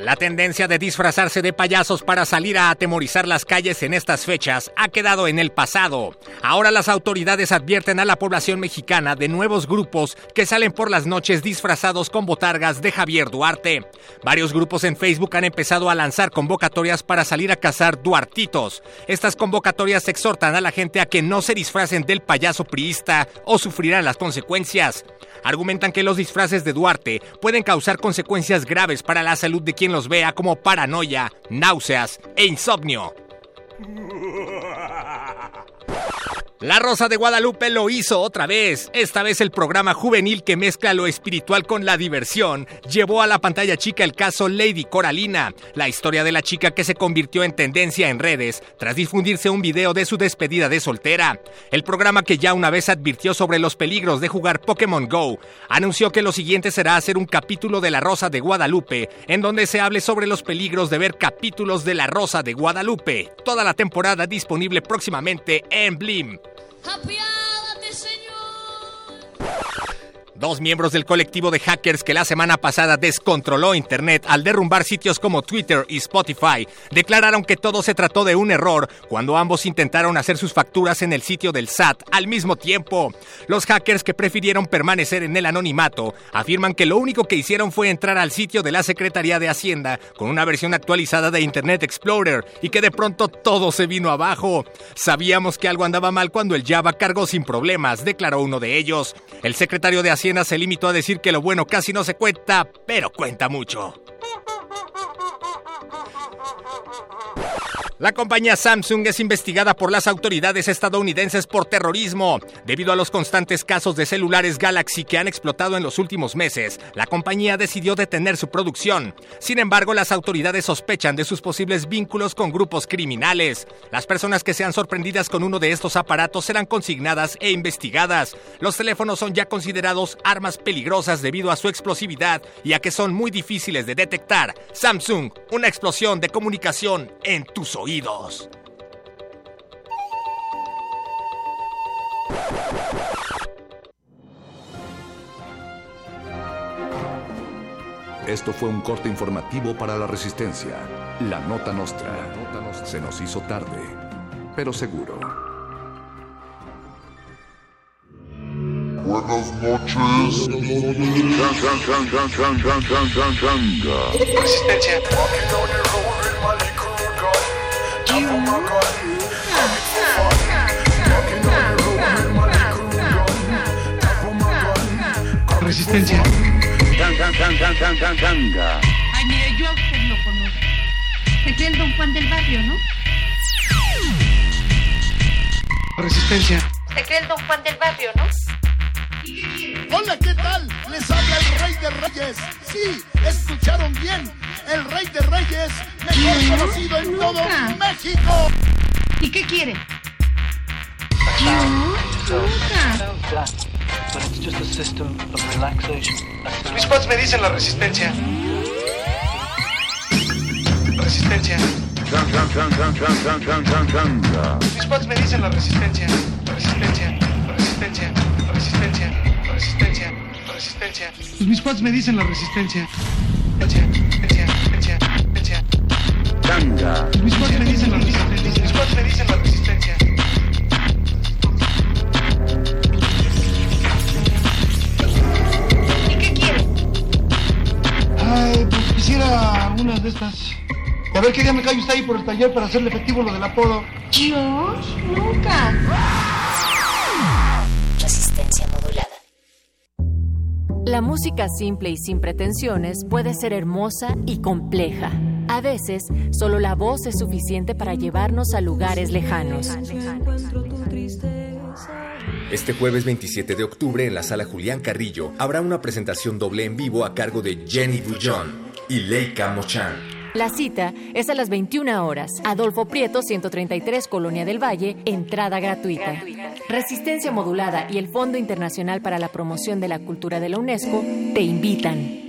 La tendencia de disfrazarse de payasos para salir a atemorizar las calles en estas fechas ha quedado en el pasado. Ahora las autoridades advierten a la población mexicana de nuevos grupos que salen por las noches disfrazados con botargas de Javier Duarte. Varios grupos en Facebook han empezado a lanzar convocatorias para salir a cazar duartitos. Estas convocatorias exhortan a la gente a que no se disfracen del payaso priista o sufrirán las consecuencias. Argumentan que los disfraces de Duarte pueden causar consecuencias graves para la salud de quien los vea como paranoia, náuseas e insomnio. <laughs> La Rosa de Guadalupe lo hizo otra vez. Esta vez el programa juvenil que mezcla lo espiritual con la diversión llevó a la pantalla chica el caso Lady Coralina, la historia de la chica que se convirtió en tendencia en redes tras difundirse un video de su despedida de soltera. El programa que ya una vez advirtió sobre los peligros de jugar Pokémon Go, anunció que lo siguiente será hacer un capítulo de La Rosa de Guadalupe, en donde se hable sobre los peligros de ver capítulos de La Rosa de Guadalupe. Toda la temporada disponible próximamente en Blim. Apiádate, Señor. Dos miembros del colectivo de hackers que la semana pasada descontroló Internet al derrumbar sitios como Twitter y Spotify declararon que todo se trató de un error cuando ambos intentaron hacer sus facturas en el sitio del SAT al mismo tiempo. Los hackers que prefirieron permanecer en el anonimato afirman que lo único que hicieron fue entrar al sitio de la Secretaría de Hacienda con una versión actualizada de Internet Explorer y que de pronto todo se vino abajo. Sabíamos que algo andaba mal cuando el Java cargó sin problemas, declaró uno de ellos. El secretario de Hacienda se limitó a decir que lo bueno casi no se cuenta, pero cuenta mucho. La compañía Samsung es investigada por las autoridades estadounidenses por terrorismo. Debido a los constantes casos de celulares Galaxy que han explotado en los últimos meses, la compañía decidió detener su producción. Sin embargo, las autoridades sospechan de sus posibles vínculos con grupos criminales. Las personas que sean sorprendidas con uno de estos aparatos serán consignadas e investigadas. Los teléfonos son ya considerados armas peligrosas debido a su explosividad y a que son muy difíciles de detectar. Samsung, una explosión de comunicación en tus oídos. Esto fue un corte informativo para la resistencia. La nota nostra. Se nos hizo tarde, pero seguro. Buenas noches. Resistencia. Resistencia. Ay, mire, yo a usted lo conozco. Se cree el don Juan del barrio, ¿no? Resistencia. Se cree el don Juan del barrio, ¿no? Hola, ¿qué tal? Les habla el Rey de Reyes. Sí, escucharon bien. El Rey de Reyes, mejor ¿Qué? conocido en todo Nunca. México. ¿Y qué quiere? No, nunca. Mis spots me dicen la resistencia. Resistencia. Mis spots me dicen la resistencia. Resistencia. Resistencia. Resistencia. Resistencia. Resistencia. Mis spots me dicen la resistencia. Resistencia. Resistencia. Resistencia. Mis spots me dicen la resistencia. Mis spots me dicen la resistencia. ¿Y qué quiere? Ay, pues quisiera una de estas. A ver qué día me cae usted ahí por el taller para hacerle efectivo lo del apodo. Yo nunca. Resistencia modulada. La música simple y sin pretensiones puede ser hermosa y compleja. A veces, solo la voz es suficiente para llevarnos a lugares lejanos. Este jueves 27 de octubre en la sala Julián Carrillo habrá una presentación doble en vivo a cargo de Jenny Bullón y Leica Mochan. La cita es a las 21 horas. Adolfo Prieto, 133, Colonia del Valle, entrada gratuita. Resistencia Modulada y el Fondo Internacional para la Promoción de la Cultura de la UNESCO te invitan.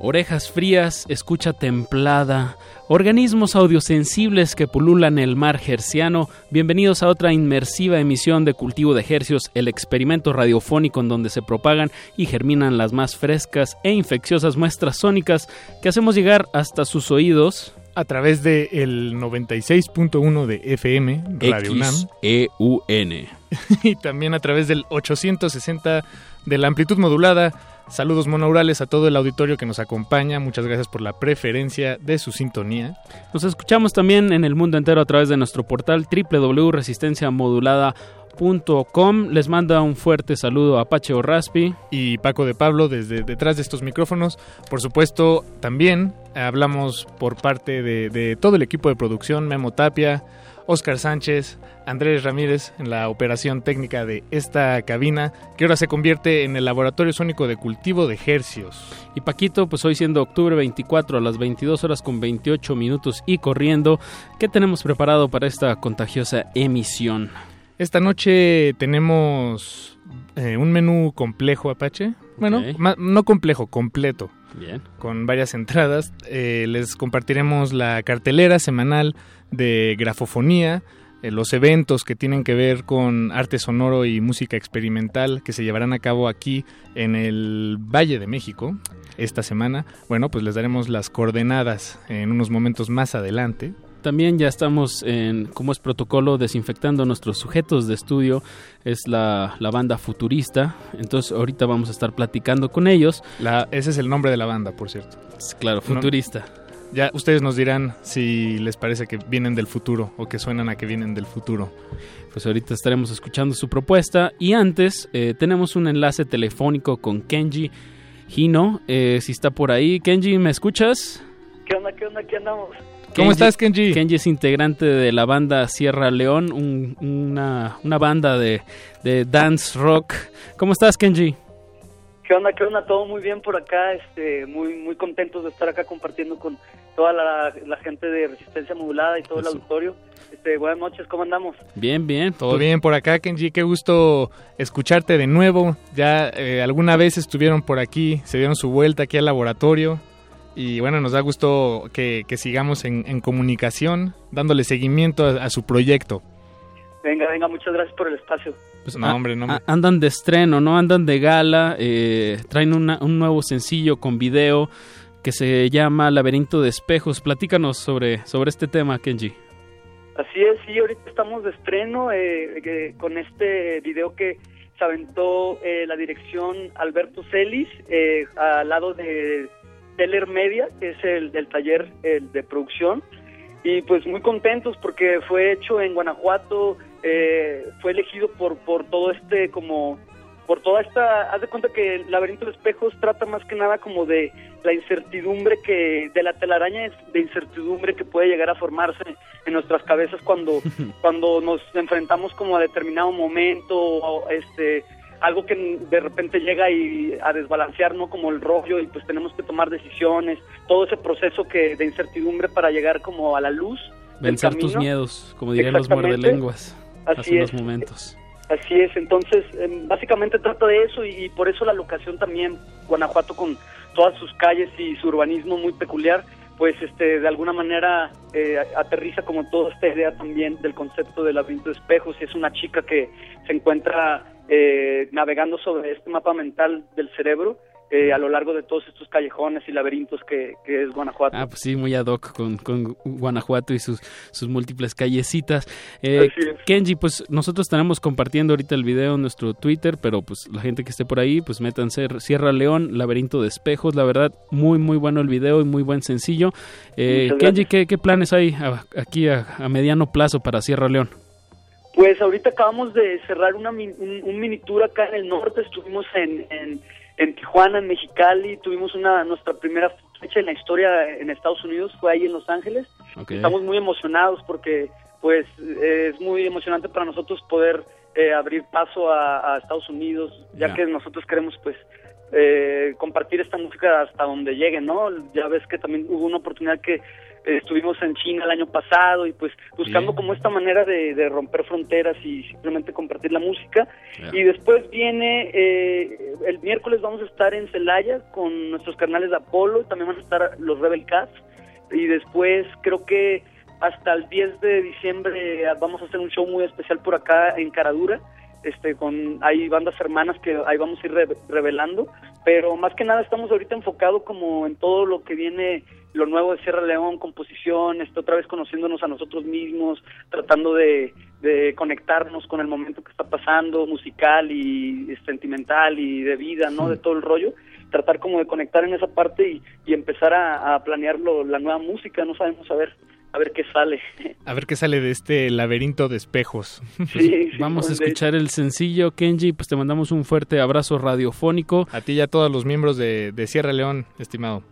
Orejas frías, escucha templada, organismos audiosensibles que pululan el mar gerciano, bienvenidos a otra inmersiva emisión de Cultivo de Hercios, el experimento radiofónico en donde se propagan y germinan las más frescas e infecciosas muestras sónicas que hacemos llegar hasta sus oídos a través del el 96.1 de FM, Radio UNAM. X-E-U-N. <laughs> y también a través del 860 de la amplitud modulada. Saludos monaurales a todo el auditorio que nos acompaña. Muchas gracias por la preferencia de su sintonía. Nos escuchamos también en el mundo entero a través de nuestro portal www.resistenciamodulada.com. Les manda un fuerte saludo a Apache Raspi. Y Paco de Pablo desde detrás de estos micrófonos. Por supuesto, también hablamos por parte de, de todo el equipo de producción, Memo Tapia, Oscar Sánchez, Andrés Ramírez en la operación técnica de esta cabina, que ahora se convierte en el laboratorio sónico de cultivo de hercios. Y Paquito, pues hoy siendo octubre 24 a las 22 horas con 28 minutos y corriendo, ¿qué tenemos preparado para esta contagiosa emisión? Esta noche tenemos eh, un menú complejo, Apache. Bueno, no complejo, completo. Bien. Con varias entradas. Eh, les compartiremos la cartelera semanal de grafofonía, eh, los eventos que tienen que ver con arte sonoro y música experimental que se llevarán a cabo aquí en el Valle de México esta semana. Bueno, pues les daremos las coordenadas en unos momentos más adelante. También ya estamos en, como es protocolo, desinfectando nuestros sujetos de estudio. Es la, la banda futurista. Entonces ahorita vamos a estar platicando con ellos. La, ese es el nombre de la banda, por cierto. Claro, futurista. No, ya ustedes nos dirán si les parece que vienen del futuro o que suenan a que vienen del futuro. Pues ahorita estaremos escuchando su propuesta. Y antes eh, tenemos un enlace telefónico con Kenji Hino. Eh, si está por ahí. Kenji, ¿me escuchas? ¿Qué onda? ¿Qué onda? ¿Qué andamos? ¿Cómo estás, Kenji? Kenji es integrante de la banda Sierra León, un- una, una banda de, de dance rock. ¿Cómo estás, Kenji? ¿Qué onda? ¿Qué onda? Todo muy bien por acá, este, muy muy contentos de estar acá compartiendo con toda la, la gente de Resistencia Modulada y todo el auditorio. Este, buenas noches, ¿cómo andamos? Bien, bien. Todo bien por acá, Kenji. Qué gusto escucharte de nuevo. Ya eh, alguna vez estuvieron por aquí, se dieron su vuelta aquí al laboratorio. Y bueno, nos da gusto que, que sigamos en, en comunicación, dándole seguimiento a, a su proyecto. Venga, venga, muchas gracias por el espacio. Pues no, Ah, hombre, no. ah, andan de estreno, ¿no? Andan de gala. eh, traen una- un nuevo sencillo con video que se llama Laberinto de Espejos. Platícanos sobre, sobre este tema, Kenji. Así es, sí, ahorita estamos de estreno eh, eh, con este video que se aventó eh, la dirección Alberto Celis eh, al lado de Teller Media, que es el del taller el de producción. Y pues muy contentos porque fue hecho en Guanajuato, eh, fue elegido por, por todo este como por toda esta, haz de cuenta que el laberinto de espejos trata más que nada como de la incertidumbre que, de la telaraña de incertidumbre que puede llegar a formarse en nuestras cabezas cuando, <laughs> cuando nos enfrentamos como a determinado momento, o este, algo que de repente llega y a desbalancear, ¿no? Como el rollo y pues tenemos que tomar decisiones, todo ese proceso que de incertidumbre para llegar como a la luz. Vencer tus miedos, como dirían los muerdelenguas Así hace unos es. momentos. Así es, entonces em, básicamente trata de eso y, y por eso la locación también, Guanajuato con todas sus calles y su urbanismo muy peculiar, pues este de alguna manera eh, aterriza como toda esta idea también del concepto del laberinto de espejos y es una chica que se encuentra eh, navegando sobre este mapa mental del cerebro eh, a lo largo de todos estos callejones y laberintos que, que es Guanajuato. Ah, pues sí, muy ad hoc con, con Guanajuato y sus, sus múltiples callecitas. Eh. Kenji, pues nosotros estaremos compartiendo ahorita el video en nuestro Twitter, pero pues la gente que esté por ahí, pues métanse Sierra León, Laberinto de Espejos. La verdad, muy, muy bueno el video y muy buen sencillo. Eh, Kenji, ¿qué, qué planes hay aquí a, a mediano plazo para Sierra León? Pues ahorita acabamos de cerrar una, un, un mini tour acá en el norte, estuvimos en, en, en Tijuana, en Mexicali, tuvimos una nuestra primera fecha en la historia en Estados Unidos, fue ahí en Los Ángeles. Estamos muy emocionados porque pues eh, es muy emocionante para nosotros poder eh, abrir paso a, a Estados Unidos, ya que nosotros queremos pues eh, compartir esta música hasta donde llegue, ¿no? Ya ves que también hubo una oportunidad que estuvimos en China el año pasado y pues buscando Bien. como esta manera de, de romper fronteras y simplemente compartir la música. Y después viene, eh, el miércoles vamos a estar en Celaya con nuestros canales de Apolo, también van a estar los Rebel Cats y después creo que hasta el 10 de diciembre vamos a hacer un show muy especial por acá en Caradura. Este, con hay bandas hermanas que ahí vamos a ir re- revelando, pero más que nada estamos ahorita enfocados como en todo lo que viene lo nuevo de Sierra León, composición, otra vez conociéndonos a nosotros mismos, tratando de, de conectarnos con el momento que está pasando, musical y sentimental y de vida, ¿no? De todo el rollo, tratar como de conectar en esa parte y, y empezar a, a planear lo- la nueva música, no sabemos a ver, a ver qué sale. A ver qué sale de este laberinto de espejos. Sí, Vamos a escuchar el sencillo, Kenji, pues te mandamos un fuerte abrazo radiofónico. A ti y a todos los miembros de, de Sierra León, estimado.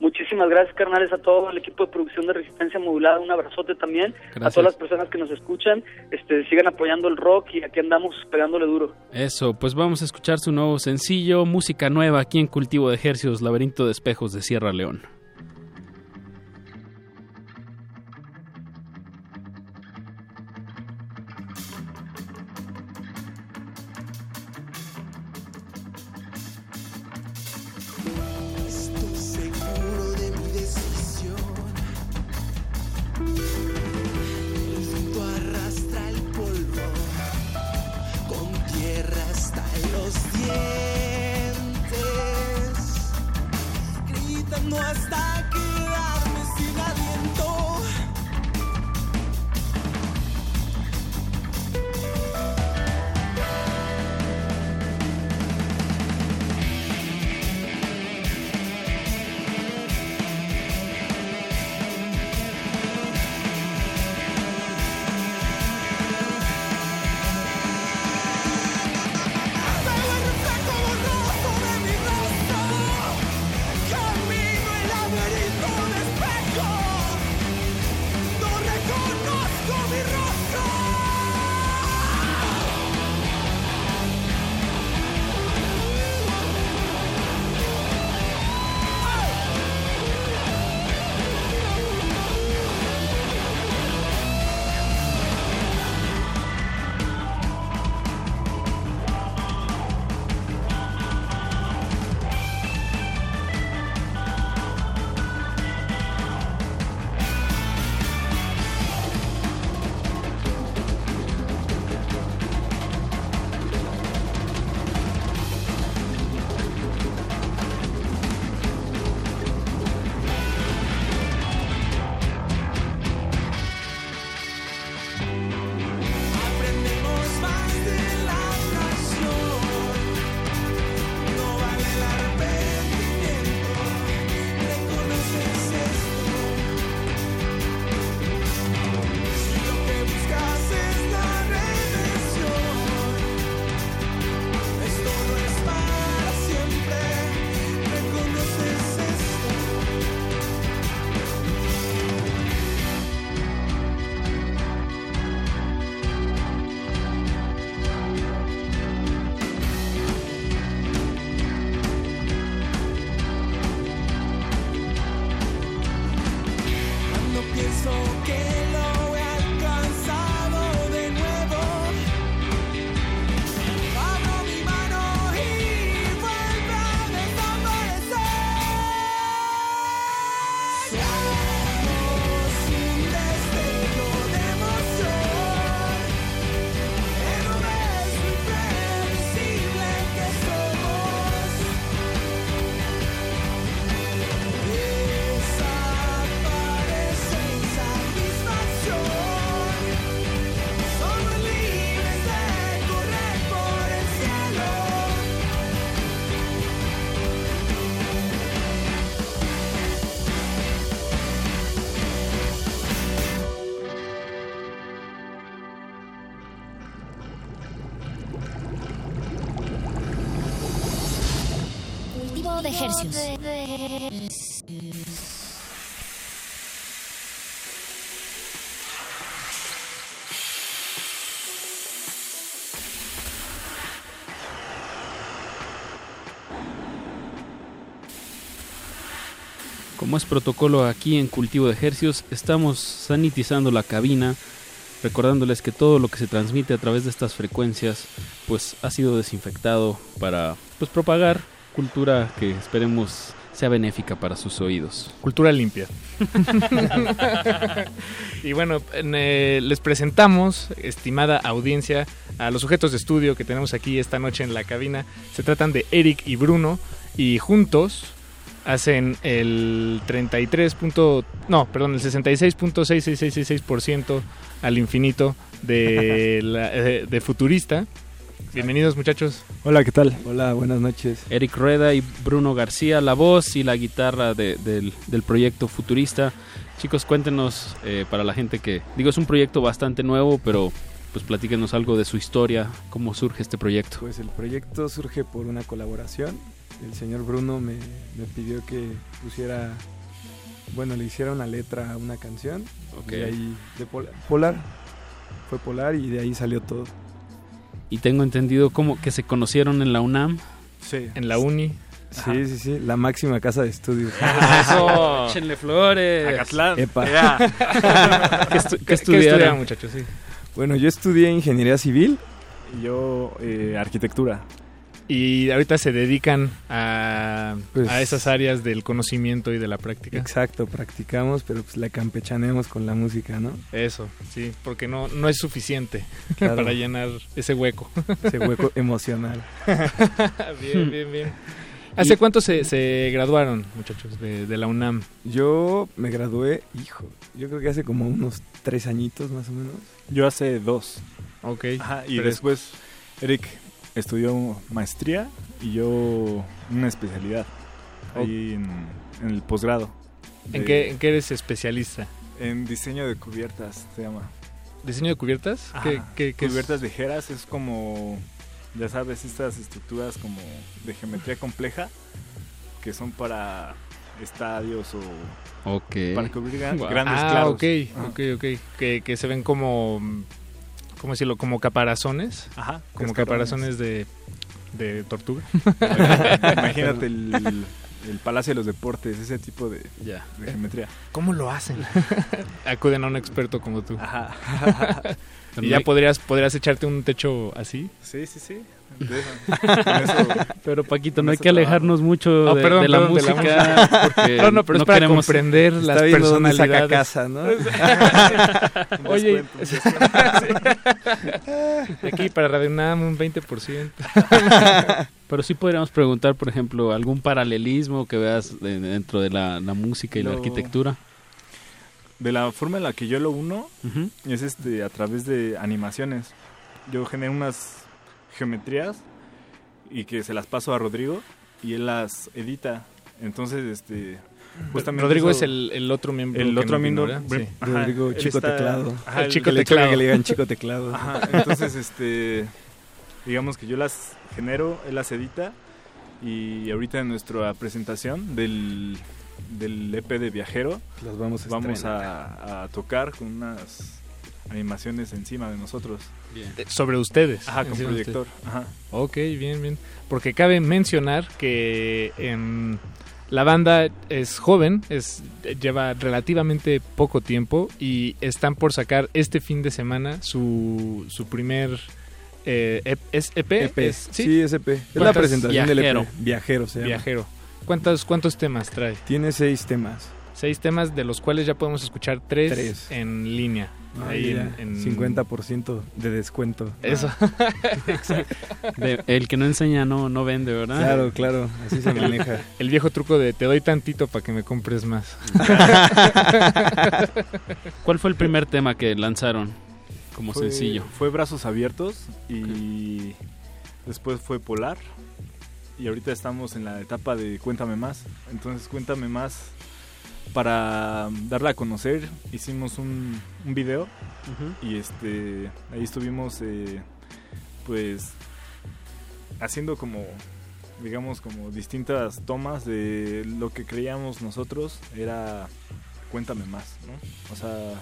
Muchísimas gracias, carnales, a todo el equipo de producción de Resistencia Modulada. Un abrazote también a Gracias. todas las personas que nos escuchan. Este, sigan apoyando el rock y aquí andamos pegándole duro. Eso, pues vamos a escuchar su nuevo sencillo, música nueva aquí en Cultivo de Ejercios, Laberinto de Espejos de Sierra León. Como es protocolo aquí en Cultivo de Hercios, estamos sanitizando la cabina, recordándoles que todo lo que se transmite a través de estas frecuencias pues ha sido desinfectado para pues propagar cultura que esperemos sea benéfica para sus oídos. Cultura limpia. <laughs> y bueno, en, eh, les presentamos, estimada audiencia, a los sujetos de estudio que tenemos aquí esta noche en la cabina. Se tratan de Eric y Bruno y juntos hacen el 33. punto- no, perdón, el 66.66666% al infinito de, la- eh, de Futurista. Bienvenidos muchachos. Hola, ¿qué tal? Hola, buenas noches. Eric Rueda y Bruno García, la voz y la guitarra de- del, del proyecto Futurista. Chicos, cuéntenos eh, para la gente que, digo, es un proyecto bastante nuevo, pero pues platíquenos algo de su historia, cómo surge este proyecto. Pues el proyecto surge por una colaboración. El señor Bruno me, me pidió que pusiera, bueno, le hiciera una letra a una canción. Ok. Y ahí, de Pol- Polar, fue Polar y de ahí salió todo. Y tengo entendido como que se conocieron en la UNAM. Sí. En la uni. Sí, sí, sí, la máxima casa de estudios. <laughs> Eso. Échenle flores. Acatlán. Epa. <laughs> ¿Qué, estu- qué estudiaron? muchachos? Sí. Bueno, yo estudié ingeniería civil y yo eh, arquitectura. Y ahorita se dedican a, Pues- a esas áreas del conocimiento y de la práctica. Exacto, practicamos, pero pues la campechaneamos con la música, ¿no? Eso, sí, porque no, no es suficiente <laughs> Claro. para llenar ese hueco. <laughs> Ese hueco emocional. <laughs> bien, bien, bien. ¿Hace Y- cuánto se, se graduaron, muchachos, de, de la UNAM? Yo me gradué, hijo, yo creo que hace como unos tres añitos más o menos. Yo hace dos. Ok. Ajá, y Pero después Eric estudió maestría y yo una especialidad ahí en, en el posgrado. ¿En qué, ¿En qué eres especialista? En diseño de cubiertas se llama. ¿Diseño de cubiertas? Ajá, ¿Qué, qué- qué es? cubiertas ligeras es como, ya sabes, estas estructuras como de geometría compleja que son para estadios o Ok. para cubrir gran- Guau. grandes ah, claros. ok, ok, ok. Que, que se ven como, ¿cómo decirlo? Como caparazones. Ajá, Como caparazones de, de tortuga. <laughs> Imagínate el, <laughs> el Palacio de los Deportes, ese tipo de, Ya. de geometría. ¿Cómo lo hacen? <laughs> Acuden a un experto como tú. Ajá. y ya podrías, podrías echarte un techo así. Sí, sí, sí. Pero Paquito, no hay que alejarnos mucho Oh, de, perdón, de la perdón, de la música. porque <laughs> No, no, pero es para queremos- comprender las dónde saca personalidades. casa, ¿no? <laughs> Oye, <laughs> descuento, aquí para Radio UNAM un 20%. Pero sí podríamos preguntar, por ejemplo, algún paralelismo que veas de- dentro de la, la música y la arquitectura. De la forma en la que yo lo uno es este a través de animaciones. Yo genero unas geometrías y que se las paso a Rodrigo y él las edita. Entonces, este justamente Rodrigo eso- es el, el otro miembro. el otro miembro Rodrigo Chico está- Teclado. ajá, El chico que teclado. que le digan chico teclado. Ajá, entonces este digamos que yo las genero, él las edita y ahorita en nuestra presentación del, del EP de Viajero Las vamos a vamos a, a tocar con unas animaciones encima de nosotros. De- Sobre ustedes. Ajá, con proyector. Ajá. Ok, bien, bien. Porque cabe mencionar que em, la banda es joven, es lleva relativamente poco tiempo y están por sacar este fin de semana su, su primer... eh, ¿Es EP? EP. Es- sí, es EP. Es la ¿Cuántas- presentación del Viajero. EP. Viajero se llama. Viajero. ¿Cuántos, ¿Cuántos temas trae? Tiene seis temas. Seis temas de los cuales ya podemos escuchar tres, Tres. en línea. Ahí Ahí en, en- 50% de descuento. Eso. <laughs> De- el que no enseña no, no vende, ¿verdad? Claro, claro, así se maneja. El viejo truco de te doy tantito para que me compres más. <laughs> ¿Cuál fue el primer tema que lanzaron como Fue- sencillo? Fue Brazos Abiertos y después fue Polar. Y ahorita estamos en la etapa de Cuéntame Más. Entonces, Cuéntame Más, para darla a conocer, hicimos un, un video. Y este ahí estuvimos, eh, pues, haciendo como digamos, como distintas tomas de lo que creíamos nosotros era cuéntame más, ¿no? O sea,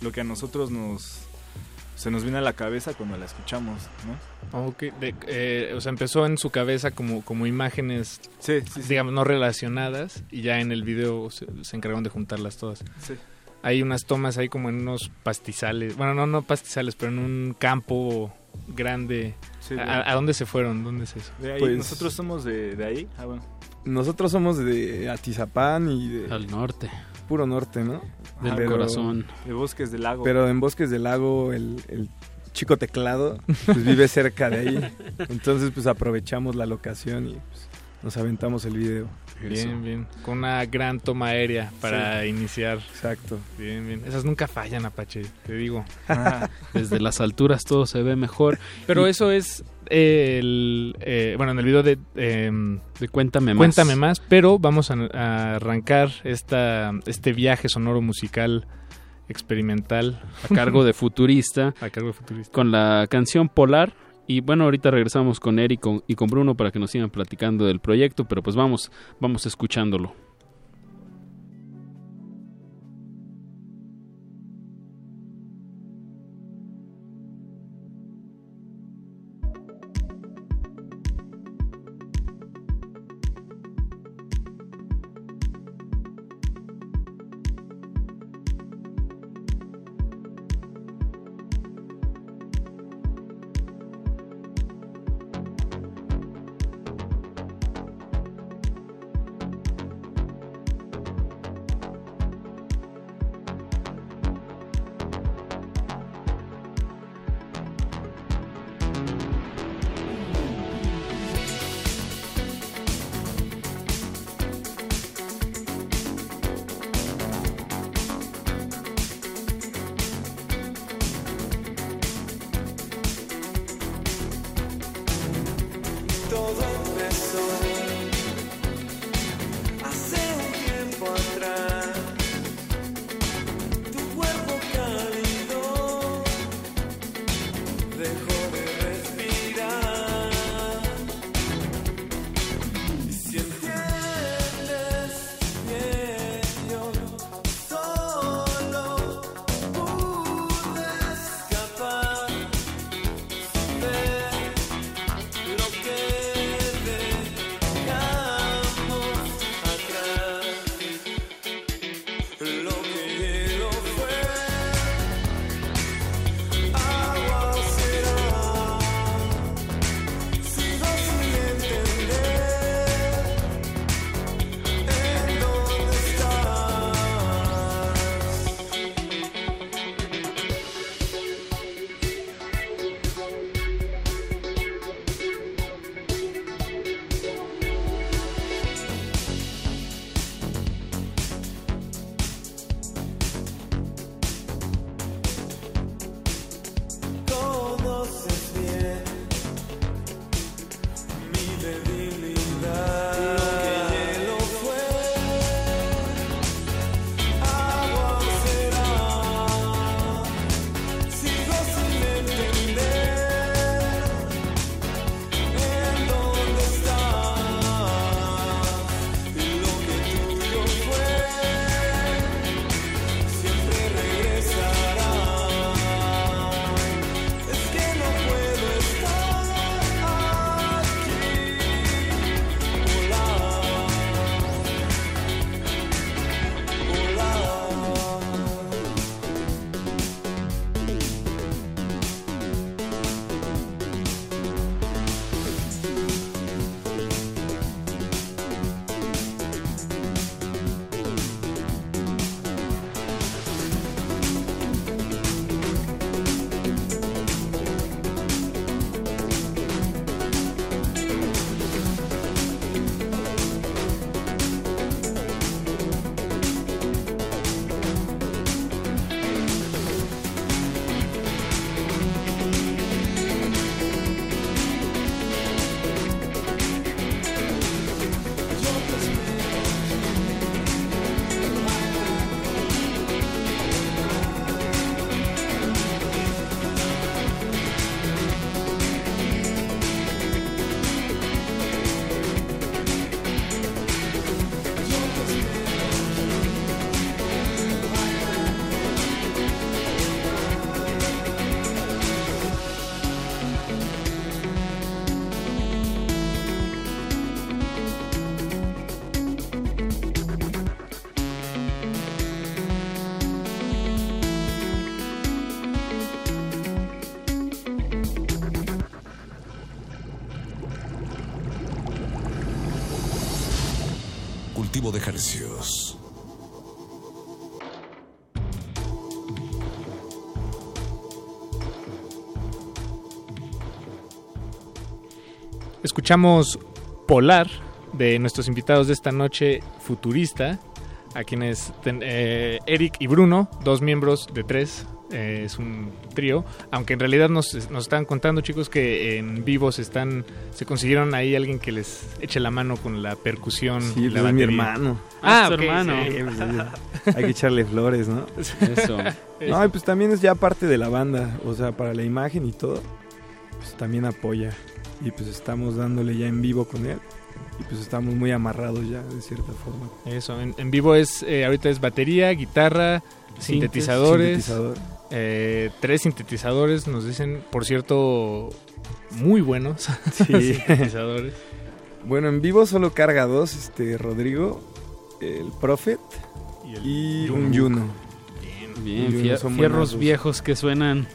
lo que a nosotros nos se nos viene a la cabeza cuando la escuchamos, ¿no? Ok, de- eh, o sea, empezó en su cabeza como, como imágenes, sí, sí. digamos, no relacionadas y ya en el video se, se encargaron de juntarlas todas. Sí. Hay unas tomas ahí como en unos pastizales, bueno, no, no pastizales, pero en un campo grande. Sí, ¿A, a dónde se fueron? ¿Dónde es eso? De ahí, Pues- nosotros somos de, de ahí. Ah, bueno. Nosotros somos de Atizapán y de... Al norte. Puro norte, ¿no? Del corazón. De Bosques del Lago. Pero en Bosques del Lago el, el chico teclado pues vive cerca de ahí. <laughs> Entonces pues aprovechamos la locación y pues, nos aventamos el video. Bien, bien. Con una gran toma aérea para Sí. iniciar. Exacto. Bien, bien. Esas nunca fallan, Apache, te digo. Desde las alturas todo se ve mejor. Pero Y- eso es el... eh, bueno, en el video de... em, De Cuéntame Más. Cuéntame más, pero vamos a, a arrancar esta, este viaje sonoro musical experimental. <laughs> a cargo de Futurista. <laughs> A cargo de Futurista. Con la canción Polar. Y bueno, ahorita regresamos con Eric y con- Bruno para que nos sigan platicando del proyecto, pero pues vamos, vamos escuchándolo. Escuchamos Polar de nuestros invitados de esta noche, Futurista, a quienes ten- eh, Eric y Bruno, dos miembros de tres, eh, es un trío, aunque en realidad nos, nos están contando chicos que en vivo se están, se consiguieron ahí alguien que les eche la mano con la percusión. Sí, la es mi hermano. Ah, es tu ok, hermano. sí. <laughs> Hay que echarle flores, ¿no? Eso. No, y pues también es ya parte de la banda, o sea, para la imagen y todo, pues también apoya. Y pues estamos dándole ya en vivo con él. Y pues estamos muy amarrados ya, de cierta forma. Eso, en, en vivo es, eh, ahorita es batería, guitarra, sintetizadores. Sintetizador. eh, tres sintetizadores, nos dicen, por cierto, muy buenos. <laughs> Sí. sintetizadores. Bueno, en vivo solo carga dos, este Rodrigo, el Prophet y, un Juno. Bien, Un Juno fier- son fierros viejos que suenan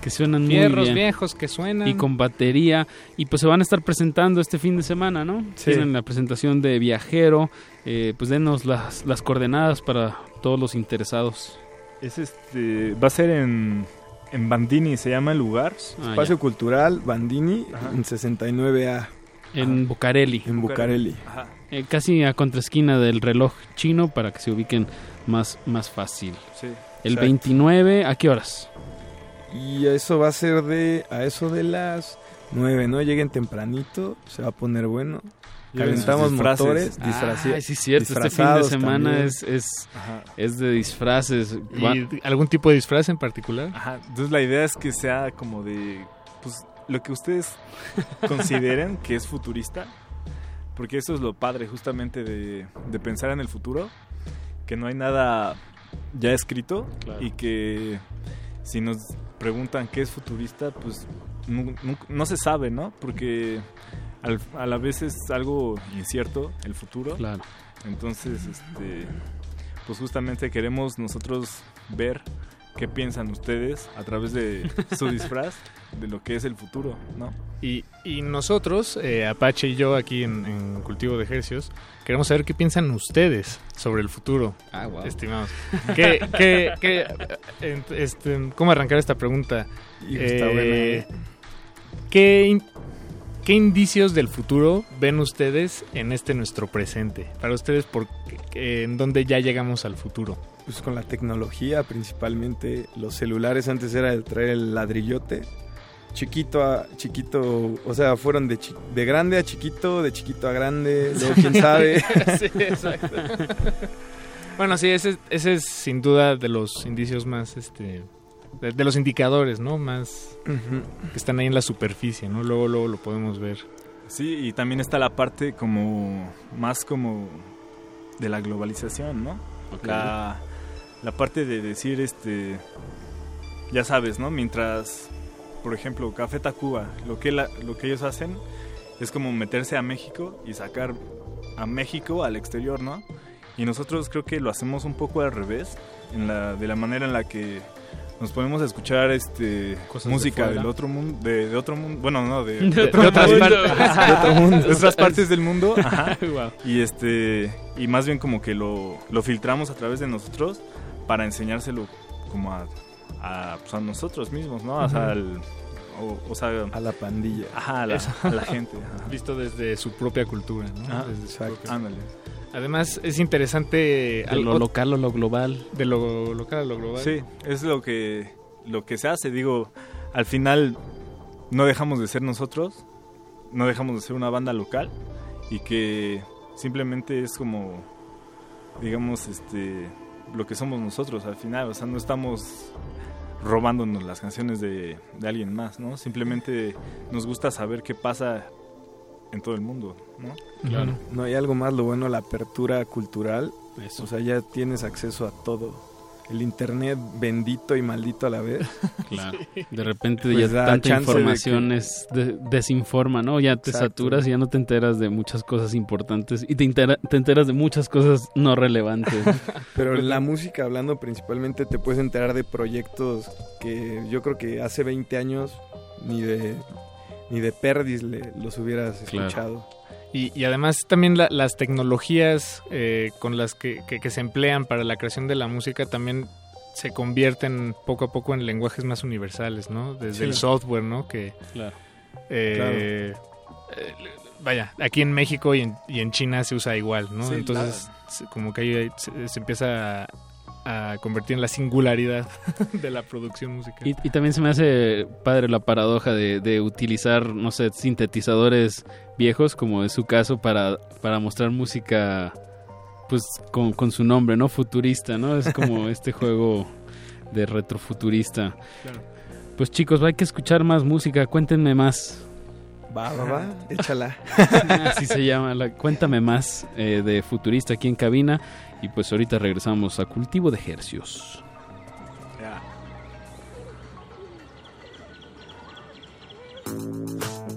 que suenan Fierros muy bien. viejos que suenan. Y con batería. Y pues se van a estar presentando este fin de semana, ¿no? Sí. Tienen la presentación de Viajero. Eh, pues denos las, las coordenadas para todos los interesados. Es este, va a ser en, en Bandini, se llama el lugar. Ah, Espacio Cultural Bandini en 69A. En Bucareli. En Bucareli. Ajá. Eh, casi a contraesquina del reloj chino para que se ubiquen más, más fácil. Sí, El exacto. 29, ¿a qué horas? Y eso va a ser de a eso de las 9, ¿no? Lleguen tempranito, se va a poner bueno. Calentamos disfraces. motores, disfraci- Ah, sí, cierto. Este fin de semana también. es, es, es de disfraces. ¿Y Va- algún tipo de disfraz en particular? Ajá, entonces la idea es que sea como de, pues, lo que ustedes <laughs> consideren que es futurista, porque eso es lo padre justamente de, de pensar en el futuro, que no hay nada ya escrito y que si nos preguntan qué es futurista, pues no, se sabe, ¿no? Porque al- a la vez es algo incierto el futuro. Claro. Entonces, este, pues justamente queremos nosotros ver qué piensan ustedes a través de su disfraz de lo que es el futuro, ¿no? Y, y nosotros, eh, Apache y yo aquí en, en Cultivo de Ejercios, queremos saber qué piensan ustedes sobre el futuro, Ah, wow. estimados. ¿Qué, qué- qué, este, ¿Cómo arrancar esta pregunta? Eh, eh. ¿qué, in- ¿Qué indicios del futuro ven ustedes en este nuestro presente? Para ustedes, por, qué- ¿en dónde ya llegamos al futuro? Pues con la tecnología, principalmente los celulares antes era de traer el ladrillote. Chiquito a chiquito, o sea, fueron de, chi- de grande a chiquito, de chiquito a grande, luego quién <laughs> sabe. sí, exacto. bueno, sí, ese, ese es sin duda de los indicios más, este, de, de los indicadores, ¿no? Más que están ahí en la superficie, ¿no? Luego, luego lo podemos ver. Sí, y también está la parte como más como de la globalización, ¿no? Ok. La, la parte de decir, este, ya sabes, ¿no? Mientras, por ejemplo, Café Tacuba, lo que, la- lo que ellos hacen es como meterse a México y sacar a México al exterior, ¿no? Y nosotros creo que lo hacemos un poco al revés, en la, de la manera en la que nos podemos escuchar este Cosas música del otro mundo, de, de otro mundo, bueno, no, de, <laughs> De otro otras mundo. partes. de otro mundo, de <laughs> otras partes del mundo, ajá. Wow. y este y más bien como que lo, lo filtramos a través de nosotros para enseñárselo como a, a, pues, a nosotros mismos, ¿no? O sea, Ujú. al- o, o sea, a la pandilla. ajá, a la, a gente. ajá. <laughs> Visto desde su propia cultura, ¿no? Ajá, Desde su exacto. propia- Ándale. Además, es interesante... de al- lo local o lo global. de lo local a lo global. Sí, es lo que, lo que se hace. Digo, al final no dejamos de ser nosotros, no dejamos de ser una banda local y que simplemente es como, digamos, este, lo que somos nosotros al final. O sea, no estamos robándonos las canciones de, de alguien más, ¿no? Simplemente nos gusta saber qué pasa en todo el mundo, ¿no? Claro. No hay algo más, lo bueno, la apertura cultural. Eso. O sea, ya tienes acceso a todo. El internet bendito y maldito a la vez. <laughs> Claro. De repente Pues ya tanta de información que- es de- desinforma, ¿no? Ya te Exacto. saturas y ya no te enteras de muchas cosas importantes y te, entera- te enteras de muchas cosas no relevantes. ¿no? <laughs> Pero la música, hablando principalmente, te puedes enterar de proyectos que yo creo que hace 20 años ni de ni de perdis le- los hubieras Claro. Y, y además también la- las tecnologías eh, con las que, que- que se emplean para la creación de la música también se convierten poco a poco en lenguajes más universales, ¿no? Desde Sí. el software, ¿no? Que, Claro. eh, eh, vaya, aquí en México y en, y en China se usa igual, ¿no? Sí, Entonces, se- como que ahí se, se empieza a, convertir en la singularidad <laughs> de la producción musical. Y, y también se me hace padre la paradoja de, de utilizar, no sé, sintetizadores viejos, como es su caso, para, para mostrar música, pues, con, con su nombre, ¿no? Futurista, ¿no? Es como <laughs> este juego de retrofuturista. Claro. Pues chicos, hay que escuchar más música, cuéntenme más. Va, va, va, <laughs> échala. Así se llama, la, cuéntame más eh, de futurista aquí en cabina. Y pues ahorita regresamos a Cultivo de. Empezaré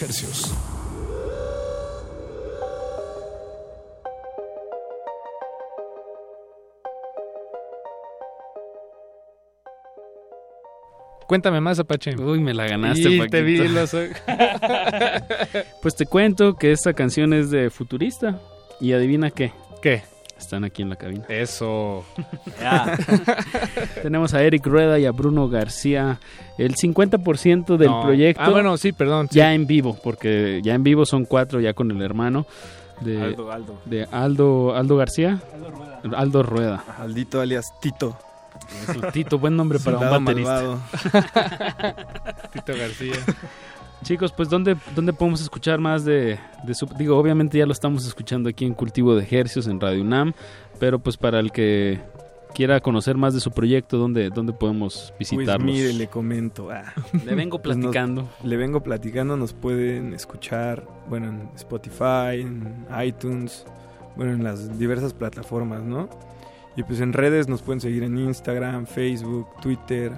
Hercios. Cuéntame más, Apache. Uy, me la ganaste, Y te vi <laughs> los ojos. Pues te cuento que esta canción es de Futurista. Y adivina qué. Están aquí en la cabina. Eso. <laughs> <laughs> Tenemos a Eric Rueda y a Bruno García. El 50% del No. proyecto. Ah, bueno, sí, perdón. sí. Ya en vivo, porque ya en vivo son cuatro, ya con el hermano. De Aldo, Aldo. De Aldo, Aldo García. Aldo Rueda. Aldito alias Tito. Eso, Tito, buen nombre para un baterista. <laughs> Tito García. Chicos, pues ¿dónde, dónde podemos escuchar más de, de su... Digo, obviamente ya lo estamos escuchando aquí en Cultivo de Ejercios, en Radio UNAM, pero pues para el que quiera conocer más de su proyecto, ¿dónde, dónde podemos Pues visitarlos? mire, le comento. ah. Le vengo Pues nos- platicando. le vengo platicando, nos pueden escuchar, bueno, en Spotify, en iTunes, bueno, en las diversas plataformas, ¿no? Y pues en redes nos pueden seguir en Instagram, Facebook, Twitter.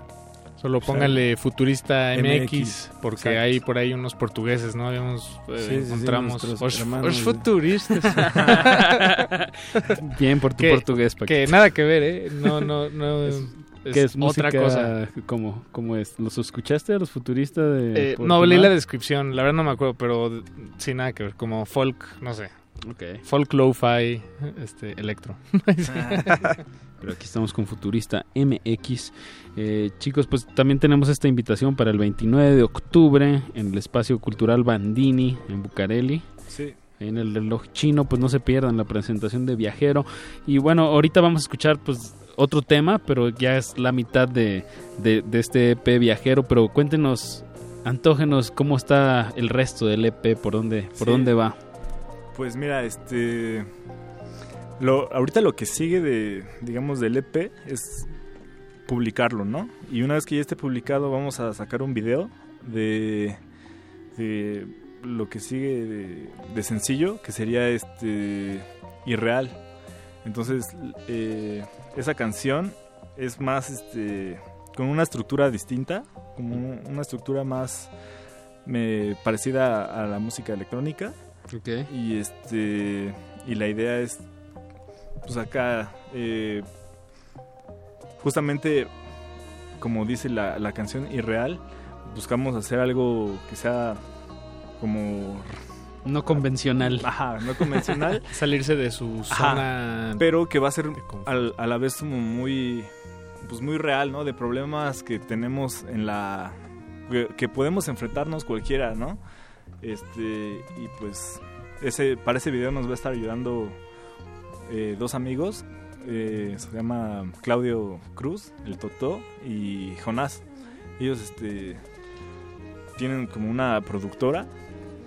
Solo O sea, póngale Futurista MX, MX, porque exacto. hay por ahí unos portugueses, ¿no? Habíamos, eh, Sí, sí, sí, encontramos nuestros os, futuristas. <laughs> Bien por tu <laughs> Que- portugués, Paquito. Que nada que ver, ¿eh? No, no, no. <laughs> Es- es ¿Qué es otra música? cosa. ¿Cómo, ¿Cómo es? ¿Los escuchaste a los futuristas de Eh, no, leí la descripción, la verdad no me acuerdo, pero sin nada que ver, como folk, no sé. Ok. Folk lo-fi, este, electro. <laughs> Pero aquí estamos con Futurista MX. Eh, chicos, pues también tenemos esta invitación para el 29 de octubre en el Espacio Cultural Bandini en Bucareli. Sí. En el reloj chino, pues no se pierdan la presentación de Viajero. Y bueno, ahorita vamos a escuchar pues otro tema, pero ya es la mitad de, de, de este EP Viajero. Pero cuéntenos, antógenos, cómo está el resto del EP, por dónde, por Sí. dónde va. Pues mira, este. Ahorita lo que sigue de, digamos, del EP es publicarlo, ¿no? Y una vez que ya esté publicado, vamos a sacar un video de, de lo que sigue de, de sencillo, que sería este. Irreal. Entonces, eh, esa canción es más, este. con una estructura distinta, como un- una estructura más parecida a la música electrónica. Y este y la idea es pues acá eh, justamente como dice la, la canción irreal buscamos hacer algo que sea como No convencional. ajá no convencional <laughs> Salirse de su Ajá, zona. pero que va a ser al- a la vez como muy pues muy real no de problemas que tenemos en la que, que podemos enfrentarnos cualquiera no este y pues ese para ese video nos va a estar ayudando eh, dos amigos eh, se llama Claudio Cruz el Totó y Jonás. Ellos este tienen como una productora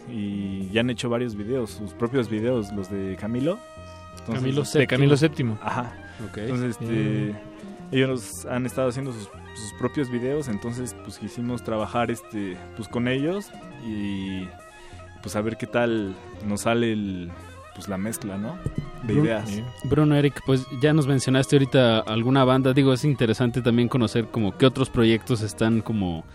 y ya han hecho varios videos sus propios videos los de Camilo. Camilo De Camilo VII. Ajá. Entonces, este, ellos han estado haciendo sus, sus propios videos, entonces pues quisimos trabajar este pues con ellos y pues a ver qué tal nos sale el pues la mezcla, ¿no? De ideas. Bruno, Eric, pues ya nos mencionaste ahorita alguna banda. Digo, es interesante también conocer como qué otros proyectos están como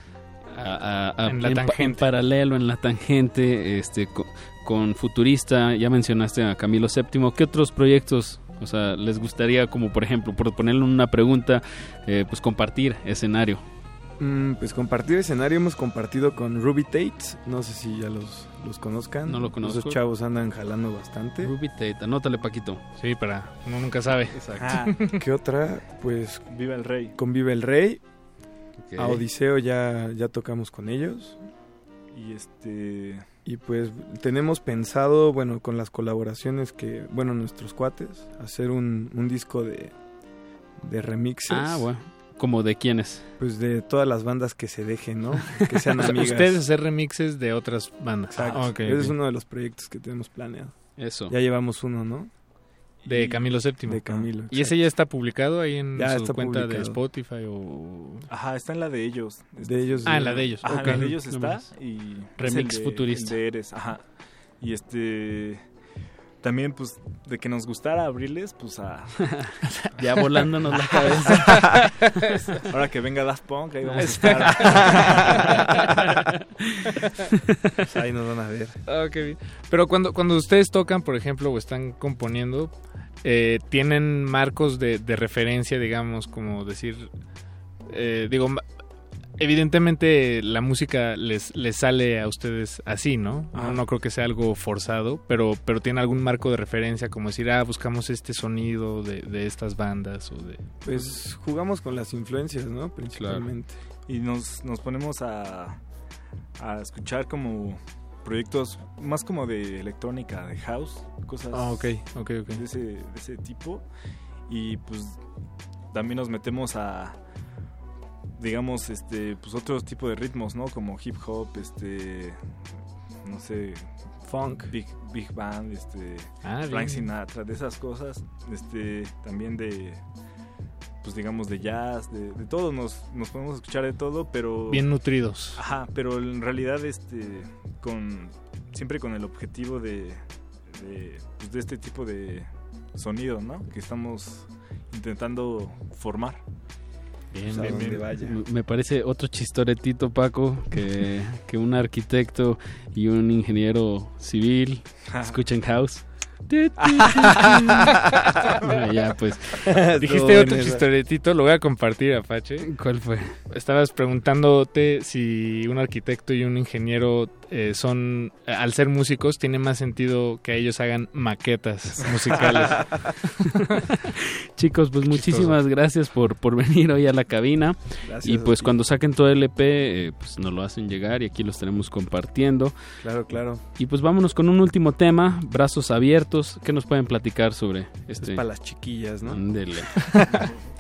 a- a- a- En la pa- tangente. en paralelo, en la tangente, este, co- con, Futurista. Ya mencionaste a Camilo VII. ¿Qué otros proyectos, o sea, les gustaría como por ejemplo, por ponerle una pregunta, eh, pues compartir escenario? Mm, pues compartir escenario hemos compartido con Ruby Tate. No sé si ya los, los conozcan. No lo conozco. Esos chavos andan jalando bastante. Ruby Tate, anótale Paquito. Sí, para uno nunca sabe. Ah, <laughs> ¿Qué otra? Pues Viva el Rey. con Vive el Rey. A Odiseo ya, ya tocamos con ellos. Y este Y pues tenemos pensado, bueno, con las colaboraciones que, bueno, nuestros cuates, hacer un, un disco de, de remixes. Ah, bueno. ¿Como de quiénes? Pues de todas las bandas que se dejen, ¿no? Que sean <laughs> amigas. Ustedes hacer remixes de otras bandas. Exacto. Ah, Ese es uno de los proyectos que tenemos planeado. Eso. Ya llevamos uno, ¿no? De Camilo VII. De Camilo. ¿Y ese ya está publicado ahí en Ya su cuenta de. Spotify o...? Ajá, está en la de ellos. De ellos. Ah, en la de ellos. Ajá, en la de ellos está y Remix es el de- futurista. el de Eres, ajá. Y este también pues de que nos gustara abrirles pues a <laughs> Ya volándonos la cabeza. <laughs> Ahora que venga Daft Punk ahí vamos a estar. <laughs> Pues ahí nos van a ver. Ah, qué bien. Pero cuando, cuando ustedes tocan, por ejemplo, o están componiendo, eh, ¿tienen marcos de, de referencia, digamos, como decir, eh, digo, evidentemente la música les, les sale a ustedes así, ¿no? Ajá. No, no creo que sea algo forzado, pero, pero tiene algún marco de referencia, como decir, ah, buscamos este sonido de, de estas bandas o de... Pues jugamos con las influencias, ¿no? Principalmente. Y nos, nos ponemos a, a escuchar como proyectos más como de electrónica, de house, cosas Ah, ok, ok, ok. De, ese, de ese tipo. Y pues también nos metemos a, digamos, este, pues otros tipos de ritmos, ¿no? Como hip hop, este, no sé, funk, big, big band, este, Ah, Frank bien. Sinatra, de esas cosas, este, también de, pues digamos de jazz, de, de todo, nos, nos podemos escuchar de todo, pero Bien nutridos. Ajá, pero en realidad este con siempre con el objetivo de de, pues, de este tipo de sonido, ¿no? Que estamos intentando formar. Bien, Pues, bien, bien. vaya. Me parece otro chistoretito, Paco, que, que un arquitecto y un ingeniero civil escuchen house. <laughs> Ya, pues. Dijiste otro chistoretito, lo voy a compartir, Apache. ¿Cuál fue? Estabas preguntándote si un arquitecto y un ingeniero eh, son, al ser músicos, tiene más sentido que ellos hagan maquetas musicales. <laughs> Chicos, pues muchísimas gracias por, por venir hoy a la cabina. Gracias y pues cuando saquen todo el EP, eh, pues nos lo hacen llegar y aquí lo estaremos compartiendo. Claro, claro. Y pues vámonos con un último tema, brazos abiertos. ¿Qué nos pueden platicar sobre este? para las chiquillas, ¿no? Ándele. <laughs>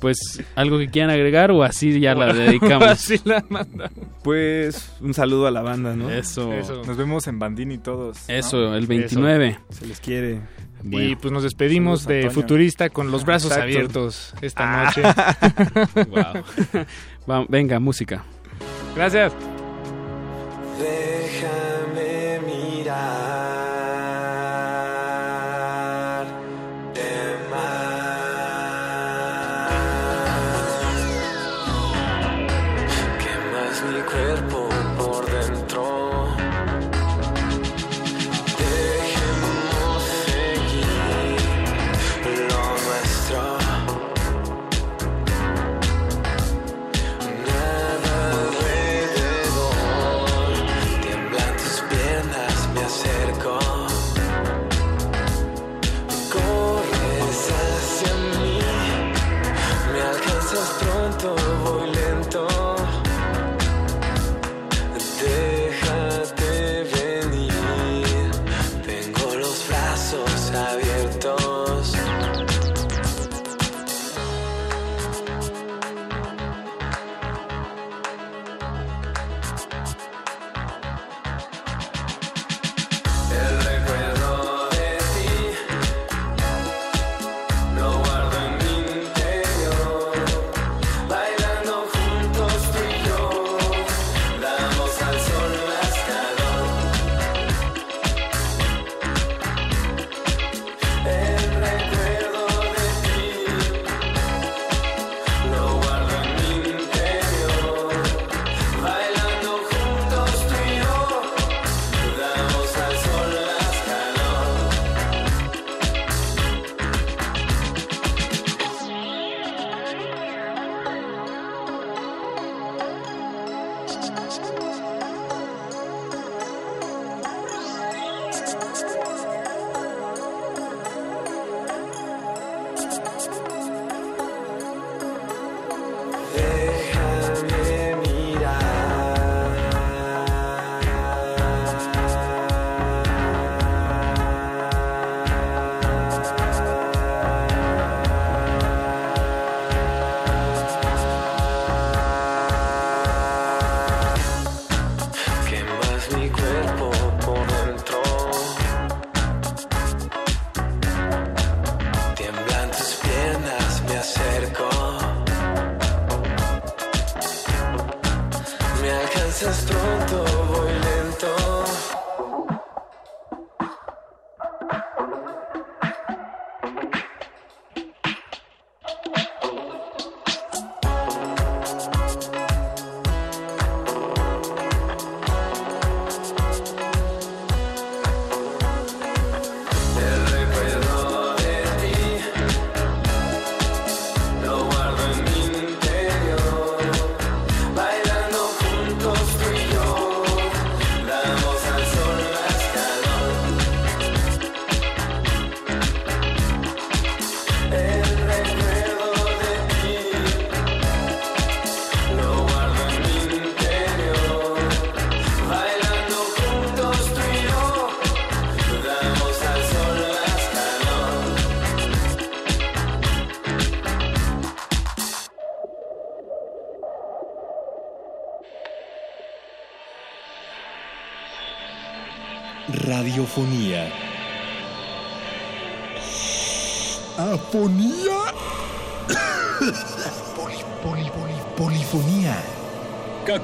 pues algo que quieran agregar o así ya la <laughs> dedicamos. Así la mandamos. Pues un saludo a la banda, ¿no? Eso. Nos vemos en Bandini todos. ¿no? Eso, el 29. Se les quiere. Y pues nos despedimos Saludos de. Futurista con los brazos Exacto. abiertos esta Ah. noche. <laughs> <laughs> Va- venga, música. Gracias. Déjame mirar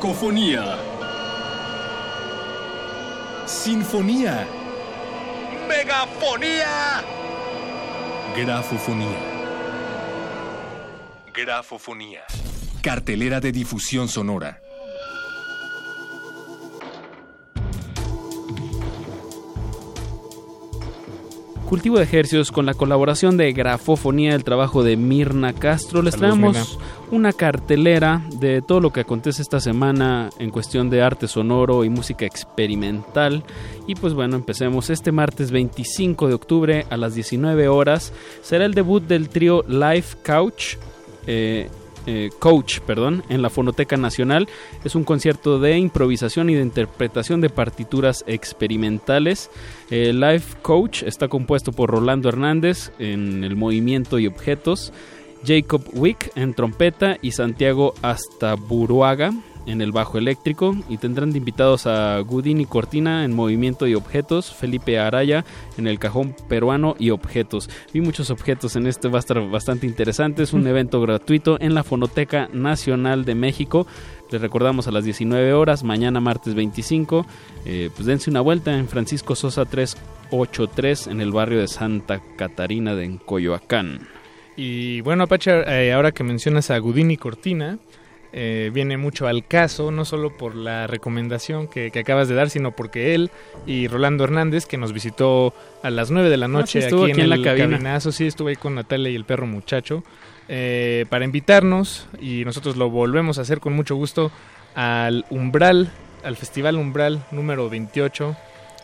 Cacofonía. Sinfonía. ¡Megafonía! Grafofonía. Grafofonía. Cartelera de difusión sonora. Cultivo de Ejercios con la colaboración de Grafofonía, el trabajo de Mirna Castro. Les Saludos, traemos Mirna. Una cartelera de todo lo que acontece esta semana en cuestión de arte sonoro y música experimental. Y pues bueno, empecemos. Este martes 25 de octubre a las 19 horas será el debut del trío Life Couch. eh, eh, Coach, perdón, en la Fonoteca Nacional. Es un concierto de improvisación y de interpretación de partituras experimentales. Eh, Life Coach está compuesto por Rolando Hernández en el movimiento y objetos, Jacob Wick en trompeta y Santiago Astaburuaga en el bajo eléctrico y tendrán de invitados a Gudini Cortina en movimiento y objetos, Felipe Araya en el cajón peruano y objetos. Vi muchos objetos en este, va a estar bastante interesante, es un evento gratuito en la Fonoteca Nacional de México. Les recordamos a las 19 horas, mañana martes 25, eh, pues dense una vuelta en Francisco Sosa 383 en el barrio de Santa Catarina de Encoyoacán. Y bueno, Apache, eh, ahora que mencionas a Gudini Cortina, eh, viene mucho al caso, no solo por la recomendación que, que acabas de dar, sino porque él y Rolando Hernández, que nos visitó a las 9 de la noche Ah, sí, estuvo aquí, aquí en, en la cabina. cabinazo, sí, estuve ahí con Natalia y el perro muchacho, eh, para invitarnos, y nosotros lo volvemos a hacer con mucho gusto, al Umbral, al Festival Umbral número 28,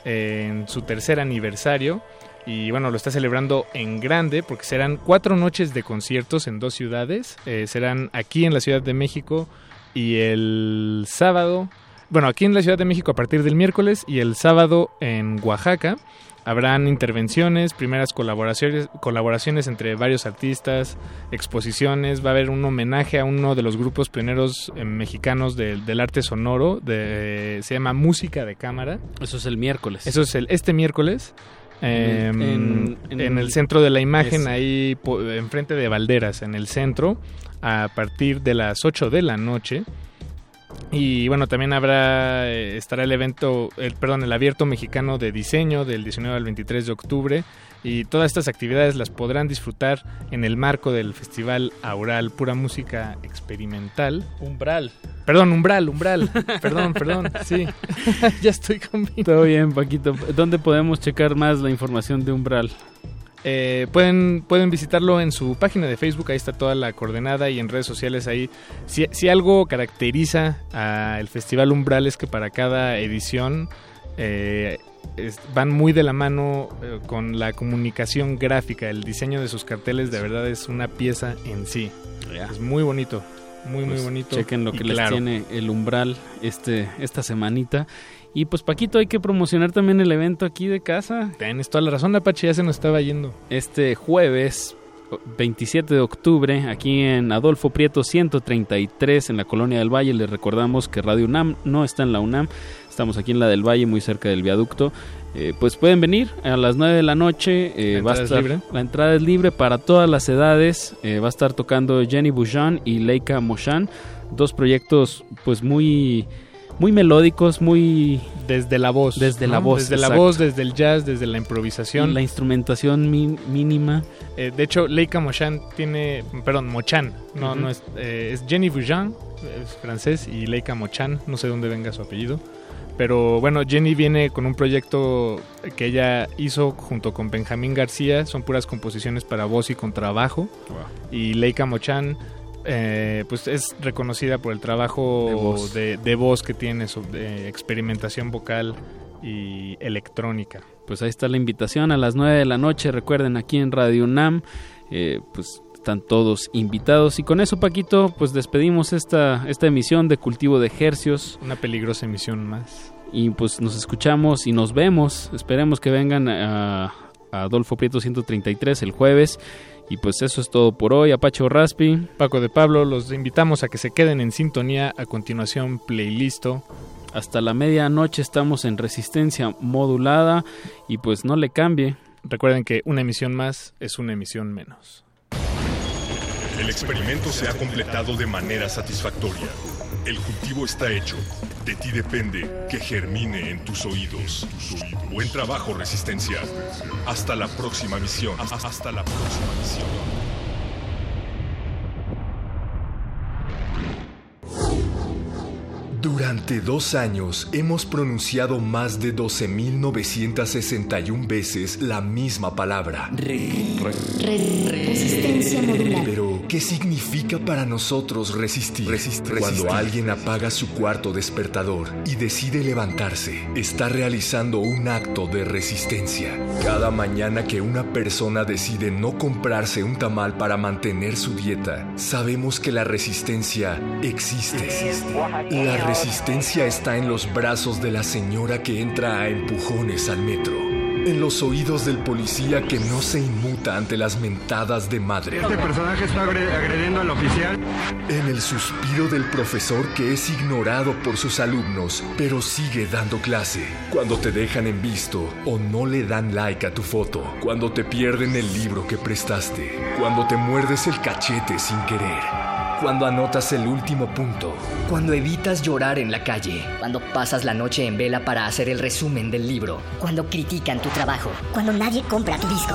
eh, en su tercer aniversario. Y bueno, lo está celebrando en grande porque serán cuatro noches de conciertos en dos ciudades. Eh, serán aquí en la Ciudad de México y el sábado. Bueno, aquí en la Ciudad de México a partir del miércoles y el sábado en Oaxaca. Habrán intervenciones, primeras colaboraciones, colaboraciones entre varios artistas, exposiciones. Va a haber un homenaje a uno de los grupos pioneros eh, mexicanos del- del arte sonoro. De, se llama Música de Cámara. Eso es el miércoles. Eso es el, este miércoles. Eh, En- en, en- en- el centro de la imagen, Ese. ahí po- enfrente de Valderas, en el centro, a partir de las 8 de la noche. Y bueno, también habrá, eh, estará el evento, el, perdón, el abierto mexicano de diseño del 19 al 23 de octubre. Y todas estas actividades las podrán disfrutar en el marco del Festival Aural, pura música experimental. Umbral. Perdón, umbral, umbral. perdón, perdón, sí. <laughs> ya estoy con Todo bien, Paquito. ¿Dónde podemos checar más la información de Umbral? Eh, pueden, pueden visitarlo en su página de Facebook, ahí está toda la coordenada y en redes sociales ahí. Si, si algo caracteriza al Festival Umbral es que para cada edición eh, es- van muy de la mano eh, con la comunicación gráfica, el diseño de sus carteles de verdad es una pieza en sí. Es muy bonito, muy muy Pues, bonito. Chequen lo que les claro. tiene el Umbral este, esta semanita. Y pues Paquito, hay que promocionar también el evento aquí de casa. Tienes toda la razón, Apache, ya se nos estaba yendo. Este jueves 27 de octubre, aquí en Adolfo Prieto 133, en la Colonia del Valle. Les recordamos que Radio UNAM no está en la UNAM, estamos aquí en la del Valle, muy cerca del viaducto. Eh, pues pueden venir a las 9 de la noche. eh, ¿La va a entrada es libre? La entrada es libre para todas las edades. eh, va a estar tocando Jenny Boujan y Leica Moshan, dos proyectos pues muy muy melódicos, muy desde la voz, desde la voz, desde la voz, desde el jazz, desde la improvisación. La instrumentación mi- mínima. Eh, de hecho, Leica Mochan tiene, perdón, Mochan, no, no es, eh, es Jenny Boujan, es francés, y Leica Mochan, no sé dónde venga su apellido. Pero bueno, Jenny viene con un proyecto que ella hizo junto con Benjamín García, son puras composiciones para voz y contrabajo. Y Leica Mochan, eh, pues es reconocida por el trabajo De voz. de, de voz que tiene, sobre experimentación vocal y electrónica. Pues ahí está la invitación a las 9 de la noche. Recuerden, aquí en Radio UNAM, eh, pues están todos invitados. Y con eso, Paquito, pues despedimos esta, esta emisión de Cultivo de Hercios. Una peligrosa emisión más. Y pues nos escuchamos y nos vemos. Esperemos que vengan a, a Adolfo Prieto 133 el jueves. Y pues eso es todo por hoy. Apache Raspi. Paco de Pablo, los invitamos a que se queden en sintonía. A continuación, playlisto Hasta la medianoche estamos en resistencia modulada y pues no le cambie. Recuerden que una emisión más es una emisión menos. El experimento se ha completado de manera satisfactoria. El cultivo está hecho. De ti depende que germine en tus oídos. Buen trabajo, Resistencia. Hasta la próxima misión. Hasta la próxima misión. Durante dos años hemos pronunciado más de 12.961 veces la misma palabra. Resistencia modular. Pero, ¿qué significa para nosotros resistir? Cuando alguien apaga su cuarto despertador y decide levantarse, está realizando un acto de resistencia. Cada mañana que una persona decide no comprarse un tamal para mantener su dieta, sabemos que la resistencia existe. La resistencia está en los brazos de la señora que entra a empujones al metro. En los oídos del policía que no se inmuta ante las mentadas de madre. Este personaje está agre- agrediendo al oficial. En el suspiro del profesor que es ignorado por sus alumnos, pero sigue dando clase. Cuando te dejan en visto o no le dan like a tu foto. Cuando te pierden el libro que prestaste. Cuando te muerdes el cachete sin querer. Cuando anotas el último punto. Cuando evitas llorar en la calle. Cuando pasas la noche en vela para hacer el resumen del libro. Cuando critican tu trabajo. Cuando nadie compra tu disco.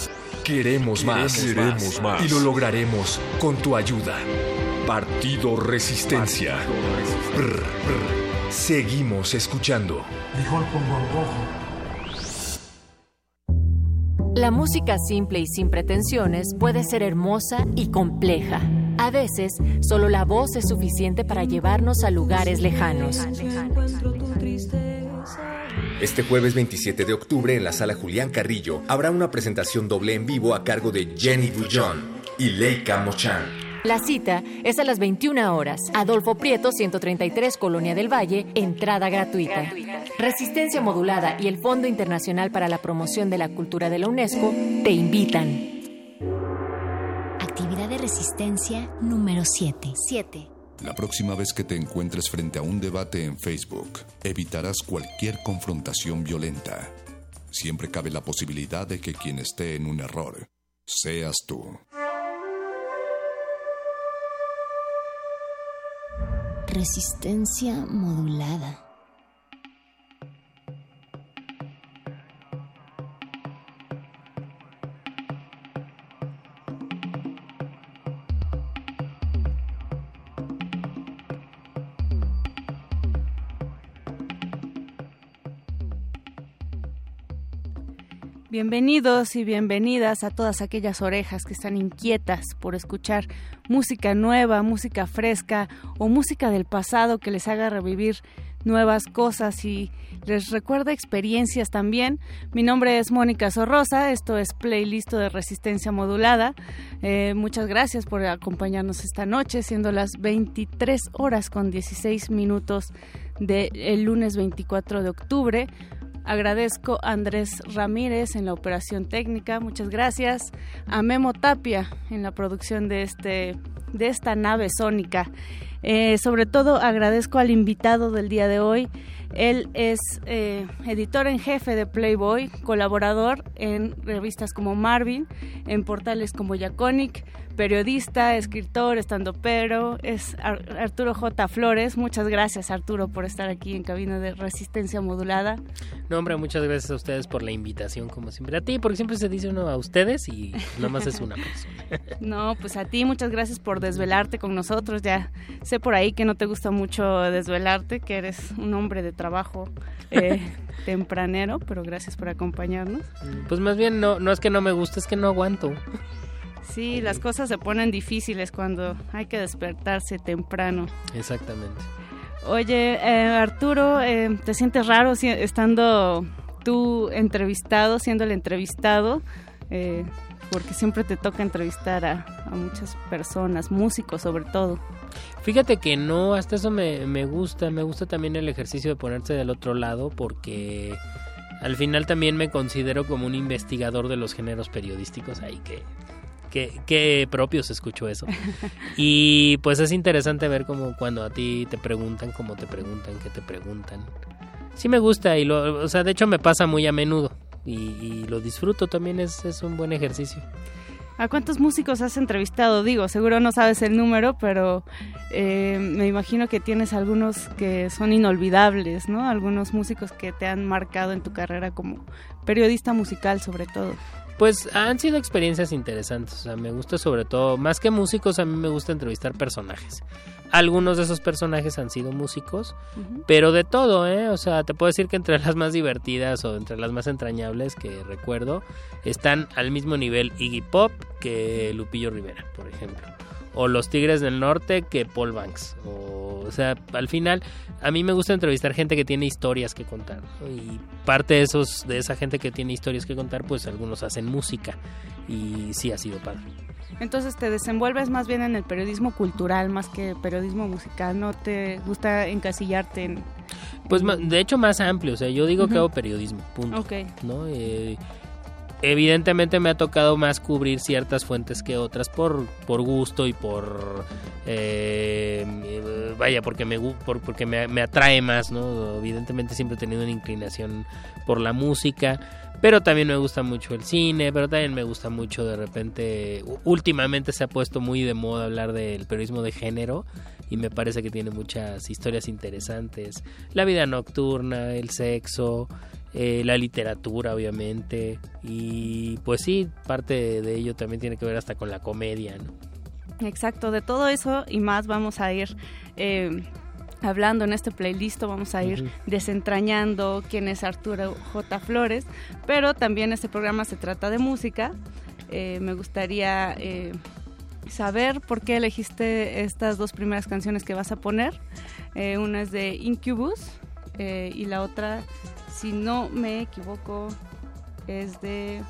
Queremos más. Queremos más. Y lo lograremos con tu ayuda. Partido Resistencia. Brr, brr. Seguimos escuchando. La música simple y sin pretensiones puede ser hermosa y compleja. A veces, solo la voz es suficiente para llevarnos a lugares lejanos. Este jueves 27 de octubre en la sala Julián Carrillo habrá una presentación doble en vivo a cargo de Jenny Bullón y Leica Mochan. La cita es a las 21 horas. Adolfo Prieto, 133, Colonia del Valle, entrada gratuita. Resistencia Modulada y el Fondo Internacional para la Promoción de la Cultura de la UNESCO te invitan. Actividad de resistencia número 7. 7. La próxima vez que te encuentres frente a un debate en Facebook, evitarás cualquier confrontación violenta. Siempre cabe la posibilidad de que quien esté en un error seas tú. Resistencia modulada. Bienvenidos y bienvenidas a todas aquellas orejas que están inquietas por escuchar música nueva, música fresca o música del pasado que les haga revivir nuevas cosas y les recuerda experiencias también. Mi nombre es Mónica Sorrosa, esto es Playlist de Resistencia Modulada. Eh, muchas gracias por acompañarnos esta noche, siendo las 23 horas con 16 minutos del lunes 24 de octubre. Agradezco a Andrés Ramírez en la operación técnica, muchas gracias. A Memo Tapia en la producción de, este, de esta nave sónica. Eh, sobre todo agradezco al invitado del día de hoy. Él es eh, editor en jefe de Playboy, colaborador en revistas como Marvin, en portales como Yaconic, periodista, escritor, estandopero, es Ar- Arturo J. Flores. Muchas gracias Arturo por estar aquí en cabina de resistencia modulada. No, hombre, muchas gracias a ustedes por la invitación, como siempre. A ti, porque siempre se dice uno a ustedes y nomás es una persona. <laughs> No, pues a ti muchas gracias por desvelarte con nosotros. Ya sé por ahí que no te gusta mucho desvelarte, que eres un hombre de trabajo eh, <laughs> tempranero, pero gracias por acompañarnos. Pues más bien, no, no es que no me guste, es que no aguanto. Sí, las cosas se ponen difíciles cuando hay que despertarse temprano. Exactamente. Oye, eh, Arturo, eh, ¿te sientes raro si- estando tú entrevistado, siendo el entrevistado? Eh, porque siempre te toca entrevistar a, a muchas personas, músicos sobre todo. Fíjate que no, hasta eso me, me gusta, me gusta también el ejercicio de ponerse del otro lado porque al final también me considero como un investigador de los géneros periodísticos, ahí que, que propios escucho eso. Y pues es interesante ver como cuando a ti te preguntan, cómo te preguntan, qué te preguntan. Sí me gusta y lo, o sea, de hecho me pasa muy a menudo y, y lo disfruto también, es, es un buen ejercicio. ¿A cuántos músicos has entrevistado? Digo, seguro no sabes el número, pero eh, me imagino que tienes algunos que son inolvidables, ¿no? Algunos músicos que te han marcado en tu carrera como periodista musical, sobre todo. Pues han sido experiencias interesantes, o sea, me gusta sobre todo, más que músicos, a mí me gusta entrevistar personajes. Algunos de esos personajes han sido músicos, pero de todo, ¿eh? O sea, te puedo decir que entre <laughs> las más divertidas o entre las más entrañables que recuerdo, están al mismo nivel Iggy Pop que Lupillo Rivera, por ejemplo. O los Tigres del Norte que Paul Banks. O, o sea, al final, a mí me gusta entrevistar gente que tiene historias que contar. ¿no? Y parte de, esos, de esa gente que tiene historias que contar, pues algunos hacen música. Y sí ha sido padre. Entonces te desenvuelves más bien en el periodismo cultural más que periodismo musical, ¿no te gusta encasillarte en... Pues de hecho más amplio, o sea, yo digo que hago periodismo, punto. Ok. ¿no? Eh, evidentemente me ha tocado más cubrir ciertas fuentes que otras por, por gusto y por eh, vaya porque me porque me, me atrae más no evidentemente siempre he tenido una inclinación por la música pero también me gusta mucho el cine pero también me gusta mucho de repente últimamente se ha puesto muy de moda hablar del periodismo de género y me parece que tiene muchas historias interesantes. La vida nocturna el sexo eh, la literatura obviamente y pues sí parte de ello también tiene que ver hasta con la comedia ¿no? Exacto, de todo eso y más vamos a ir eh, hablando en este playlist, vamos a ir desentrañando quién es Arturo J. Flores, pero también este programa se trata de música. Eh, me gustaría eh, saber por qué elegiste estas dos primeras canciones que vas a poner. Eh, una es de Incubus eh, y la otra, si no me equivoco, es de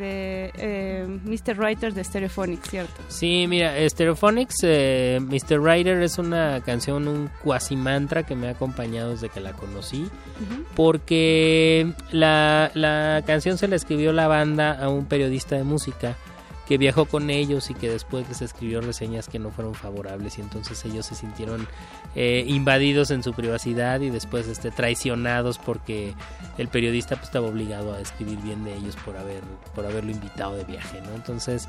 de eh, Mr. Writer de Stereophonic, ¿cierto? Sí, mira, Stereophonics, eh, Mr. Rider es una canción, un cuasi mantra que me ha acompañado desde que la conocí. Porque la, la canción se la escribió la banda a un periodista de música que viajó con ellos y que después les escribió reseñas que no fueron favorables y entonces ellos se sintieron eh, invadidos en su privacidad y después este, traicionados porque el periodista pues, estaba obligado a escribir bien de ellos por haber por haberlo invitado de viaje no entonces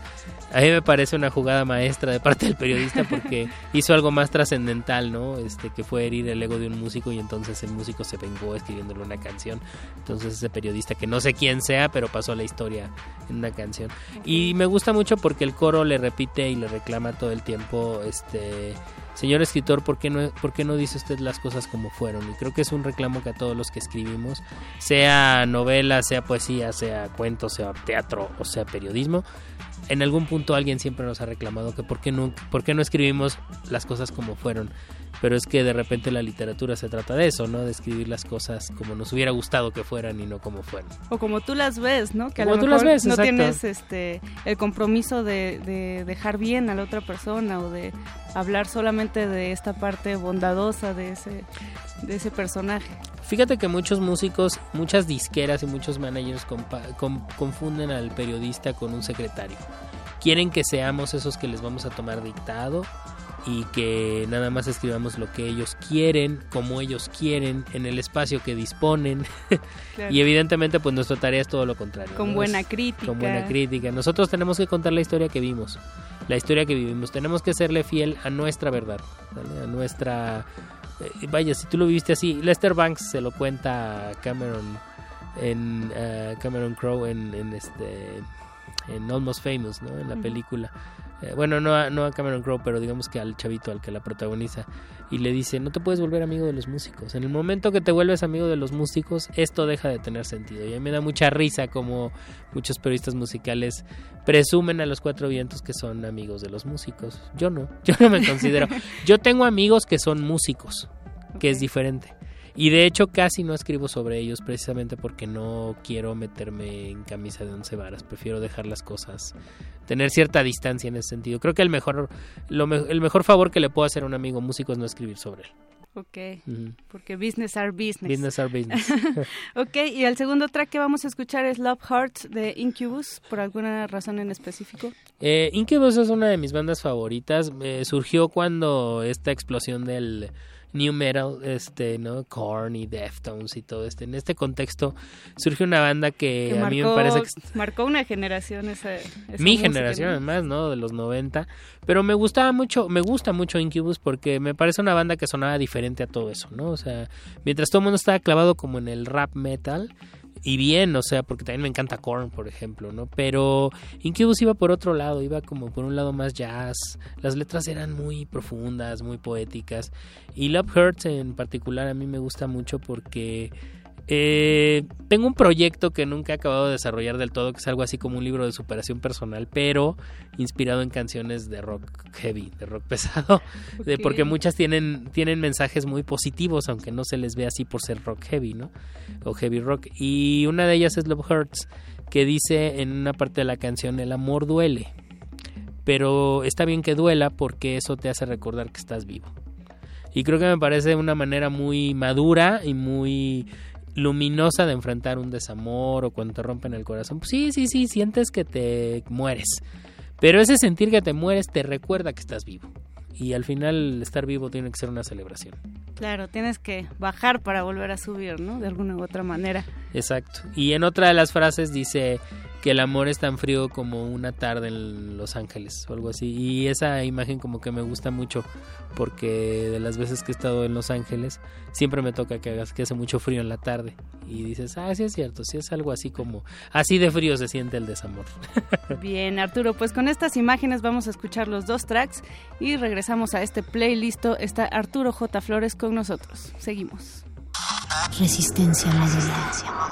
a mí me parece una jugada maestra de parte del periodista porque <laughs> hizo algo más trascendental no este que fue herir el ego de un músico y entonces el músico se vengó escribiéndole una canción. Entonces ese periodista que no sé quién sea pero pasó la historia en una canción. Y me gusta mucho porque el coro le repite y le reclama todo el tiempo este señor escritor por qué no por qué no dice usted las cosas como fueron y creo que es un reclamo que a todos los que escribimos sea novela sea poesía sea cuento sea teatro o sea periodismo en algún punto alguien siempre nos ha reclamado que por qué no, por qué no escribimos las cosas como fueron. Pero es que de repente la literatura se trata de eso, ¿no? De escribir las cosas como nos hubiera gustado que fueran y no como fueron. O como tú las ves, ¿no? Que a Como lo tú mejor las ves, no exacto. tienes este el compromiso de, de dejar bien a la otra persona o de hablar solamente de esta parte bondadosa de ese de ese personaje. Fíjate que muchos músicos, muchas disqueras y muchos managers confunden al periodista con un secretario. Quieren que seamos esos que les vamos a tomar dictado y que nada más escribamos lo que ellos quieren, como ellos quieren, en el espacio que disponen. <laughs> Claro. y evidentemente pues nuestra tarea es todo lo contrario. Con ¿no? buena crítica. Con buena crítica. Nosotros tenemos que contar la historia que vimos, la historia que vivimos. Tenemos que serle fiel a nuestra verdad, ¿vale? a nuestra... eh, vaya, si tú lo viviste así, Lester Banks se lo cuenta a Cameron en eh, Cameron Crowe en, en este en Almost Famous, ¿no? En la película. Eh, bueno, no a, no a Cameron Crowe, pero digamos que al chavito, al que la protagoniza. Y le dice, no te puedes volver amigo de los músicos. En el momento que te vuelves amigo de los músicos, esto deja de tener sentido. Y a mí me da mucha risa como muchos periodistas musicales presumen a los cuatro vientos que son amigos de los músicos. Yo no, <laughs> yo no me considero. Yo tengo amigos que son músicos, que es diferente. Y de hecho casi no escribo sobre ellos precisamente porque no quiero meterme en camisa de once varas. Prefiero dejar las cosas, tener cierta distancia en ese sentido. Creo que el mejor, lo me- el mejor favor que le puedo hacer a un amigo músico es no escribir sobre él. Ok, porque business are business. Business are business. <laughs> ok, y el segundo track que vamos a escuchar es Love Hearts de Incubus, por alguna razón en específico. Eh, Incubus es una de mis bandas favoritas. Eh, surgió cuando esta explosión del new metal, este, ¿no? Korn y Deftones y todo este. En este contexto surge una banda que, que a mí me parece que marcó una generación esa, esa mi generación además, ¿no? De los 90. Pero me gustaba mucho, me gusta mucho Incubus porque me parece una banda que sonaba diferente a todo eso, ¿no? O sea, mientras todo el mundo estaba clavado como en el rap metal, y bien, o sea, porque también me encanta Korn, por ejemplo, ¿no? Pero Incubus iba por otro lado, iba como por un lado más jazz. Las letras eran muy profundas, muy poéticas. Y Love Hurts en particular a mí me gusta mucho porque eh, tengo un proyecto que nunca he acabado de desarrollar del todo, que es algo así como un libro de superación personal, pero inspirado en canciones de rock heavy, de rock <laughs> pesado, de- porque muchas tienen, tienen mensajes muy positivos, aunque no se les ve así por ser rock heavy, ¿no? O heavy rock. Y una de ellas es Love Hurts, que dice en una parte de la canción, el amor duele, pero está bien que duela porque eso te hace recordar que estás vivo. Y creo que me parece una manera muy madura y muy luminosa de enfrentar un desamor o cuando te rompen el corazón. Pues sí, sí, sí, sientes que te mueres. Pero ese sentir que te mueres te recuerda que estás vivo. Y al final estar vivo tiene que ser una celebración. Claro, tienes que bajar para volver a subir, ¿no? De alguna u otra manera. Exacto. Y en otra de las frases dice que el amor es tan frío como una tarde en Los Ángeles o algo así. Y esa imagen como que me gusta mucho porque de las veces que he estado en Los Ángeles siempre me toca que hagas que hace mucho frío en la tarde y dices, ah, sí es cierto, sí es algo así como así de frío se siente el desamor. <laughs> Bien, Arturo, pues con estas imágenes vamos a escuchar los dos tracks y regresamos a este playlist. Está Arturo J. Flores con nosotros. Seguimos. Resistencia modulada.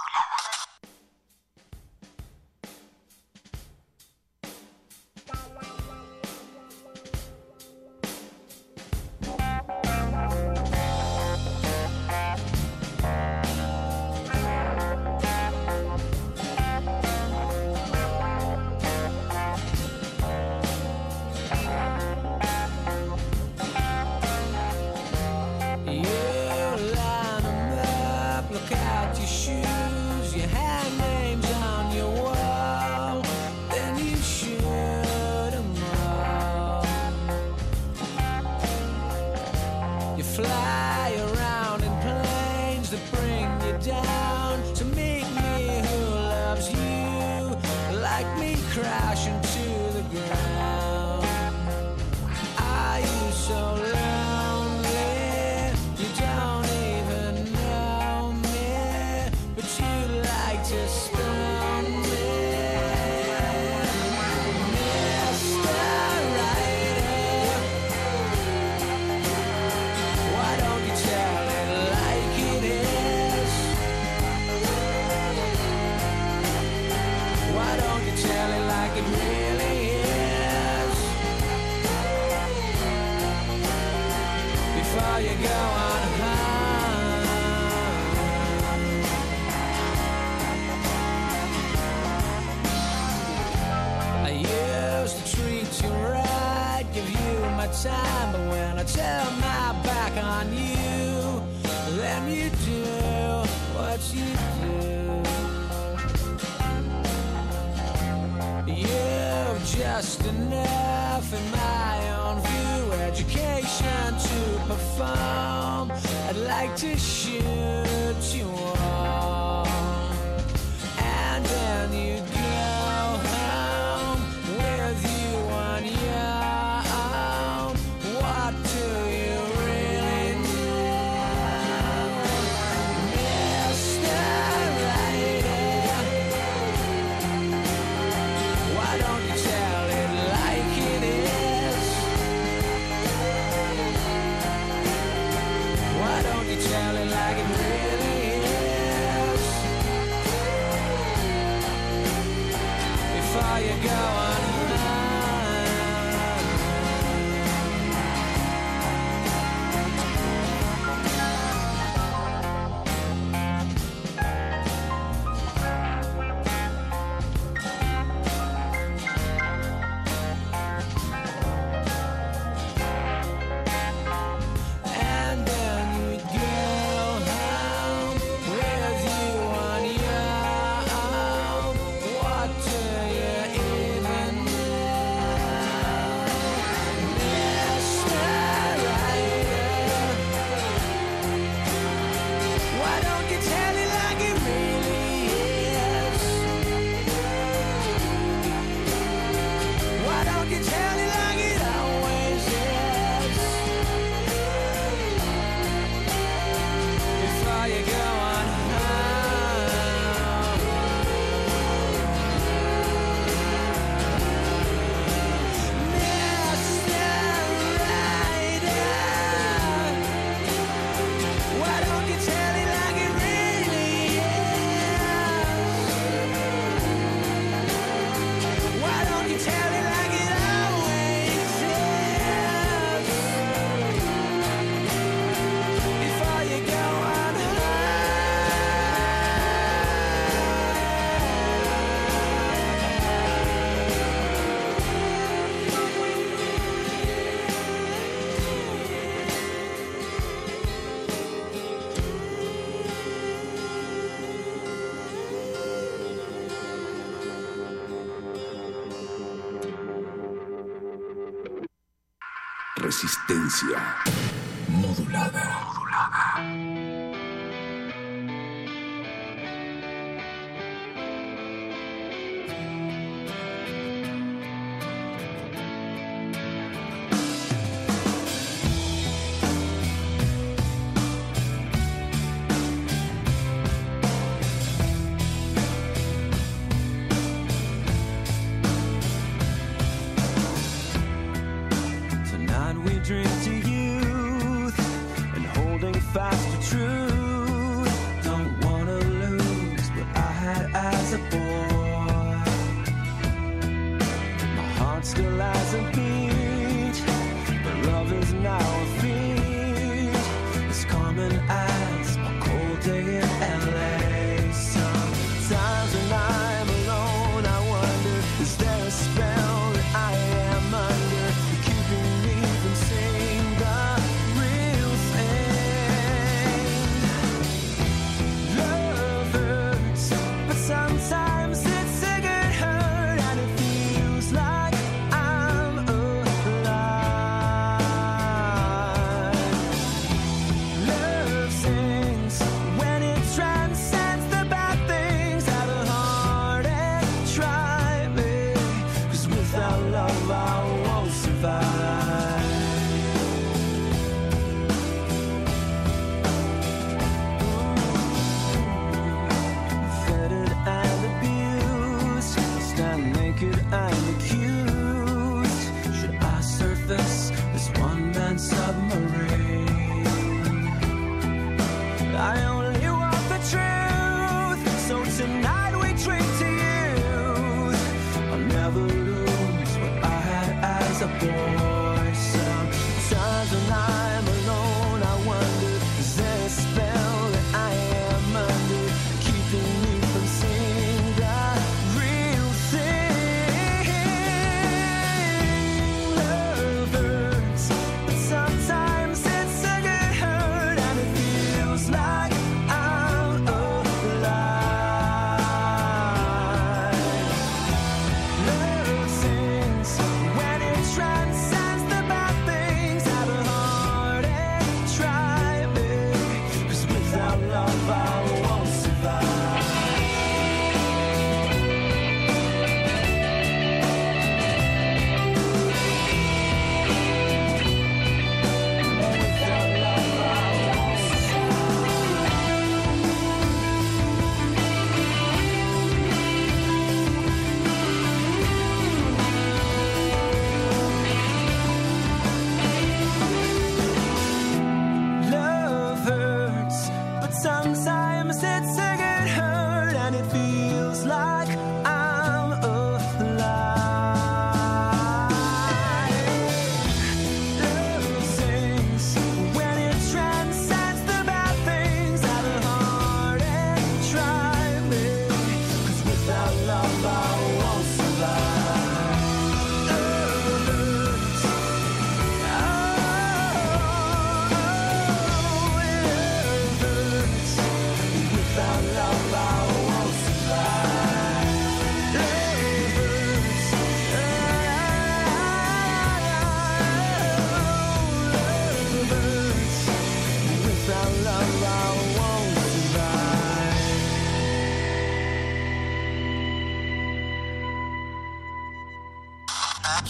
In my own view, education to perform. I'd like to shoot you all,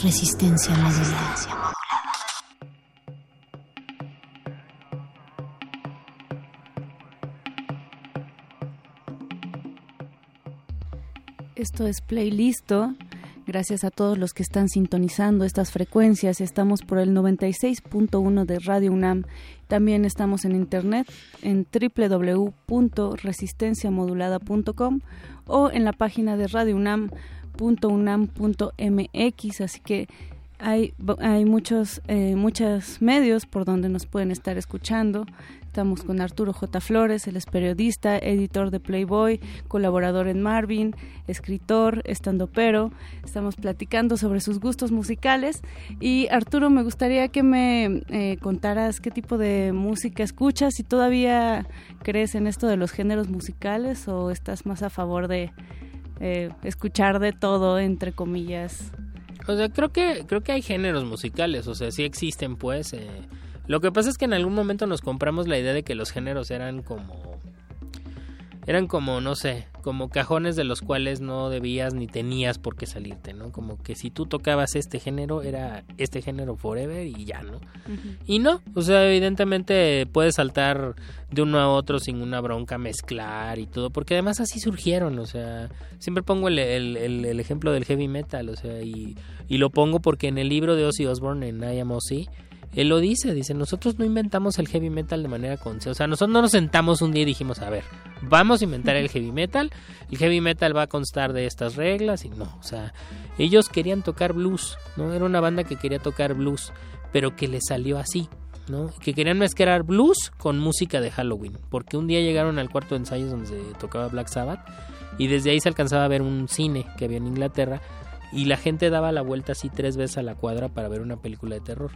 Resistencia modulada. Esto es Playlisto. Gracias a todos los que están sintonizando estas frecuencias. Estamos por el 96.1 de Radio UNAM. También estamos en internet en www.resistenciamodulada.com o en la página de radiounam.unam.mx. Así que hay, hay muchos, eh, muchos medios por donde nos pueden estar escuchando. Estamos con Arturo J. Flores, él es periodista, editor de Playboy, colaborador en Marvin, escritor, pero Estamos platicando sobre sus gustos musicales. Y Arturo, me gustaría que me eh, contaras qué tipo de música escuchas, si todavía crees en esto de los géneros musicales o estás más a favor de eh, escuchar de todo, entre comillas. O sea, creo que creo que hay géneros musicales, o sea, sí existen, pues. Eh, lo que pasa es que en algún momento nos compramos la idea de que los géneros eran como eran como, no sé, como cajones de los cuales no debías ni tenías por qué salirte, ¿no? Como que si tú tocabas este género, era este género forever y ya, ¿no? Y no, o sea, evidentemente puedes saltar de uno a otro sin una bronca, mezclar y todo, porque además así surgieron, o sea, siempre pongo el, el, el, ejemplo del heavy metal, o sea, y, y, lo pongo porque en el libro de Ozzy Osbourne, en I Am Ozzy, él lo dice, dice, nosotros no inventamos el heavy metal de manera consciente. O sea, nosotros no nos sentamos un día y dijimos, a ver, vamos a inventar el heavy metal. El heavy metal va a constar de estas reglas y no. O sea, ellos querían tocar blues, ¿no? Era una banda que quería tocar blues, pero que le salió así. ¿no? Que querían mezclar blues con música de Halloween, porque un día llegaron al cuarto de ensayos donde se tocaba Black Sabbath y desde ahí se alcanzaba a ver un cine que había en Inglaterra y la gente daba la vuelta así tres veces a la cuadra para ver una película de terror.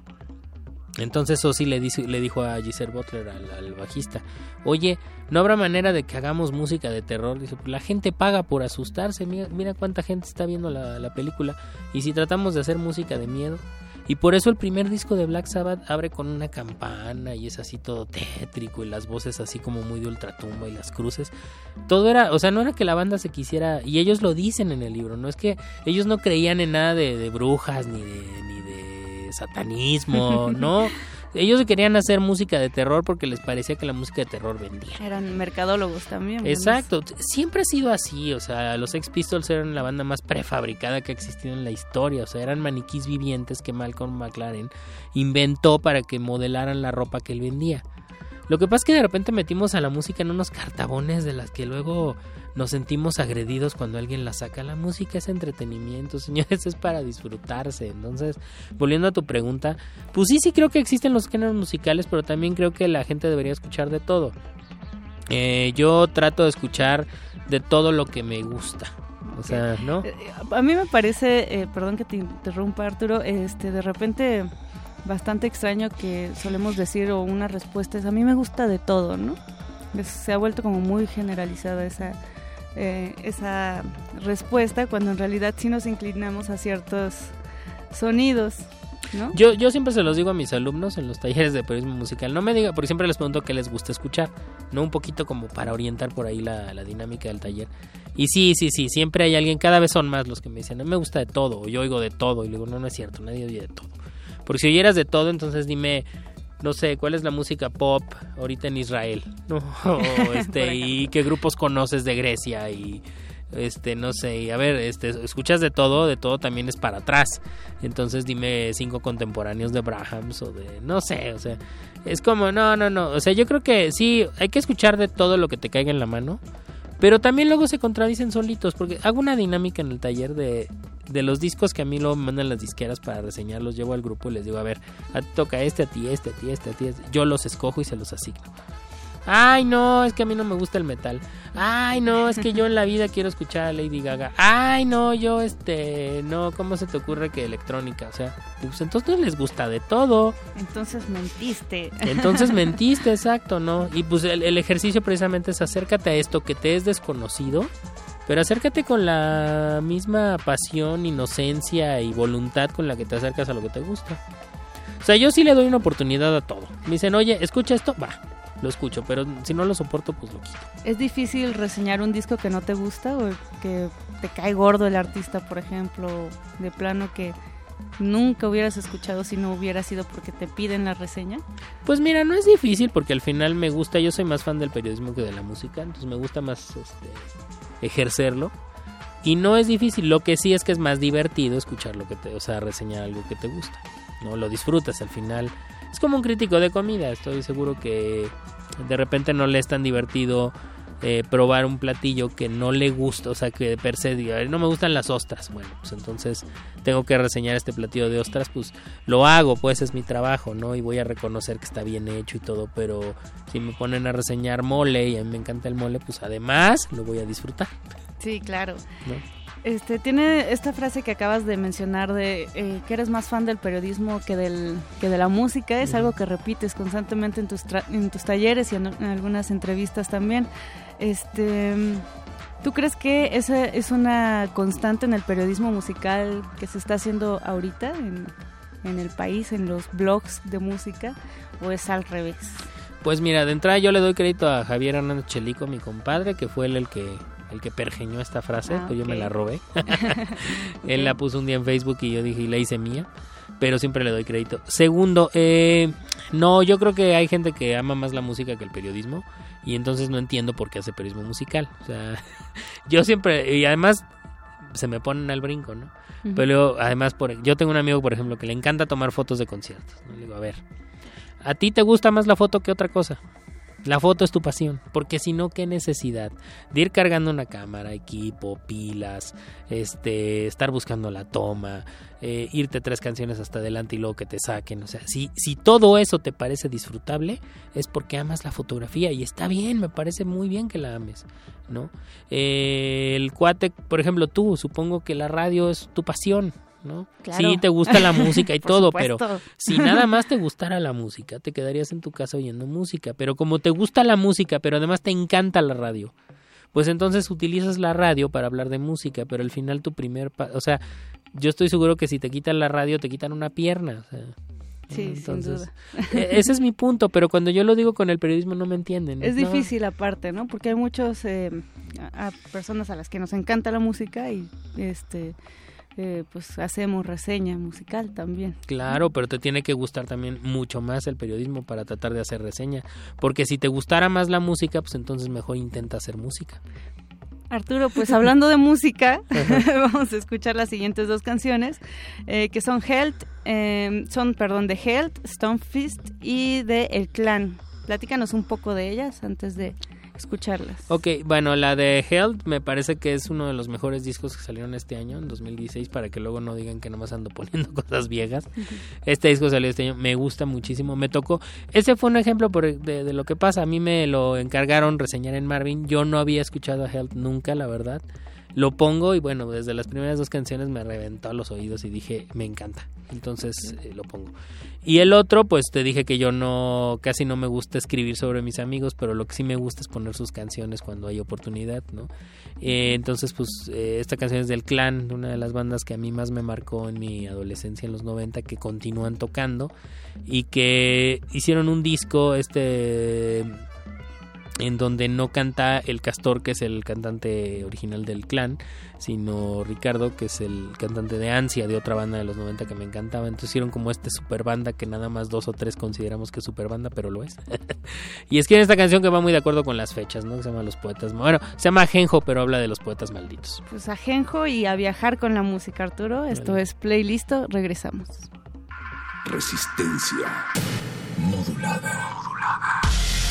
Entonces Ozzy le, le dijo a Giselle Butler, al, bajista, oye, ¿no habrá manera de que hagamos música de terror? Dice, pues la gente paga por asustarse, mira, cuánta gente está viendo la, película. Y si tratamos de hacer música de miedo, y por eso el primer disco de Black Sabbath abre con una campana y es así todo tétrico y las voces así como muy de ultratumba y las cruces. Todo era, o sea, no era que la banda se quisiera, y ellos lo dicen en el libro, no es que ellos no creían en nada de, brujas ni de, ni satanismo, ¿no? Ellos querían hacer música de terror porque les parecía que la música de terror vendía. Eran mercadólogos también. Exacto, siempre ha sido así, o sea, los Ex Pistols eran la banda más prefabricada que ha existido en la historia, o sea, eran maniquís vivientes que Malcolm McLaren inventó para que modelaran la ropa que él vendía. Lo que pasa es que de repente metimos a la música en unos cartabones de las que luego nos sentimos agredidos cuando alguien la saca. La música es entretenimiento, <laughs> señores, es para disfrutarse. Entonces, volviendo a tu pregunta, pues sí, sí creo que existen los géneros musicales, pero también creo que la gente debería escuchar de todo. Eh, yo trato de escuchar de todo lo que me gusta. O sea, ¿no? Eh, a mí me parece, eh, perdón que te interrumpa Arturo, este, de repente bastante extraño que solemos decir o una respuesta es a mí me gusta de todo, ¿no? se ha vuelto como muy generalizada esa, eh, esa respuesta cuando en realidad sí nos inclinamos a ciertos sonidos. ¿No? Yo, yo siempre se los digo a mis alumnos en los talleres de periodismo musical. No me diga, porque siempre les pregunto qué les gusta escuchar, ¿no? Un poquito como para orientar por ahí la, la, dinámica del taller. Y sí, sí, sí, siempre hay alguien, cada vez son más los que me dicen, a mí me gusta de todo, o yo oigo de todo. Y le digo, no, no es cierto, nadie oye de todo. Porque si oyeras de todo, entonces dime, no sé, cuál es la música pop ahorita en Israel, <laughs> ¿no? O <laughs> este, y qué grupos conoces de Grecia y este, no sé, a ver, este, escuchas de todo, de todo también es para atrás. Entonces dime cinco contemporáneos de Brahms o de, no sé, o sea, es como, no, no, no, o sea, yo creo que sí, hay que escuchar de todo lo que te caiga en la mano. Pero también luego se contradicen solitos, porque hago una dinámica en el taller de, de los discos que a mí luego me mandan las disqueras para reseñarlos, llevo al grupo y les digo, a ver, a ti toca este, a ti este, a ti este, a ti este. Yo los escojo y se los asigno. Ay, no, es que a mí no me gusta el metal. Ay, no, es que yo en la vida quiero escuchar a Lady Gaga. Ay, no, yo este, no, ¿cómo se te ocurre que electrónica? O sea, pues entonces les gusta de todo. Entonces mentiste. Entonces <laughs> mentiste, exacto, ¿no? Y pues el, el ejercicio precisamente es acércate a esto que te es desconocido pero acércate con la misma pasión, inocencia y voluntad con la que te acercas a lo que te gusta. O sea, yo sí le doy una oportunidad a todo. Me dicen, oye, escucha esto, va, lo escucho, pero si no lo soporto, pues lo quito. ¿Es difícil reseñar un disco que no te gusta o que te cae gordo el artista, por ejemplo, de plano que nunca hubieras escuchado si no hubiera sido porque te piden la reseña? Pues mira, no es difícil porque al final me gusta, yo soy más fan del periodismo que de la música, entonces me gusta más este, ejercerlo. Y no es difícil, lo que sí es que es más divertido escuchar lo que te, o sea, reseñar algo que te gusta. No lo disfrutas al final. Es como un crítico de comida, estoy seguro que de repente no le es tan divertido eh, probar un platillo que no le gusta, o sea, que per se diga, "Ay, no me gustan las ostras. Bueno, pues entonces tengo que reseñar este platillo de ostras, pues lo hago, pues es mi trabajo, ¿no? Y voy a reconocer que está bien hecho y todo, pero si me ponen a reseñar mole y a mí me encanta el mole, pues además lo voy a disfrutar, Sí, claro. ¿no? Este, tiene esta frase que acabas de mencionar de eh, que eres más fan del periodismo que del que de la música es algo que repites constantemente en tus tra- en tus talleres y en, en algunas entrevistas también. Este, ¿tú crees que esa es una constante en el periodismo musical que se está haciendo ahorita en, en el país, en los blogs de música, o es al revés? Pues mira, de entrada yo le doy crédito a Javier Hernández Chelico, mi compadre, que fue él el que el que pergeñó esta frase, Ah, pues yo me la robé. <laughs> Él la puso un día en Facebook y yo dije, y la hice mía, pero siempre le doy crédito. Segundo, eh, no, yo creo que hay gente que ama más la música que el periodismo y entonces no entiendo por qué hace periodismo musical. O sea, <laughs> yo siempre, y además se me ponen al brinco, ¿no? Pero luego, además, por, yo tengo un amigo, por ejemplo, que le encanta tomar fotos de conciertos. ¿no? Le digo, a ver, ¿a ti te gusta más la foto que otra cosa? La foto es tu pasión, porque si no, qué necesidad de ir cargando una cámara, equipo, pilas, este, estar buscando la toma, eh, irte tres canciones hasta adelante y luego que te saquen. O sea, si, si todo eso te parece disfrutable, es porque amas la fotografía y está bien, me parece muy bien que la ames, ¿no? Eh, el cuate, por ejemplo, tú, supongo que la radio es tu pasión. ¿No? Claro. Sí, te gusta la música y <laughs> todo, supuesto. pero si nada más te gustara la música, te quedarías en tu casa oyendo música. Pero como te gusta la música, pero además te encanta la radio, pues entonces utilizas la radio para hablar de música, pero al final tu primer... pa- o sea, yo estoy seguro que si te quitan la radio, te quitan una pierna. o sea, ¿no? Sí, sin duda. e- Ese es mi punto, pero cuando yo lo digo con el periodismo no me entienden. Es No. difícil aparte, ¿no? Porque hay muchos eh, a, a personas a las que nos encanta la música y este eh, pues hacemos reseña musical también. Claro, pero te tiene que gustar también mucho más el periodismo para tratar de hacer reseña. Porque si te gustara más la música, pues entonces mejor intenta hacer música. Arturo, pues hablando de música, <laughs> vamos a escuchar las siguientes dos canciones, eh, que son Health, eh, son, perdón, de Health, Stonefist y de El Clan. Platícanos un poco de ellas antes de escucharlas. Ok, bueno, la de Health me parece que es uno de los mejores discos que salieron este año, en 2016, para que luego no digan que nomás ando poniendo <laughs> cosas viejas. Este disco salió este año, me gusta muchísimo, me tocó. Ese fue un ejemplo por- de, de lo que pasa. A mí me lo encargaron reseñar en Marvin. Yo no había escuchado a Health nunca, la verdad. Lo pongo y bueno, desde las primeras dos canciones me reventó a los oídos y dije, me encanta. Entonces eh, lo pongo. Y el otro, pues te dije que yo no, casi no me gusta escribir sobre mis amigos, pero lo que sí me gusta es poner sus canciones cuando hay oportunidad, ¿no? Eh, entonces, pues eh, esta canción es del Clan, una de las bandas que a mí más me marcó en mi adolescencia en los 90, que continúan tocando y que hicieron un disco, este en donde no canta el Castor, que es el cantante original del clan, sino Ricardo, que es el cantante de Ansia, de otra banda de los 90 que me encantaba. Entonces hicieron como este super banda que nada más dos o tres consideramos que es super banda, pero lo es. <laughs> y es que en esta canción que va muy de acuerdo con las fechas, ¿no? Que se llama Los Poetas. Bueno, se llama Genjo, pero habla de los poetas malditos. Pues a Genjo y a viajar con la música, Arturo. Esto es Playlisto, regresamos. Resistencia modulada. And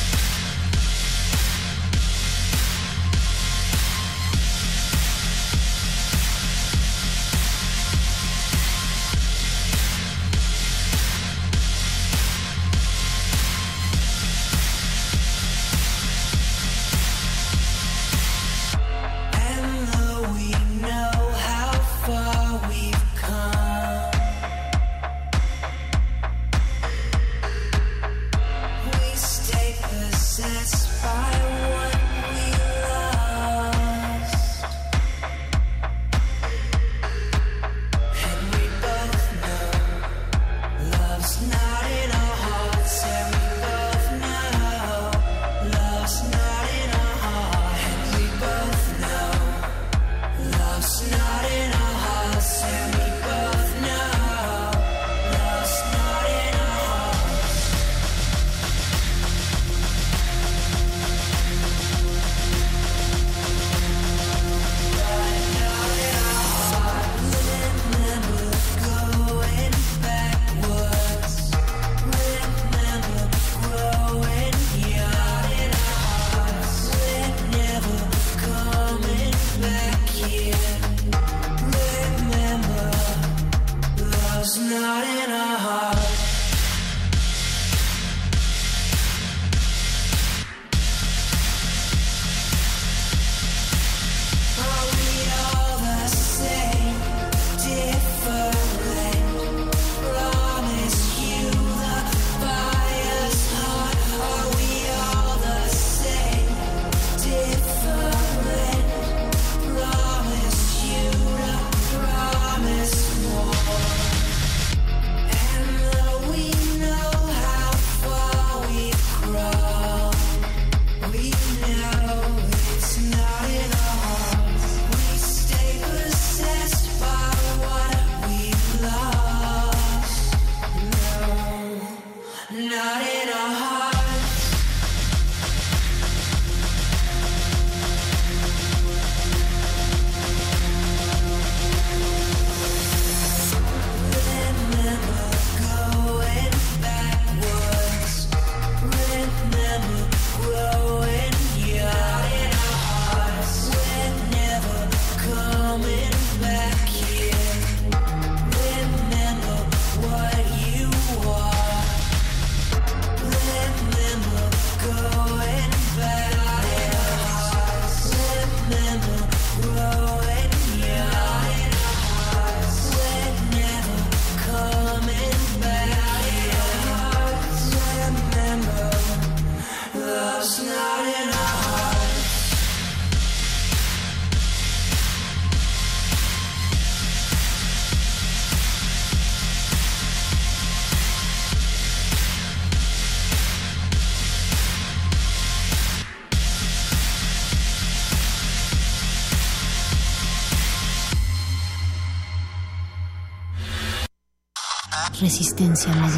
resistencia a las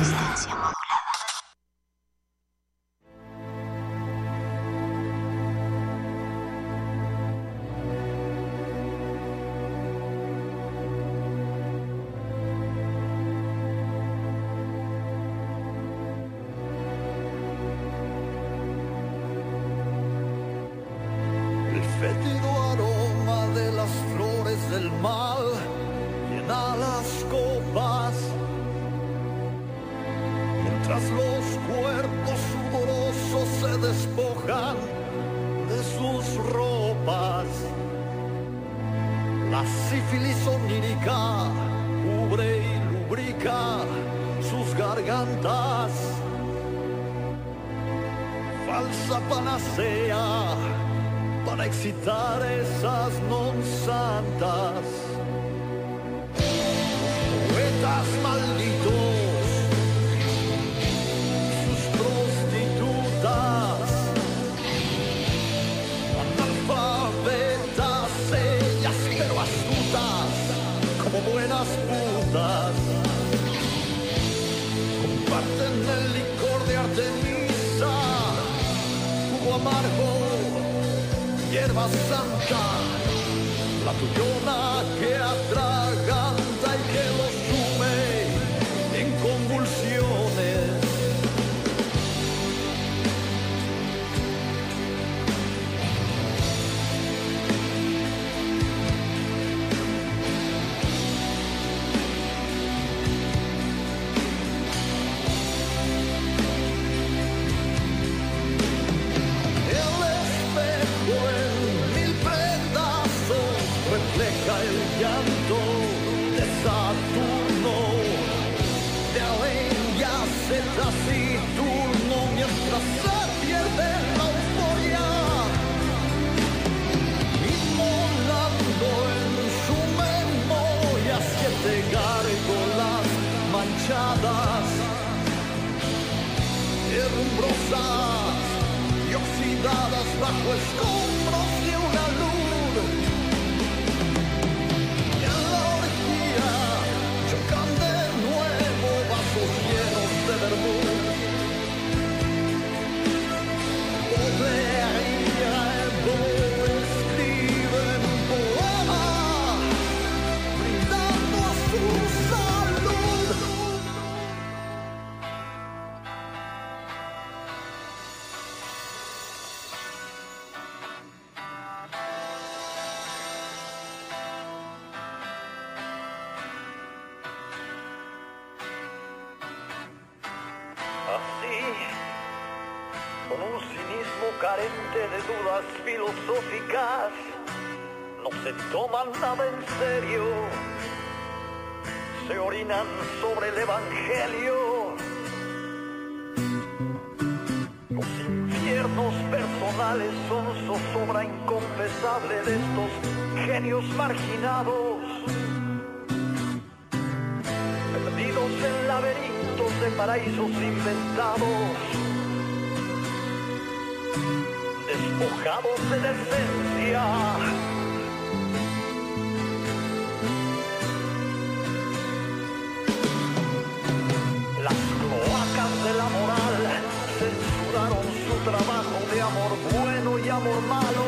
carente de dudas filosóficas, no se toman nada en serio, se orinan sobre el Evangelio. Los infiernos personales son zozobra inconfesable de estos genios marginados, perdidos en laberintos de paraísos inventados. cabos de decencia. Las cloacas de la moral censuraron su trabajo de amor bueno y amor malo.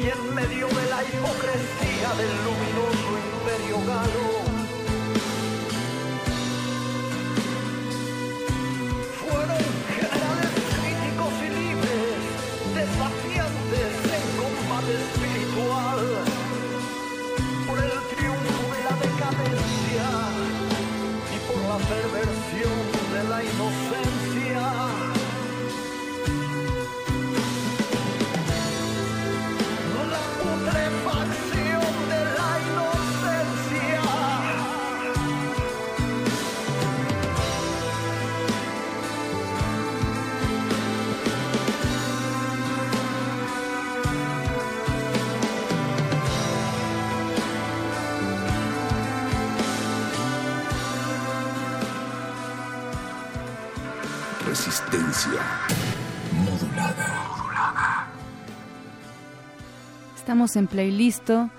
Y en medio de la hipocresía del luminoso imperio galo. En Playlisto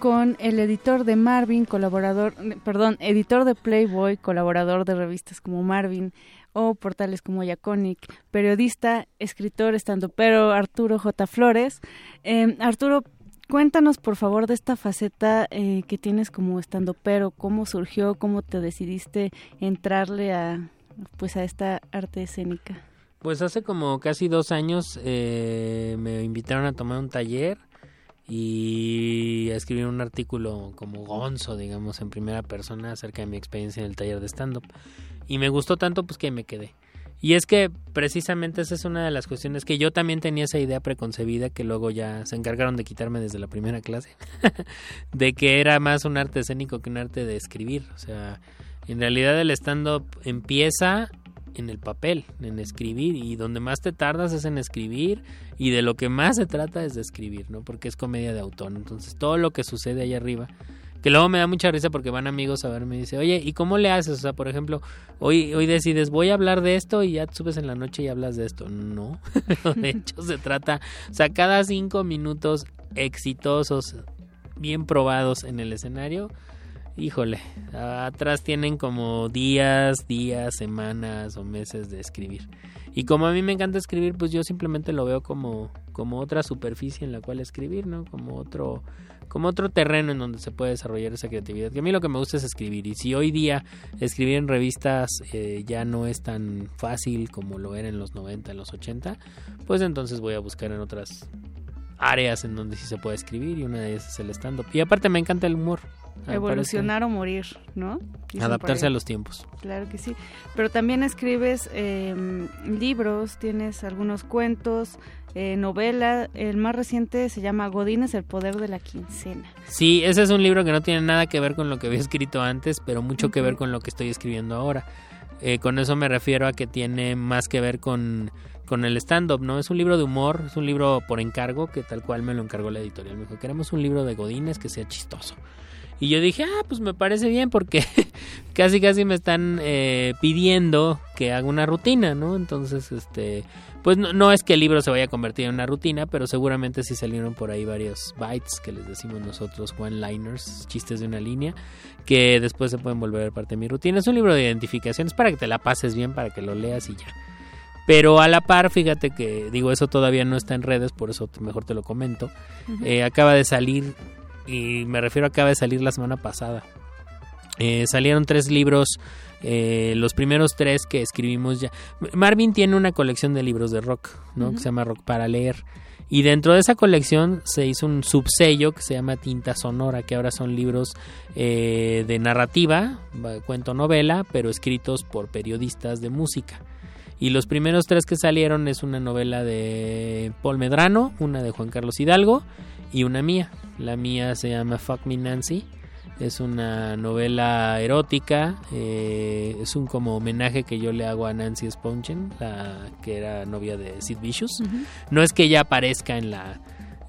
con el editor de Marvin, colaborador, perdón, editor de Playboy, colaborador de revistas como Marvin o portales como Yaconic, periodista, escritor, estando pero Arturo J. Flores. Eh, Arturo, cuéntanos por favor de esta faceta eh, que tienes como estando pero, cómo surgió, cómo te decidiste entrarle a pues a esta arte escénica. Pues hace como casi dos años eh, me invitaron a tomar un taller y escribir un artículo como gonzo, digamos, en primera persona acerca de mi experiencia en el taller de stand-up. Y me gustó tanto pues que me quedé. Y es que precisamente esa es una de las cuestiones que yo también tenía esa idea preconcebida que luego ya se encargaron de quitarme desde la primera clase, <laughs> de que era más un arte escénico que un arte de escribir. O sea, en realidad el stand-up empieza en el papel, en escribir, y donde más te tardas es en escribir, y de lo que más se trata es de escribir, ¿no? Porque es comedia de autor. Entonces, todo lo que sucede ahí arriba, que luego me da mucha risa porque van amigos a verme y dice, oye, ¿y cómo le haces? O sea, por ejemplo, hoy, hoy decides, voy a hablar de esto y ya te subes en la noche y hablas de esto. <laughs> No, de hecho se trata, o sea, cada cinco minutos exitosos, bien probados en el escenario, híjole, atrás tienen como días, días, semanas o meses de escribir. Y como a mí me encanta escribir, pues yo simplemente lo veo como, como otra superficie en la cual escribir, ¿no? Como otro, como otro terreno en donde se puede desarrollar esa creatividad. Que a mí lo que me gusta es escribir. Y si hoy día escribir en revistas eh, ya no es tan fácil como lo era en los 90, en los 80, pues entonces voy a buscar en otras áreas en donde sí se puede escribir y una de ellas es el stand-up. Y aparte me encanta el humor. Evolucionar o morir, ¿no? Dicen Adaptarse a los tiempos. Claro que sí. Pero también escribes eh, libros, tienes algunos cuentos, eh, novela. El más reciente se llama Godines, el poder de la quincena. Sí, ese es un libro que no tiene nada que ver con lo que había escrito antes, pero mucho que ver con lo que estoy escribiendo ahora. Eh, con eso me refiero a que tiene más que ver con, con el stand-up, ¿no? Es un libro de humor, es un libro por encargo, que tal cual me lo encargó la editorial. Me dijo, queremos un libro de Godines que sea chistoso. Y yo dije, ah, pues me parece bien porque <laughs> casi casi me están eh, pidiendo que haga una rutina, ¿no? Entonces, este, pues no, no es que el libro se vaya a convertir en una rutina, pero seguramente sí salieron por ahí varios bytes que les decimos nosotros, one-liners, chistes de una línea, que después se pueden volver parte de mi rutina. Es un libro de identificaciones para que te la pases bien, para que lo leas y ya. Pero a la par, fíjate que, digo, eso todavía no está en redes, por eso mejor te lo comento. Eh, acaba de salir, y me refiero a acaba de salir la semana pasada. Eh, salieron tres libros, eh, los primeros tres que escribimos ya. Marvin tiene una colección de libros de rock, ¿no? Que se llama Rock para leer. Y dentro de esa colección se hizo un subsello que se llama Tinta Sonora, que ahora son libros eh, de narrativa, va- cuento novela, pero escritos por periodistas de música. Y los primeros tres que salieron es una novela de Paul Medrano, una de Juan Carlos Hidalgo y una mía. La mía se llama Fuck Me Nancy. Es una novela erótica, eh, es un como homenaje que yo le hago a Nancy Spongen, la que era novia de Sid Vicious. No es que ella aparezca en la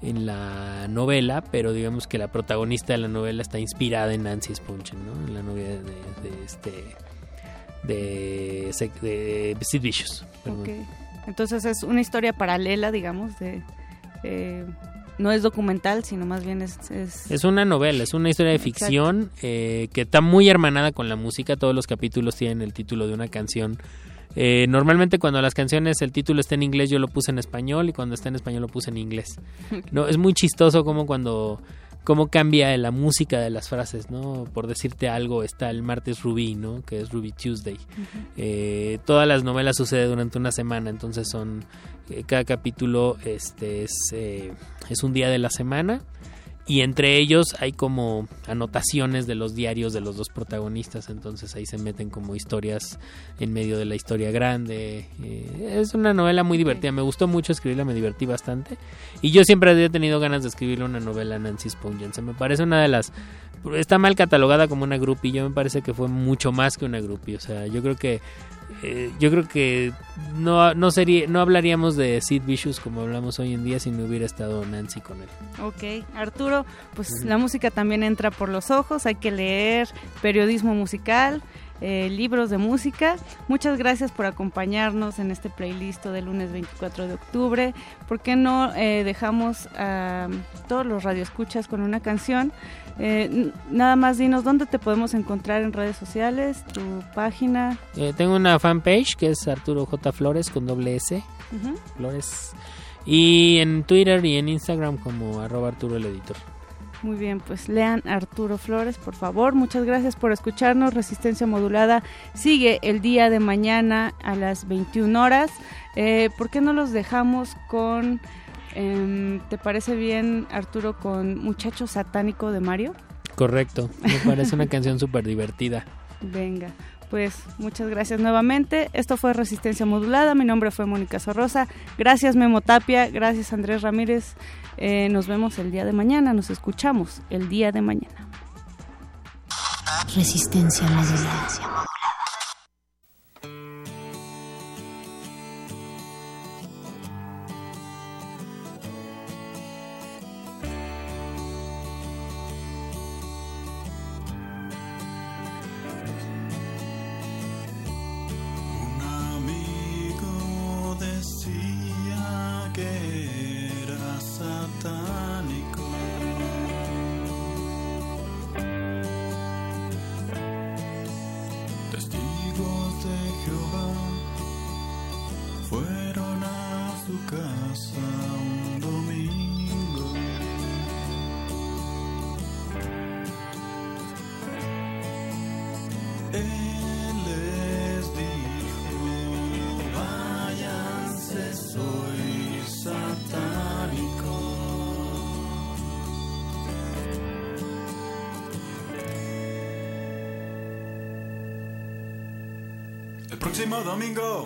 en la novela, pero digamos que la protagonista de la novela está inspirada en Nancy Spongen, ¿no? En la novia de, de este de, de Sid Vicious. perdón. Ok. Entonces es una historia paralela, digamos, de... eh, no es documental, sino más bien es... es- Es una novela, es una historia de ficción eh, que está muy hermanada con la música. Todos los capítulos tienen el título de una canción. Eh, normalmente cuando las canciones el título está en inglés yo lo puse en español y cuando está en español lo puse en inglés. <laughs> No, es muy chistoso como cuando cómo cambia la música de las frases, ¿no? Por decirte algo, está el martes Ruby, ¿no? Que es Ruby Tuesday. Eh, todas las novelas suceden durante una semana, entonces son eh, cada capítulo este es, eh, es un día de la semana y entre ellos hay como anotaciones de los diarios de los dos protagonistas, entonces ahí se meten como historias en medio de la historia grande. Eh, es una novela muy divertida, me gustó mucho escribirla, me divertí bastante. Y yo siempre había tenido ganas de escribirle una novela a Nancy Spungen. me parece una de las... Está mal catalogada como una groupie, yo me parece que fue mucho más que una groupie, o sea, yo creo que eh, yo creo que no, no sería no hablaríamos de Sid Vicious como hablamos hoy en día si no hubiera estado Nancy con él. Ok, Arturo, pues la música también entra por los ojos, hay que leer periodismo musical, eh, libros de música. Muchas gracias por acompañarnos en este playlist del lunes 24 de octubre. ¿Por qué no eh, dejamos a todos los radioescuchas con una canción? Eh, nada más dinos dónde te podemos encontrar en redes sociales, tu página. Eh, tengo una fanpage que es Arturo J. Flores con doble S. Flores. Y en Twitter y en Instagram como arroba Arturo el editor. Muy bien, pues lean Arturo Flores, por favor. Muchas gracias por escucharnos. Resistencia Modulada sigue el día de mañana a las 21 horas. Eh, ¿Por qué no los dejamos con, em, ¿te parece bien, Arturo, con Muchacho Satánico de Mario? Correcto. Me parece una <laughs> canción súper divertida. Venga, pues muchas gracias nuevamente. Esto fue Resistencia Modulada. Mi nombre fue Mónica Sorrosa. Gracias Memo Tapia. Gracias Andrés Ramírez. Eh, nos vemos el día de mañana. Nos escuchamos el día de mañana. Resistencia modulada. Domingo